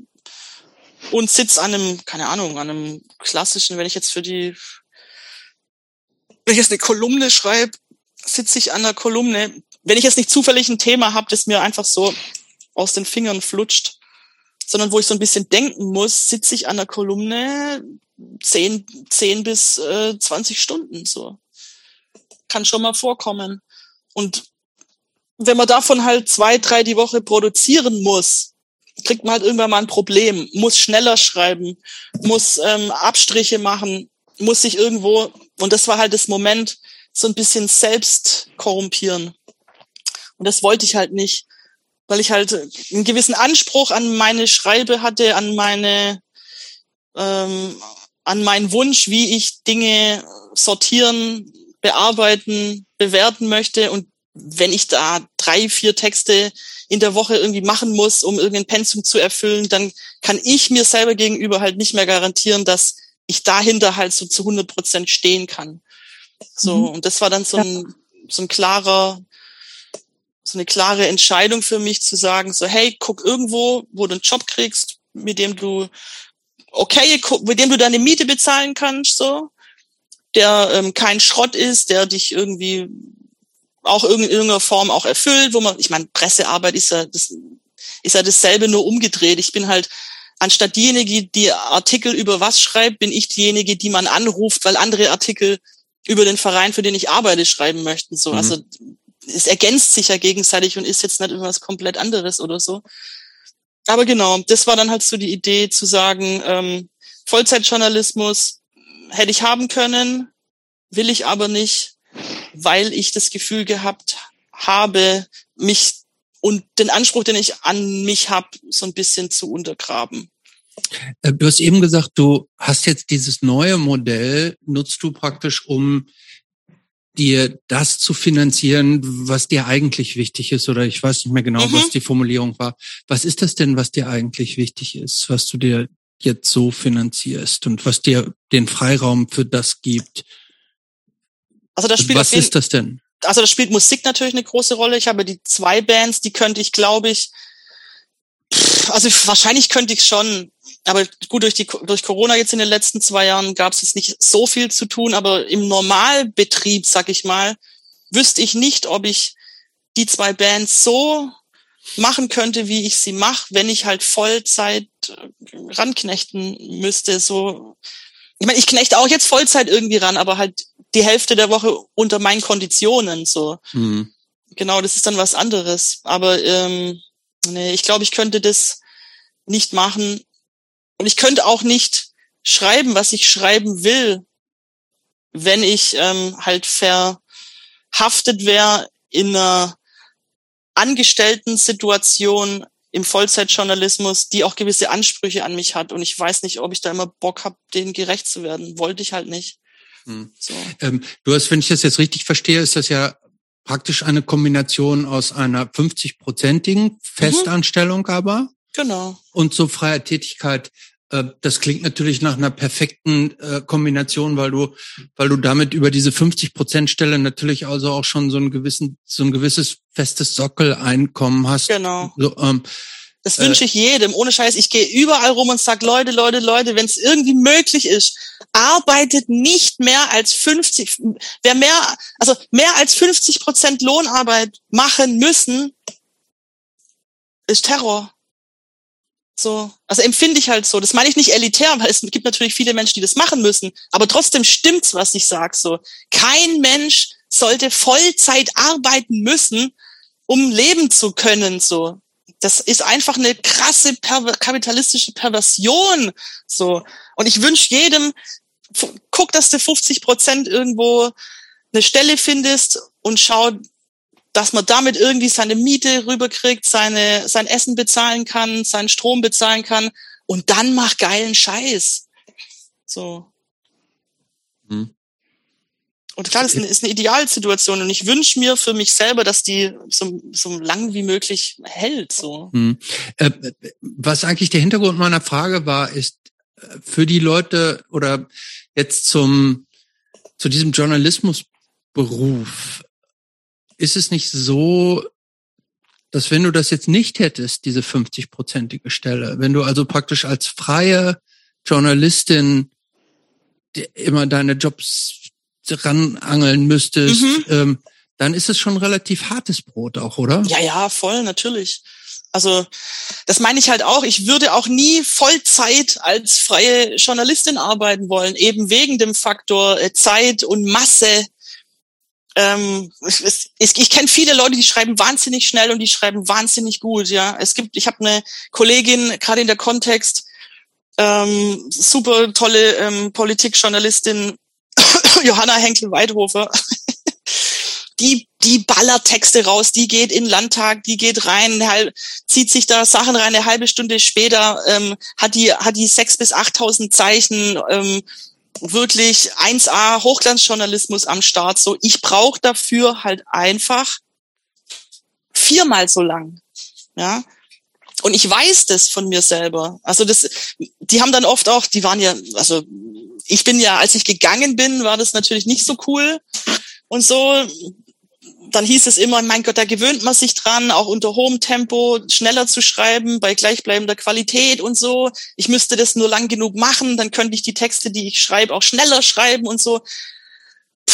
und sitz an einem, keine Ahnung, an einem klassischen, wenn ich jetzt für die, wenn ich jetzt eine Kolumne schreibe, sitze ich an der Kolumne wenn ich jetzt nicht zufällig ein Thema habe, das mir einfach so aus den Fingern flutscht, sondern wo ich so ein bisschen denken muss, sitze ich an der Kolumne zehn, zehn bis äh, 20 Stunden so. Kann schon mal vorkommen. Und wenn man davon halt zwei, drei die Woche produzieren muss, kriegt man halt irgendwann mal ein Problem, muss schneller schreiben, muss ähm, Abstriche machen, muss sich irgendwo, und das war halt das Moment, so ein bisschen selbst korrumpieren. Und das wollte ich halt nicht, weil ich halt einen gewissen Anspruch an meine Schreibe hatte, an meine, ähm, an meinen Wunsch, wie ich Dinge sortieren, bearbeiten, bewerten möchte. Und wenn ich da drei, vier Texte in der Woche irgendwie machen muss, um irgendein Pensum zu erfüllen, dann kann ich mir selber gegenüber halt nicht mehr garantieren, dass ich dahinter halt so zu 100 Prozent stehen kann. So, mhm. und das war dann so ein, so ein klarer so eine klare Entscheidung für mich zu sagen, so, hey, guck irgendwo, wo du einen Job kriegst, mit dem du okay, mit dem du deine Miete bezahlen kannst, so, der ähm, kein Schrott ist, der dich irgendwie auch in irgendeiner Form auch erfüllt, wo man, ich meine, Pressearbeit ist ja das ist ja dasselbe nur umgedreht. Ich bin halt anstatt diejenige, die Artikel über was schreibt, bin ich diejenige, die man anruft, weil andere Artikel über den Verein, für den ich arbeite, schreiben möchten. So, mhm. also es ergänzt sich ja gegenseitig und ist jetzt nicht irgendwas komplett anderes oder so. Aber genau, das war dann halt so die Idee zu sagen, ähm, Vollzeitjournalismus hätte ich haben können, will ich aber nicht, weil ich das Gefühl gehabt habe, mich und den Anspruch, den ich an mich habe, so ein bisschen zu untergraben. Äh, du hast eben gesagt, du hast jetzt dieses neue Modell, nutzt du praktisch, um dir das zu finanzieren, was dir eigentlich wichtig ist, oder ich weiß nicht mehr genau, mhm. was die Formulierung war. Was ist das denn, was dir eigentlich wichtig ist, was du dir jetzt so finanzierst und was dir den Freiraum für das gibt? Also das spielt was ist das denn? Also das spielt Musik natürlich eine große Rolle. Ich habe die zwei Bands, die könnte ich, glaube ich, also wahrscheinlich könnte ich schon aber gut, durch, die, durch Corona jetzt in den letzten zwei Jahren gab es jetzt nicht so viel zu tun, aber im Normalbetrieb, sag ich mal, wüsste ich nicht, ob ich die zwei Bands so machen könnte, wie ich sie mache, wenn ich halt Vollzeit äh, ranknechten müsste. So, ich meine, ich knechte auch jetzt Vollzeit irgendwie ran, aber halt die Hälfte der Woche unter meinen Konditionen. So, mhm. genau, das ist dann was anderes. Aber ähm, nee, ich glaube, ich könnte das nicht machen, und ich könnte auch nicht schreiben, was ich schreiben will, wenn ich ähm, halt verhaftet wäre in einer Angestellten-Situation im Vollzeitjournalismus, die auch gewisse Ansprüche an mich hat. Und ich weiß nicht, ob ich da immer Bock habe, denen gerecht zu werden. Wollte ich halt nicht. Hm. So. Ähm, du hast, wenn ich das jetzt richtig verstehe, ist das ja praktisch eine Kombination aus einer 50-prozentigen mhm. Festanstellung mhm. aber. Genau. Und so freier Tätigkeit äh, das klingt natürlich nach einer perfekten äh, Kombination, weil du, weil du damit über diese 50 Prozent Stelle natürlich also auch schon so ein gewissen, so ein gewisses festes Sockeleinkommen hast. Genau. So, ähm, das wünsche ich jedem. Ohne Scheiß. Ich gehe überall rum und sag, Leute, Leute, Leute, wenn es irgendwie möglich ist, arbeitet nicht mehr als 50, wer mehr, also mehr als 50 Prozent Lohnarbeit machen müssen, ist Terror. So, also empfinde ich halt so. Das meine ich nicht elitär, weil es gibt natürlich viele Menschen, die das machen müssen. Aber trotzdem stimmt's, was ich sag. So, kein Mensch sollte Vollzeit arbeiten müssen, um leben zu können. So, das ist einfach eine krasse perver kapitalistische Perversion. So, und ich wünsche jedem, guck, dass du 50 Prozent irgendwo eine Stelle findest und schau, dass man damit irgendwie seine Miete rüberkriegt, seine, sein Essen bezahlen kann, seinen Strom bezahlen kann und dann mach geilen Scheiß. So. Hm. Und klar, das ist eine, ist eine Idealsituation und ich wünsche mir für mich selber, dass die so, so lang wie möglich hält. So. Hm. Äh, was eigentlich der Hintergrund meiner Frage war, ist äh, für die Leute oder jetzt zum zu diesem Journalismusberuf ist es nicht so, dass wenn du das jetzt nicht hättest, diese 50-prozentige Stelle, wenn du also praktisch als freie Journalistin immer deine Jobs ranangeln müsstest, mhm. ähm, dann ist es schon relativ hartes Brot auch, oder? Ja, ja, voll, natürlich. Also das meine ich halt auch. Ich würde auch nie Vollzeit als freie Journalistin arbeiten wollen, eben wegen dem Faktor äh, Zeit und Masse ähm, ich, ich kenne viele Leute, die schreiben wahnsinnig schnell und die schreiben wahnsinnig gut. Ja, es gibt, ich habe eine Kollegin gerade in der Kontext, ähm, super tolle ähm, Politikjournalistin Johanna Henkel-Weidhofer. die, die ballert Texte raus, die geht in Landtag, die geht rein, halb, zieht sich da Sachen rein, eine halbe Stunde später ähm, hat die hat die sechs bis achttausend Zeichen, ähm, wirklich 1A Hochglanzjournalismus am Start. So, ich brauche dafür halt einfach viermal so lang. Ja. Und ich weiß das von mir selber. Also das, die haben dann oft auch, die waren ja, also ich bin ja, als ich gegangen bin, war das natürlich nicht so cool und so dann hieß es immer, mein Gott, da gewöhnt man sich dran, auch unter hohem Tempo schneller zu schreiben, bei gleichbleibender Qualität und so. Ich müsste das nur lang genug machen, dann könnte ich die Texte, die ich schreibe, auch schneller schreiben und so.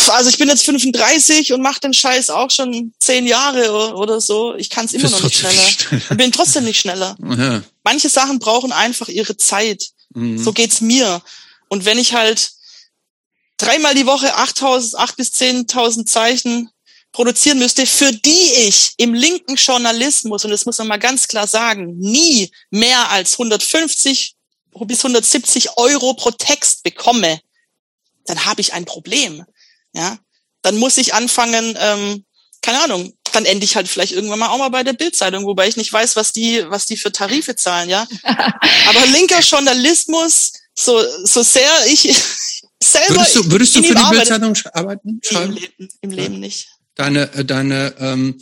Also ich bin jetzt 35 und mache den Scheiß auch schon zehn Jahre oder so. Ich kann es immer noch nicht schneller. Ich bin trotzdem nicht schneller. Ja. Manche Sachen brauchen einfach ihre Zeit. Mhm. So geht's mir. Und wenn ich halt dreimal die Woche 8.000, 8 bis 10.000 Zeichen produzieren müsste, für die ich im linken Journalismus, und das muss man mal ganz klar sagen, nie mehr als 150 bis 170 Euro pro Text bekomme, dann habe ich ein Problem. Ja, dann muss ich anfangen, ähm, keine Ahnung, dann ende ich halt vielleicht irgendwann mal auch mal bei der Bildzeitung, wobei ich nicht weiß, was die, was die für Tarife zahlen, ja. Aber linker Journalismus, so, so sehr ich selber. Würdest du, würdest du für die Bildzeitung arbeiten? Schreiben? Im Leben, im Leben nicht. Deine, äh, deine, ähm,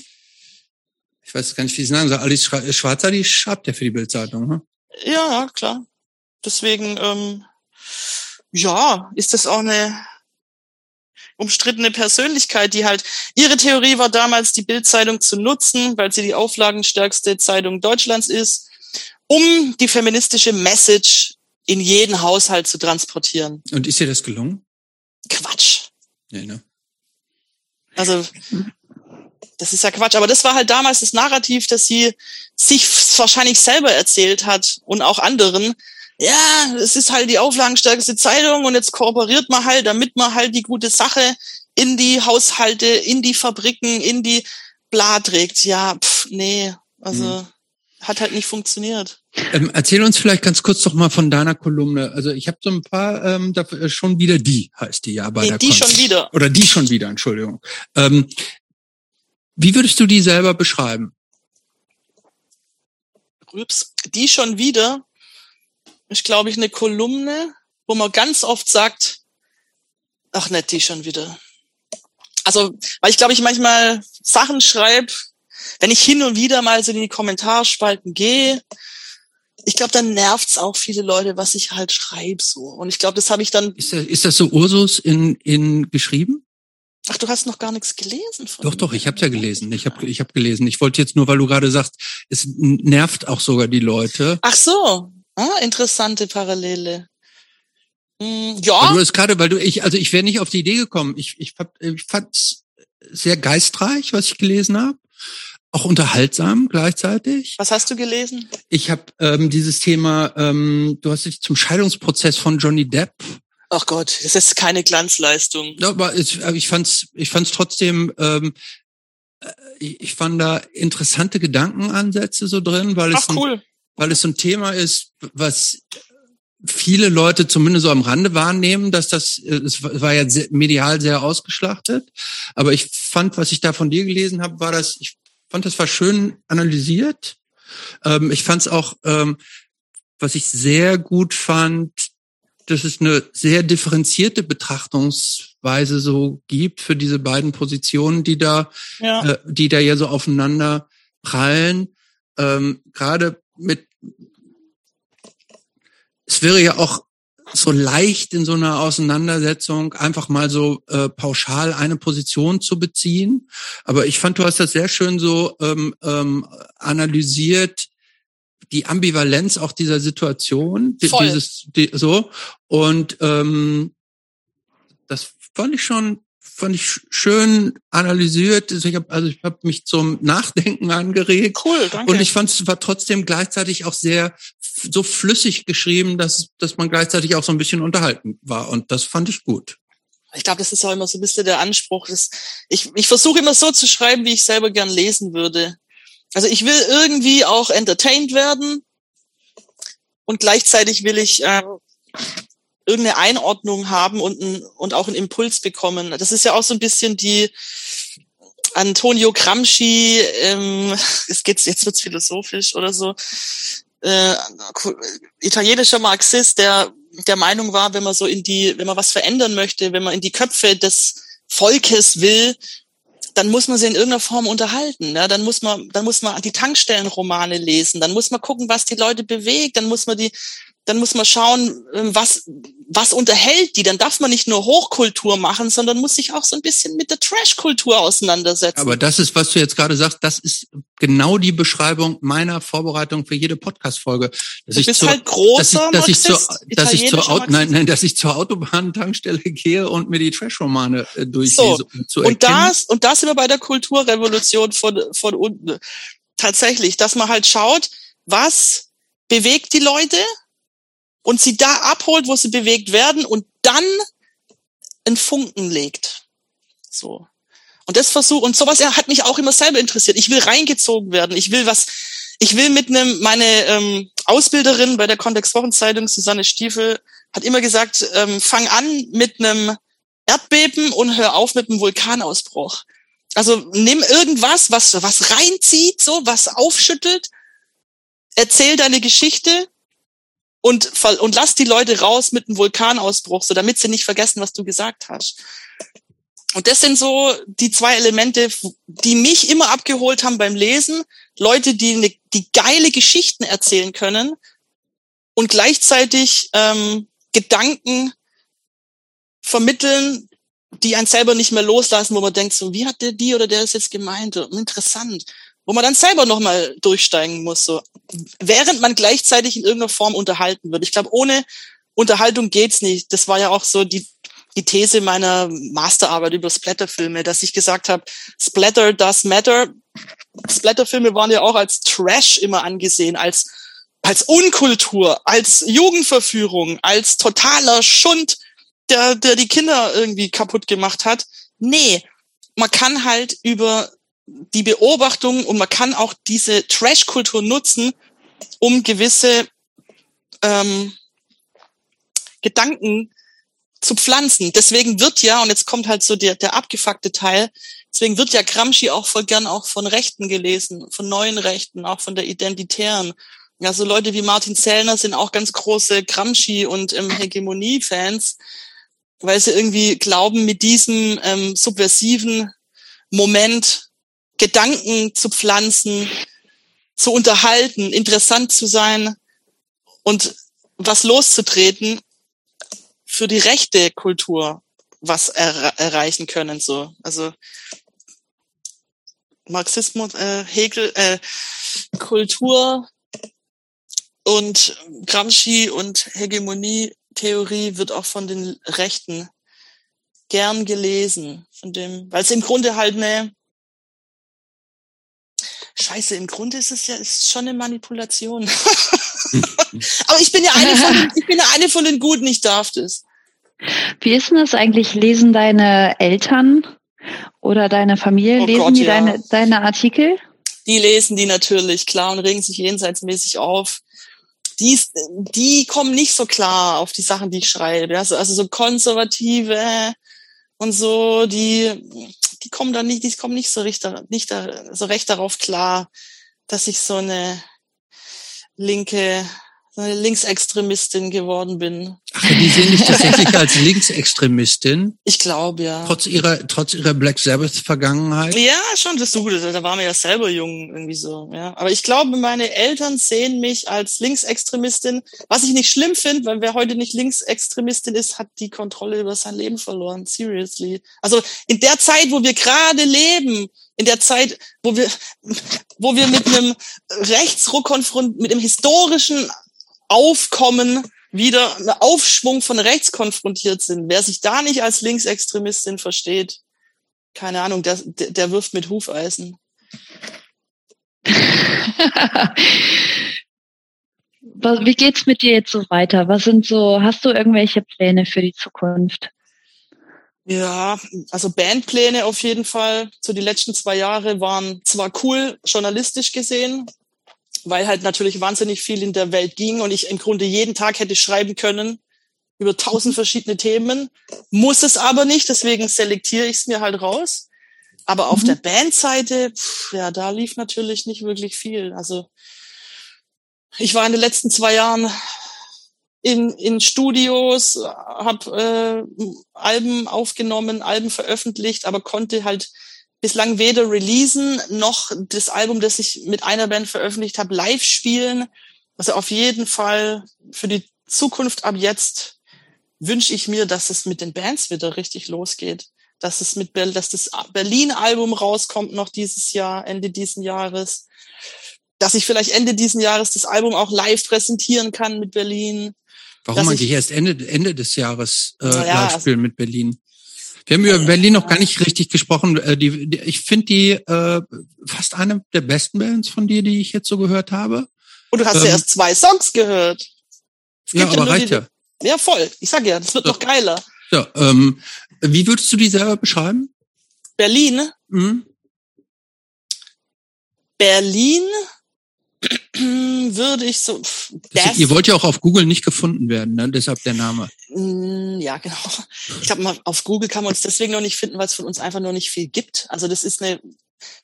ich weiß gar nicht, wie sie sagen, so Alice Schwarzer, die schreibt ja für die Bildzeitung, ne? Ja, klar. Deswegen, ähm, ja, ist das auch eine umstrittene Persönlichkeit, die halt, ihre Theorie war damals, die Bildzeitung zu nutzen, weil sie die auflagenstärkste Zeitung Deutschlands ist, um die feministische Message in jeden Haushalt zu transportieren. Und ist dir das gelungen? Quatsch. Nee, ne? Also, das ist ja Quatsch. Aber das war halt damals das Narrativ, dass sie sich wahrscheinlich selber erzählt hat und auch anderen. Ja, es ist halt die auflagenstärkste Zeitung und jetzt kooperiert man halt, damit man halt die gute Sache in die Haushalte, in die Fabriken, in die Bla trägt. Ja, pff, nee, also mhm. hat halt nicht funktioniert. Ähm, erzähl uns vielleicht ganz kurz doch mal von deiner Kolumne. Also ich habe so ein paar, ähm, dafür, äh, schon wieder die heißt die ja bei nee, der die Konst. schon wieder. Oder die schon wieder, Entschuldigung. Ähm, wie würdest du die selber beschreiben? Rübs, die schon wieder ist, glaube ich, eine Kolumne, wo man ganz oft sagt, ach nicht die schon wieder. Also, weil ich glaube, ich manchmal Sachen schreibe, wenn ich hin und wieder mal so in die Kommentarspalten gehe, ich glaube, dann nervt's auch viele Leute, was ich halt schreibe so. Und ich glaube, das habe ich dann. Ist das, ist das so Ursus in, in geschrieben? Ach, du hast noch gar nichts gelesen von Doch, doch, ich habe ja gelesen. Ich habe ich hab gelesen. Ich wollte jetzt nur, weil du gerade sagst, es nervt auch sogar die Leute. Ach so, ah, interessante Parallele. Hm, ja. Weil du es gerade, weil du ich, also ich wäre nicht auf die Idee gekommen. Ich, ich, ich fand sehr geistreich, was ich gelesen habe auch unterhaltsam gleichzeitig. Was hast du gelesen? Ich habe ähm, dieses Thema, ähm, du hast dich zum Scheidungsprozess von Johnny Depp. Ach Gott, das ist keine Glanzleistung. Ja, aber ich, fand's, ich fand's trotzdem, ähm, äh, ich, ich fand da interessante Gedankenansätze so drin, weil es, Ach, cool. ein, weil es so ein Thema ist, was viele Leute zumindest so am Rande wahrnehmen, dass das, äh, es war ja medial sehr ausgeschlachtet. Aber ich fand, was ich da von dir gelesen habe, war das, ich fand, das war schön analysiert. Ähm, ich fand es auch, ähm, was ich sehr gut fand, dass es eine sehr differenzierte Betrachtungsweise so gibt für diese beiden Positionen, die da, ja. äh, die da ja so aufeinander prallen. Ähm, Gerade mit, es wäre ja auch so leicht in so einer Auseinandersetzung einfach mal so äh, pauschal eine Position zu beziehen. Aber ich fand, du hast das sehr schön so ähm, ähm, analysiert, die Ambivalenz auch dieser Situation, Voll. dieses die, so und ähm, das fand ich schon fand ich schön analysiert. Also ich habe also ich habe mich zum Nachdenken angeregt. Cool, danke. Und ich fand es war trotzdem gleichzeitig auch sehr so flüssig geschrieben, dass dass man gleichzeitig auch so ein bisschen unterhalten war und das fand ich gut. Ich glaube, das ist auch immer so ein bisschen der Anspruch. Dass ich ich versuche immer so zu schreiben, wie ich selber gern lesen würde. Also ich will irgendwie auch entertained werden und gleichzeitig will ich äh, irgendeine Einordnung haben und, ein, und auch einen Impuls bekommen. Das ist ja auch so ein bisschen die Antonio Gramsci, ähm, es geht, jetzt wird's philosophisch oder so, äh, italienischer Marxist, der der Meinung war, wenn man so in die, wenn man was verändern möchte, wenn man in die Köpfe des Volkes will, dann muss man sie in irgendeiner Form unterhalten. Ja? Dann muss man, dann muss man die Tankstellenromane lesen, dann muss man gucken, was die Leute bewegt, dann muss man die dann muss man schauen, ähm, was, was unterhält die. Dann darf man nicht nur Hochkultur machen, sondern muss sich auch so ein bisschen mit der Trash-Kultur auseinandersetzen. Aber das ist, was du jetzt gerade sagst, das ist genau die Beschreibung meiner Vorbereitung für jede Podcast-Folge. Du bist zur, halt großer dass ich, dass ich zur, dass ich zur nein, nein, dass ich zur Autobahn-Tankstelle gehe und mir die Trash-Romane äh, durchlese. So. Zu und das, und das sind wir bei der Kulturrevolution von, von unten. Tatsächlich, dass man halt schaut, was bewegt die Leute, und sie da abholt, wo sie bewegt werden und dann einen Funken legt. So. Und das versuch und sowas hat mich auch immer selber interessiert. Ich will reingezogen werden. Ich will was, ich will mit einem, meine ähm, Ausbilderin bei der Kontextwochenzeitung, Susanne Stiefel, hat immer gesagt, ähm, fang an mit einem Erdbeben und hör auf mit einem Vulkanausbruch. Also nimm irgendwas, was, was reinzieht, so, was aufschüttelt, erzähl deine Geschichte und, und lass die Leute raus mit einem Vulkanausbruch, so damit sie nicht vergessen, was du gesagt hast. Und das sind so die zwei Elemente, die mich immer abgeholt haben beim Lesen. Leute, die, ne, die geile Geschichten erzählen können und gleichzeitig ähm, Gedanken vermitteln, die einen selber nicht mehr loslassen, wo man denkt, so, wie hat der die oder der es jetzt gemeint? Interessant. Wo man dann selber nochmal durchsteigen muss, so. Während man gleichzeitig in irgendeiner Form unterhalten wird. Ich glaube, ohne Unterhaltung geht's nicht. Das war ja auch so die, die These meiner Masterarbeit über Splatterfilme, dass ich gesagt habe, Splatter does matter. Splatterfilme waren ja auch als Trash immer angesehen, als, als Unkultur, als Jugendverführung, als totaler Schund, der, der die Kinder irgendwie kaputt gemacht hat. Nee, man kann halt über die Beobachtung und man kann auch diese Trash-Kultur nutzen, um gewisse ähm, Gedanken zu pflanzen. Deswegen wird ja, und jetzt kommt halt so der, der abgefuckte Teil, deswegen wird ja Gramsci auch voll gern auch von Rechten gelesen, von neuen Rechten, auch von der Identitären. Ja, so Leute wie Martin Zellner sind auch ganz große Gramsci- und ähm, Hegemonie-Fans, weil sie irgendwie glauben, mit diesem ähm, subversiven Moment Gedanken zu pflanzen, zu unterhalten, interessant zu sein und was loszutreten für die rechte Kultur was er erreichen können. So, also Marxismus, äh, Hegel, äh, Kultur und Gramsci und Hegemonie-Theorie wird auch von den Rechten gern gelesen, von dem, weil es im Grunde halt eine Scheiße, im Grunde ist es ja ist schon eine Manipulation. Aber ich bin ja eine von, ich bin ja eine von den Guten, ich darf das. Wie ist denn das eigentlich? Lesen deine Eltern oder deine Familie, oh lesen Gott, die ja. deine, deine Artikel? Die lesen die natürlich, klar, und regen sich jenseitsmäßig auf. Die, die kommen nicht so klar auf die Sachen, die ich schreibe. Also, also so konservative und so, die, die kommen da nicht, die kommen nicht so recht, nicht da, so recht darauf klar, dass ich so eine linke eine Linksextremistin geworden bin. Ach, die sehen dich tatsächlich als Linksextremistin? Ich glaube, ja. Trotz ihrer, trotz ihrer Black Sabbath-Vergangenheit? Ja, schon, das ist so gut. Da waren wir ja selber jung, irgendwie so, ja. Aber ich glaube, meine Eltern sehen mich als Linksextremistin, was ich nicht schlimm finde, weil wer heute nicht Linksextremistin ist, hat die Kontrolle über sein Leben verloren. Seriously. Also, in der Zeit, wo wir gerade leben, in der Zeit, wo wir, wo wir mit einem Rechtsruck konfrontiert, mit einem historischen Aufkommen wieder ein Aufschwung von rechts konfrontiert sind. Wer sich da nicht als Linksextremistin versteht, keine Ahnung, der, der, der wirft mit Hufeisen. Wie geht's mit dir jetzt so weiter? Was sind so, hast du irgendwelche Pläne für die Zukunft? Ja, also Bandpläne auf jeden Fall. So die letzten zwei Jahre waren zwar cool, journalistisch gesehen, weil halt natürlich wahnsinnig viel in der Welt ging und ich im Grunde jeden Tag hätte schreiben können über tausend verschiedene Themen. Muss es aber nicht, deswegen selektiere ich es mir halt raus. Aber auf mhm. der Bandseite, pff, ja, da lief natürlich nicht wirklich viel. Also ich war in den letzten zwei Jahren in, in Studios, habe äh, Alben aufgenommen, Alben veröffentlicht, aber konnte halt bislang weder releasen noch das Album, das ich mit einer Band veröffentlicht habe, live spielen. Also auf jeden Fall für die Zukunft ab jetzt wünsche ich mir, dass es mit den Bands wieder richtig losgeht. Dass es mit dass das Berlin-Album rauskommt noch dieses Jahr, Ende diesen Jahres. Dass ich vielleicht Ende diesen Jahres das Album auch live präsentieren kann mit Berlin. Warum eigentlich erst Ende, Ende des Jahres äh, ja, live spielen mit Berlin? Wir haben über Berlin noch gar nicht richtig gesprochen. Äh, die, die, ich finde die äh, fast eine der besten Bands von dir, die ich jetzt so gehört habe. Und du hast ähm, ja erst zwei Songs gehört. Ja, aber reicht ja. Ja, voll. Ich sag ja, das wird so. noch geiler. Ja, ähm, wie würdest du die selber beschreiben? Berlin. Mhm. Berlin würde ich so. Das, ihr wollt ja auch auf Google nicht gefunden werden, ne? deshalb der Name. Mm, ja, genau. Ich glaube, auf Google kann man uns deswegen noch nicht finden, weil es von uns einfach noch nicht viel gibt. Also das ist eine.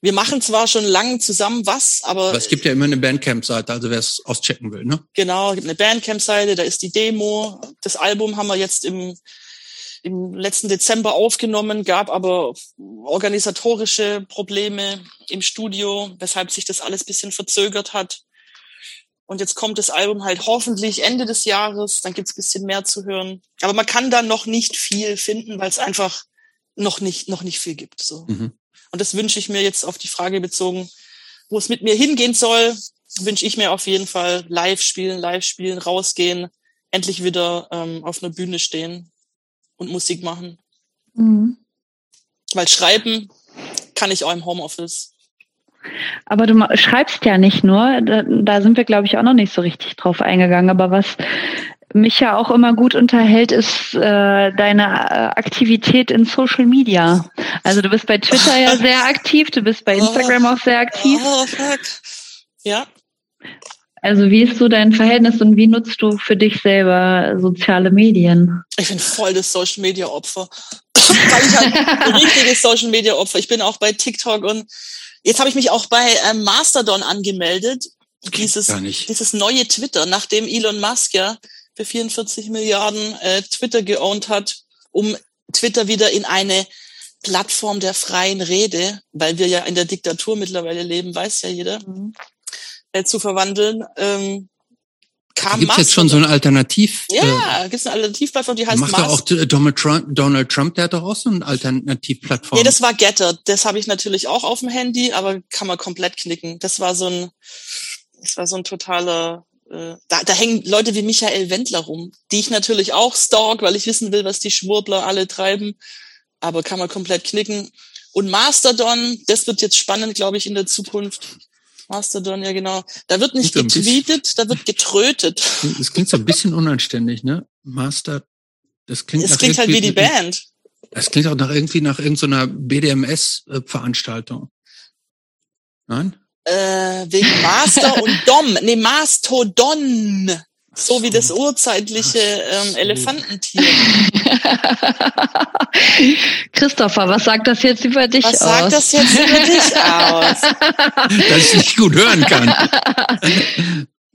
Wir machen zwar schon lange zusammen was, aber. Aber es gibt ja immer eine Bandcamp-Seite, also wer es auschecken will, ne? Genau, es gibt eine Bandcamp-Seite, da ist die Demo. Das Album haben wir jetzt im im letzten Dezember aufgenommen, gab aber organisatorische Probleme im Studio, weshalb sich das alles bisschen verzögert hat. Und jetzt kommt das Album halt hoffentlich Ende des Jahres, dann gibt's bisschen mehr zu hören. Aber man kann da noch nicht viel finden, weil es einfach noch nicht, noch nicht viel gibt. So. Mhm. Und das wünsche ich mir jetzt auf die Frage bezogen, wo es mit mir hingehen soll, wünsche ich mir auf jeden Fall live spielen, live spielen, rausgehen, endlich wieder ähm, auf einer Bühne stehen und Musik machen. Mhm. Weil schreiben kann ich auch im Homeoffice. Aber du schreibst ja nicht nur, da, da sind wir, glaube ich, auch noch nicht so richtig drauf eingegangen. Aber was mich ja auch immer gut unterhält, ist äh, deine äh, Aktivität in Social Media. Also du bist bei Twitter ja sehr aktiv, du bist bei Instagram auch sehr aktiv. Oh, fuck. Ja. Also wie ist so dein Verhältnis und wie nutzt du für dich selber soziale Medien? Ich bin voll das Social Media Opfer. Weil ich halt ein richtiges Social Media Opfer. Ich bin auch bei TikTok und jetzt habe ich mich auch bei ähm, Mastodon angemeldet. Dieses, dieses neue Twitter, nachdem Elon Musk ja für 44 Milliarden äh, Twitter geowned hat, um Twitter wieder in eine Plattform der freien Rede, weil wir ja in der Diktatur mittlerweile leben, weiß ja jeder. Mhm äh, zu verwandeln. Ähm, kam Gibt jetzt schon so eine Alternativ? Ja, äh, gibt eine Alternativplattform, die heißt Macht Mars. auch Donald Trump, Donald Trump, der hat doch auch so eine Alternativplattform. Nee, das war Getter. Das habe ich natürlich auch auf dem Handy, aber kann man komplett knicken. Das war so ein, das war so ein totaler äh, da, da hängen Leute wie Michael Wendler rum, die ich natürlich auch stalk, weil ich wissen will, was die Schwurbler alle treiben. Aber kann man komplett knicken. Und Mastodon, das wird jetzt spannend, glaube ich, in der Zukunft. Mastodon, ja genau. Da wird nicht getweetet, da wird getrötet. Das klingt so ein bisschen unanständig, ne? Master, das klingt, das klingt halt wie die Band. Das klingt auch nach irgendwie nach irgendeiner BDMS-Veranstaltung. Nein? Äh, wegen Master und Dom. Nee, Mastodon. So wie das urzeitliche ähm, Elefantentier. Christopher, was sagt das jetzt über dich was aus? Was sagt das jetzt über dich aus? Dass ich nicht gut hören kann.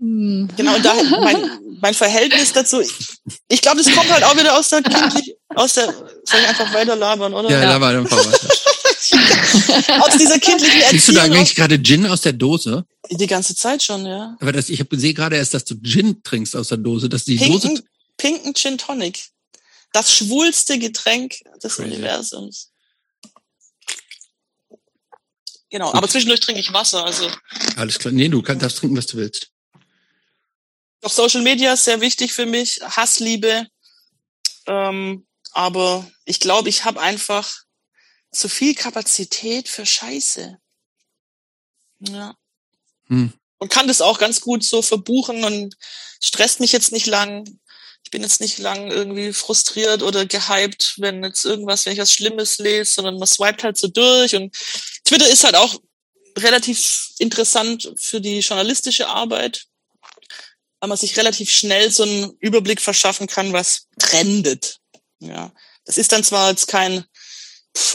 Hm. Genau, und da mein, mein Verhältnis dazu, ich, ich glaube, das kommt halt auch wieder aus der kindlich, aus der, soll ich einfach weiter labern, oder? Ja, ja. laber einfach weiter. Aus dieser kindlichen Erziehung. Siehst du da eigentlich gerade Gin aus der Dose? Die ganze Zeit schon, ja. Aber das, ich habe gesehen gerade erst, dass du Gin trinkst aus der Dose, dass die pinken, Dose. Pinken Gin Tonic. Das schwulste Getränk des Crazy. Universums. Genau, Gut. aber zwischendurch trinke ich Wasser, also. Alles klar. Nee, du kannst das trinken, was du willst. Doch Social Media ist sehr wichtig für mich, Hassliebe. Ähm, aber ich glaube, ich habe einfach zu viel Kapazität für Scheiße. Ja. Hm. Und kann das auch ganz gut so verbuchen und stresst mich jetzt nicht lang. Ich bin jetzt nicht lang irgendwie frustriert oder gehypt, wenn jetzt irgendwas, wenn ich was Schlimmes lese, sondern man swiped halt so durch. Und Twitter ist halt auch relativ interessant für die journalistische Arbeit, weil man sich relativ schnell so einen Überblick verschaffen kann, was trendet. Ja, das ist dann zwar jetzt kein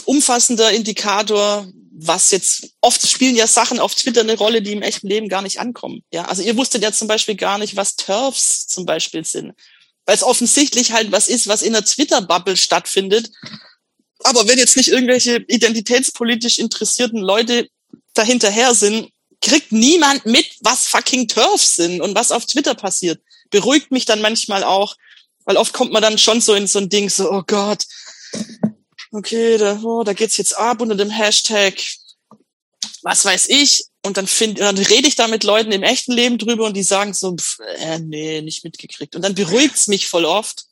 umfassender Indikator, was jetzt oft spielen ja Sachen auf Twitter eine Rolle, die im echten Leben gar nicht ankommen. Ja, also ihr wusstet ja zum Beispiel gar nicht, was Turfs zum Beispiel sind, weil es offensichtlich halt was ist, was in der Twitter-Bubble stattfindet. Aber wenn jetzt nicht irgendwelche identitätspolitisch interessierten Leute dahinterher sind, kriegt niemand mit, was fucking Turfs sind und was auf Twitter passiert. Beruhigt mich dann manchmal auch, weil oft kommt man dann schon so in so ein Ding, so, oh Gott, okay, da, oh, da geht's jetzt ab unter dem Hashtag, was weiß ich. Und dann, find, dann rede ich da mit Leuten im echten Leben drüber und die sagen so, pff, äh, nee, nicht mitgekriegt. Und dann beruhigt's mich voll oft,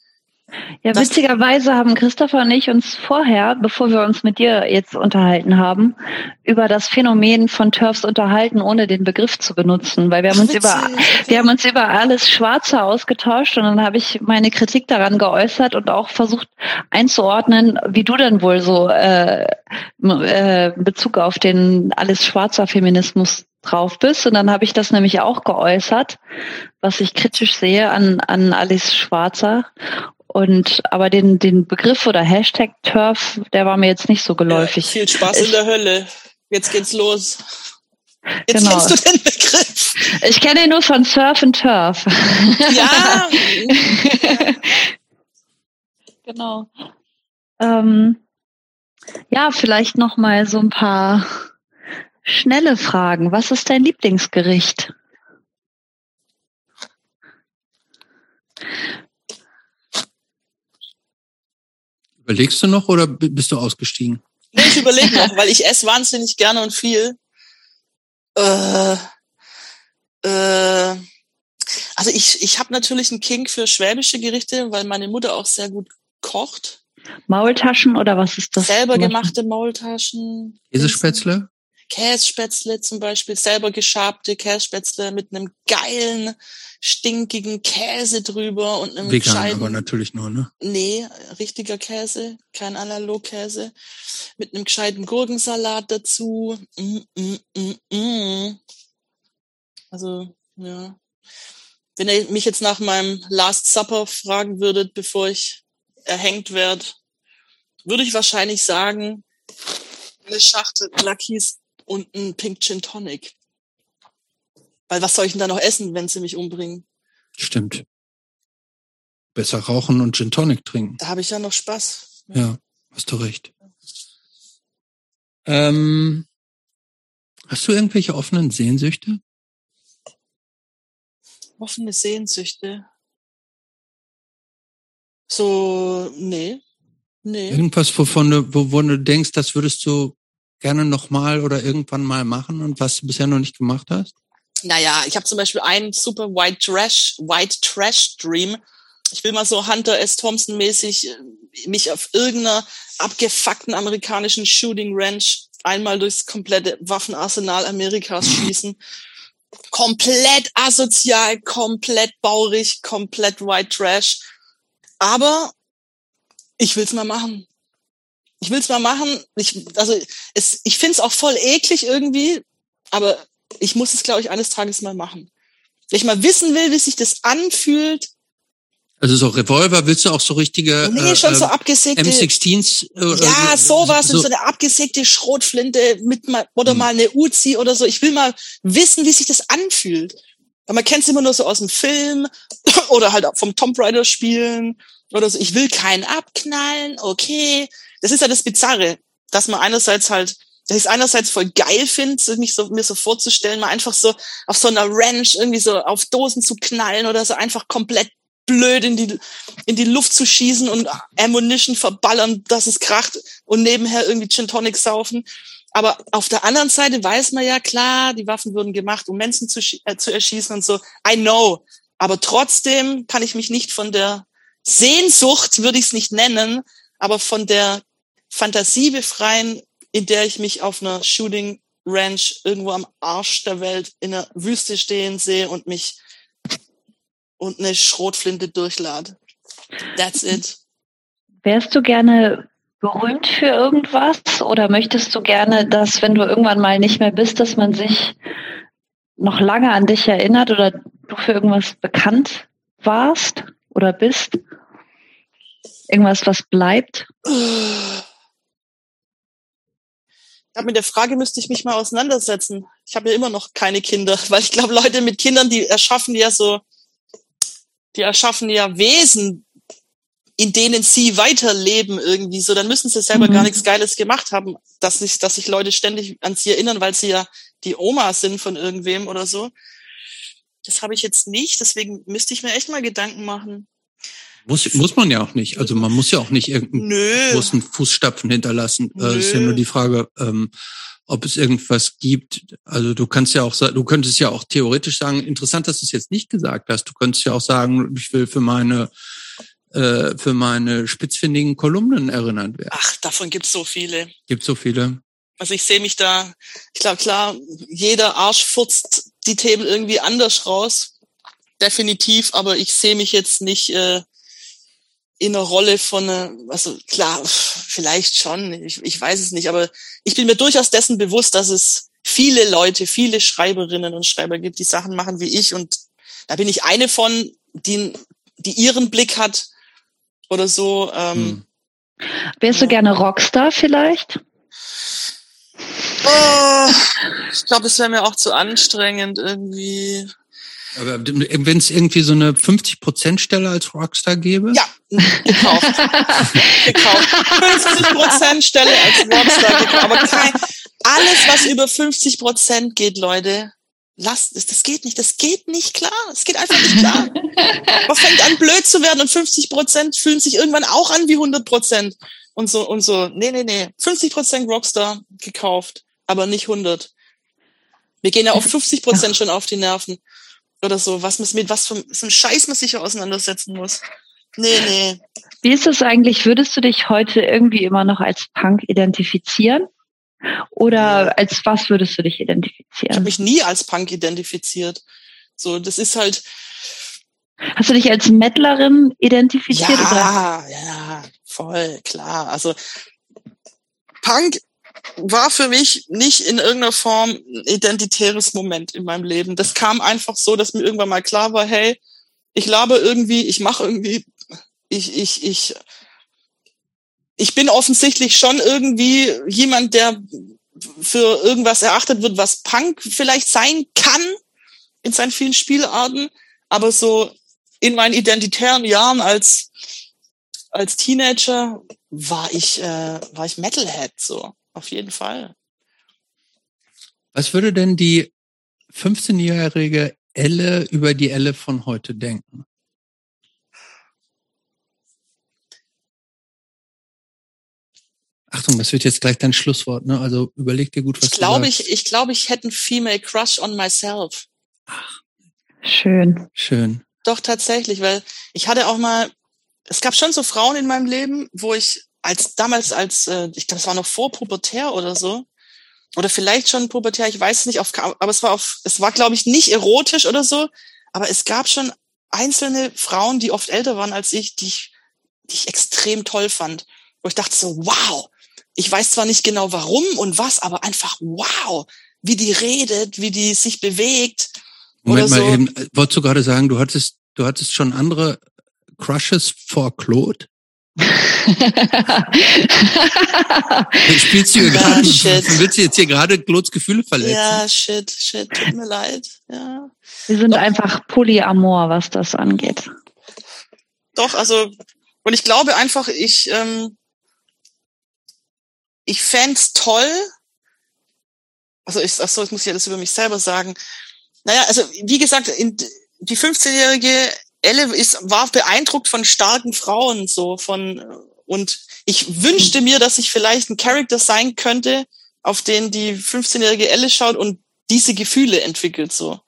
Ja, witzigerweise haben Christopher und ich uns vorher, bevor wir uns mit dir jetzt unterhalten haben, über das Phänomen von Turfs unterhalten, ohne den Begriff zu benutzen, weil wir haben uns über, wir haben uns über alles Schwarze ausgetauscht und dann habe ich meine Kritik daran geäußert und auch versucht einzuordnen, wie du denn wohl so äh, äh, Bezug auf den alles schwarzer Feminismus drauf bist. Und dann habe ich das nämlich auch geäußert, was ich kritisch sehe an, an Alice Schwarzer. Und aber den, den Begriff oder Hashtag Turf, der war mir jetzt nicht so geläufig. Ja, viel Spaß ich, in der Hölle. Jetzt geht's los. Jetzt genau. kennst du den Begriff. Ich kenne ihn nur von Surf and Turf. Ja. genau. Ähm, ja, vielleicht noch mal so ein paar schnelle Fragen. Was ist dein Lieblingsgericht? Überlegst du noch oder bist du ausgestiegen? Nee, ich überlege noch, weil ich esse wahnsinnig gerne und viel. Äh, äh, also ich, ich habe natürlich einen King für schwäbische Gerichte, weil meine Mutter auch sehr gut kocht. Maultaschen oder was ist das? Selber gemachte Maultaschen. Käsespätzle? Kässpätzle zum Beispiel, selber geschabte Kässpätzle mit einem geilen, stinkigen Käse drüber und einem Vegan, gescheiten, aber natürlich nur, ne? Nee, richtiger Käse, kein Analogkäse. Mit einem gescheiten Gurkensalat dazu. Mm, mm, mm, mm. Also, ja. Wenn ihr mich jetzt nach meinem Last Supper fragen würdet, bevor ich erhängt werde, würde ich wahrscheinlich sagen, eine Schachtel Lucky's und ein Pink Gin Tonic. Weil was soll ich denn da noch essen, wenn sie mich umbringen? Stimmt. Besser rauchen und Gin Tonic trinken. Da habe ich ja noch Spaß. Ja, hast du recht. Ähm, hast du irgendwelche offenen Sehnsüchte? Offene Sehnsüchte? So, nee. Nee. Irgendwas, wovon du, wovon du denkst, das würdest du gerne nochmal oder irgendwann mal machen und was du bisher noch nicht gemacht hast? Naja, ich habe zum Beispiel einen super White Trash, White Trash Dream. Ich will mal so Hunter S. Thompson mäßig äh, mich auf irgendeiner abgefuckten amerikanischen Shooting Ranch einmal durchs komplette Waffenarsenal Amerikas schießen. komplett asozial, komplett baurig, komplett White Trash. Aber ich will's mal machen ich will es mal machen. Ich, also es, ich finde es auch voll eklig irgendwie, aber ich muss es, glaube ich, eines Tages mal machen. Wenn ich mal wissen will, wie sich das anfühlt. Also so Revolver, willst du auch so richtige Nee, schon äh, so abgesägte M16s? Äh, ja, sowas, so, so eine abgesägte Schrotflinte mit mal, oder hm. mal eine Uzi oder so. Ich will mal wissen, wie sich das anfühlt. Weil man kennt es immer nur so aus dem Film oder halt vom Tomb Raider spielen oder so. Ich will keinen abknallen, okay das ist ja das Bizarre, dass man einerseits halt, dass ich es einerseits voll geil finde, mich so, mir so vorzustellen, mal einfach so auf so einer Ranch irgendwie so auf Dosen zu knallen oder so einfach komplett blöd in die, in die Luft zu schießen und Ammunition verballern, dass es kracht und nebenher irgendwie Gin Tonic saufen. Aber auf der anderen Seite weiß man ja klar, die Waffen wurden gemacht, um Menschen zu, äh, zu erschießen und so. I know. Aber trotzdem kann ich mich nicht von der Sehnsucht, würde ich es nicht nennen, aber von der Fantasie befreien, in der ich mich auf einer Shooting Ranch irgendwo am Arsch der Welt in der Wüste stehen sehe und mich und eine Schrotflinte durchlade. That's it. Wärst du gerne berühmt für irgendwas oder möchtest du gerne, dass wenn du irgendwann mal nicht mehr bist, dass man sich noch lange an dich erinnert oder du für irgendwas bekannt warst oder bist? Irgendwas, was bleibt? Ja, mit der Frage müsste ich mich mal auseinandersetzen. Ich habe ja immer noch keine Kinder, weil ich glaube, Leute mit Kindern, die erschaffen ja so, die erschaffen ja Wesen, in denen sie weiterleben irgendwie so, dann müssen sie selber mhm. gar nichts Geiles gemacht haben, dass sich, dass sich Leute ständig an sie erinnern, weil sie ja die Oma sind von irgendwem oder so. Das habe ich jetzt nicht, deswegen müsste ich mir echt mal Gedanken machen. Muss, muss man ja auch nicht. Also man muss ja auch nicht irgendeinen Nö. großen Fußstapfen hinterlassen. Nö. Äh, ist ja nur die Frage, ähm, ob es irgendwas gibt. Also du kannst ja auch du könntest ja auch theoretisch sagen, interessant, dass du es jetzt nicht gesagt hast. Du könntest ja auch sagen, ich will für meine äh, für meine spitzfindigen Kolumnen erinnert werde. Ach, davon gibt's so viele. Gibt so viele. Also ich sehe mich da, ich glaube klar, jeder Arsch furzt die Themen irgendwie anders raus. Definitiv, aber ich sehe mich jetzt nicht äh, in einer Rolle von, also klar, vielleicht schon, ich, ich weiß es nicht, aber ich bin mir durchaus dessen bewusst, dass es viele Leute, viele Schreiberinnen und Schreiber gibt, die Sachen machen wie ich und da bin ich eine von, die, die ihren Blick hat oder so. Ähm, hm. Wärst du gerne Rockstar vielleicht? Oh, ich glaube, es wäre mir auch zu anstrengend irgendwie. Aber wenn es irgendwie so eine 50%-Stelle als Rockstar gäbe? Ja, gekauft. gekauft. 50% Stelle als Rockstar gekauft. Aber kein, alles, was über 50% geht, Leute, lasst es, das geht nicht, das geht nicht klar. Es geht einfach nicht klar. Man fängt an blöd zu werden und 50% fühlen sich irgendwann auch an wie 100% und so und so. Nee, nee, nee. 50% Rockstar gekauft, aber nicht 100. Wir gehen ja auf 50% schon auf die Nerven oder so, was mit was für so ein Scheiß man sich auseinandersetzen muss. Nee, nee. Wie ist es eigentlich, würdest du dich heute irgendwie immer noch als Punk identifizieren? Oder als was würdest du dich identifizieren? Ich habe mich nie als Punk identifiziert. So, das ist halt. Hast du dich als Mettlerin identifiziert? Ja, oder? ja, voll, klar. Also Punk war für mich nicht in irgendeiner Form ein identitäres Moment in meinem Leben. Das kam einfach so, dass mir irgendwann mal klar war, hey, ich laber irgendwie, ich mache irgendwie, ich, ich, ich, ich bin offensichtlich schon irgendwie jemand, der für irgendwas erachtet wird, was Punk vielleicht sein kann in seinen vielen Spielarten, aber so in meinen identitären Jahren als als Teenager war ich äh, war ich Metalhead so auf jeden Fall. Was würde denn die 15-jährige Elle über die Elle von heute denken? Achtung, das wird jetzt gleich dein Schlusswort, ne? Also überleg dir gut, was ich glaube, ich, ich glaube, ich hätte ein Female Crush on myself. Ach. Schön. Schön. Doch, tatsächlich, weil ich hatte auch mal, es gab schon so Frauen in meinem Leben, wo ich als damals als, äh, ich glaube, es war noch vor pubertär oder so, oder vielleicht schon pubertär, ich weiß es nicht, auf, aber es war auf, es war, glaube ich, nicht erotisch oder so, aber es gab schon einzelne Frauen, die oft älter waren als ich, die ich, die ich extrem toll fand. Wo ich dachte so, wow, ich weiß zwar nicht genau warum und was, aber einfach wow, wie die redet, wie die sich bewegt. Moment mal eben, wolltest du gerade sagen, du hattest, du hattest schon andere Crushes vor Claude? Spielst du hier gerade, willst du jetzt hier gerade Claudes Gefühle verletzen? Ja, shit, shit, tut mir leid, ja. Wir sind Doch. einfach polyamor, was das angeht. Doch, also, und ich glaube einfach, ich, ähm, ich fände toll, also ich, ach so, jetzt muss ich ja das über mich selber sagen. Naja, also wie gesagt, in, die 15-jährige Elle ist, war beeindruckt von starken Frauen, so von, und ich wünschte mir, dass ich vielleicht ein Charakter sein könnte, auf den die 15-jährige Elle schaut und diese Gefühle entwickelt, so.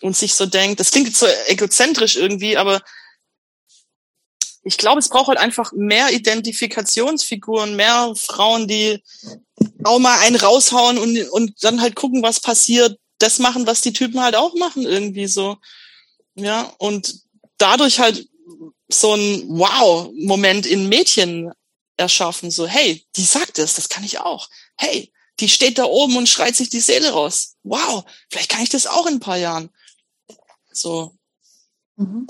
Und sich so denkt, das klingt so egozentrisch irgendwie, aber ich glaube, es braucht halt einfach mehr Identifikationsfiguren, mehr Frauen, die auch mal einen raushauen und, und dann halt gucken, was passiert. Das machen, was die Typen halt auch machen, irgendwie so. Ja, und dadurch halt so ein Wow-Moment in Mädchen erschaffen. So, hey, die sagt es, das kann ich auch. Hey, die steht da oben und schreit sich die Seele raus. Wow, vielleicht kann ich das auch in ein paar Jahren. So. Mhm.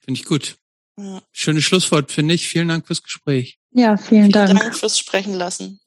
Finde ich gut. Ja. Schönes Schlusswort, finde ich. Vielen Dank fürs Gespräch. Ja, vielen, vielen Dank. Dank fürs Sprechen lassen.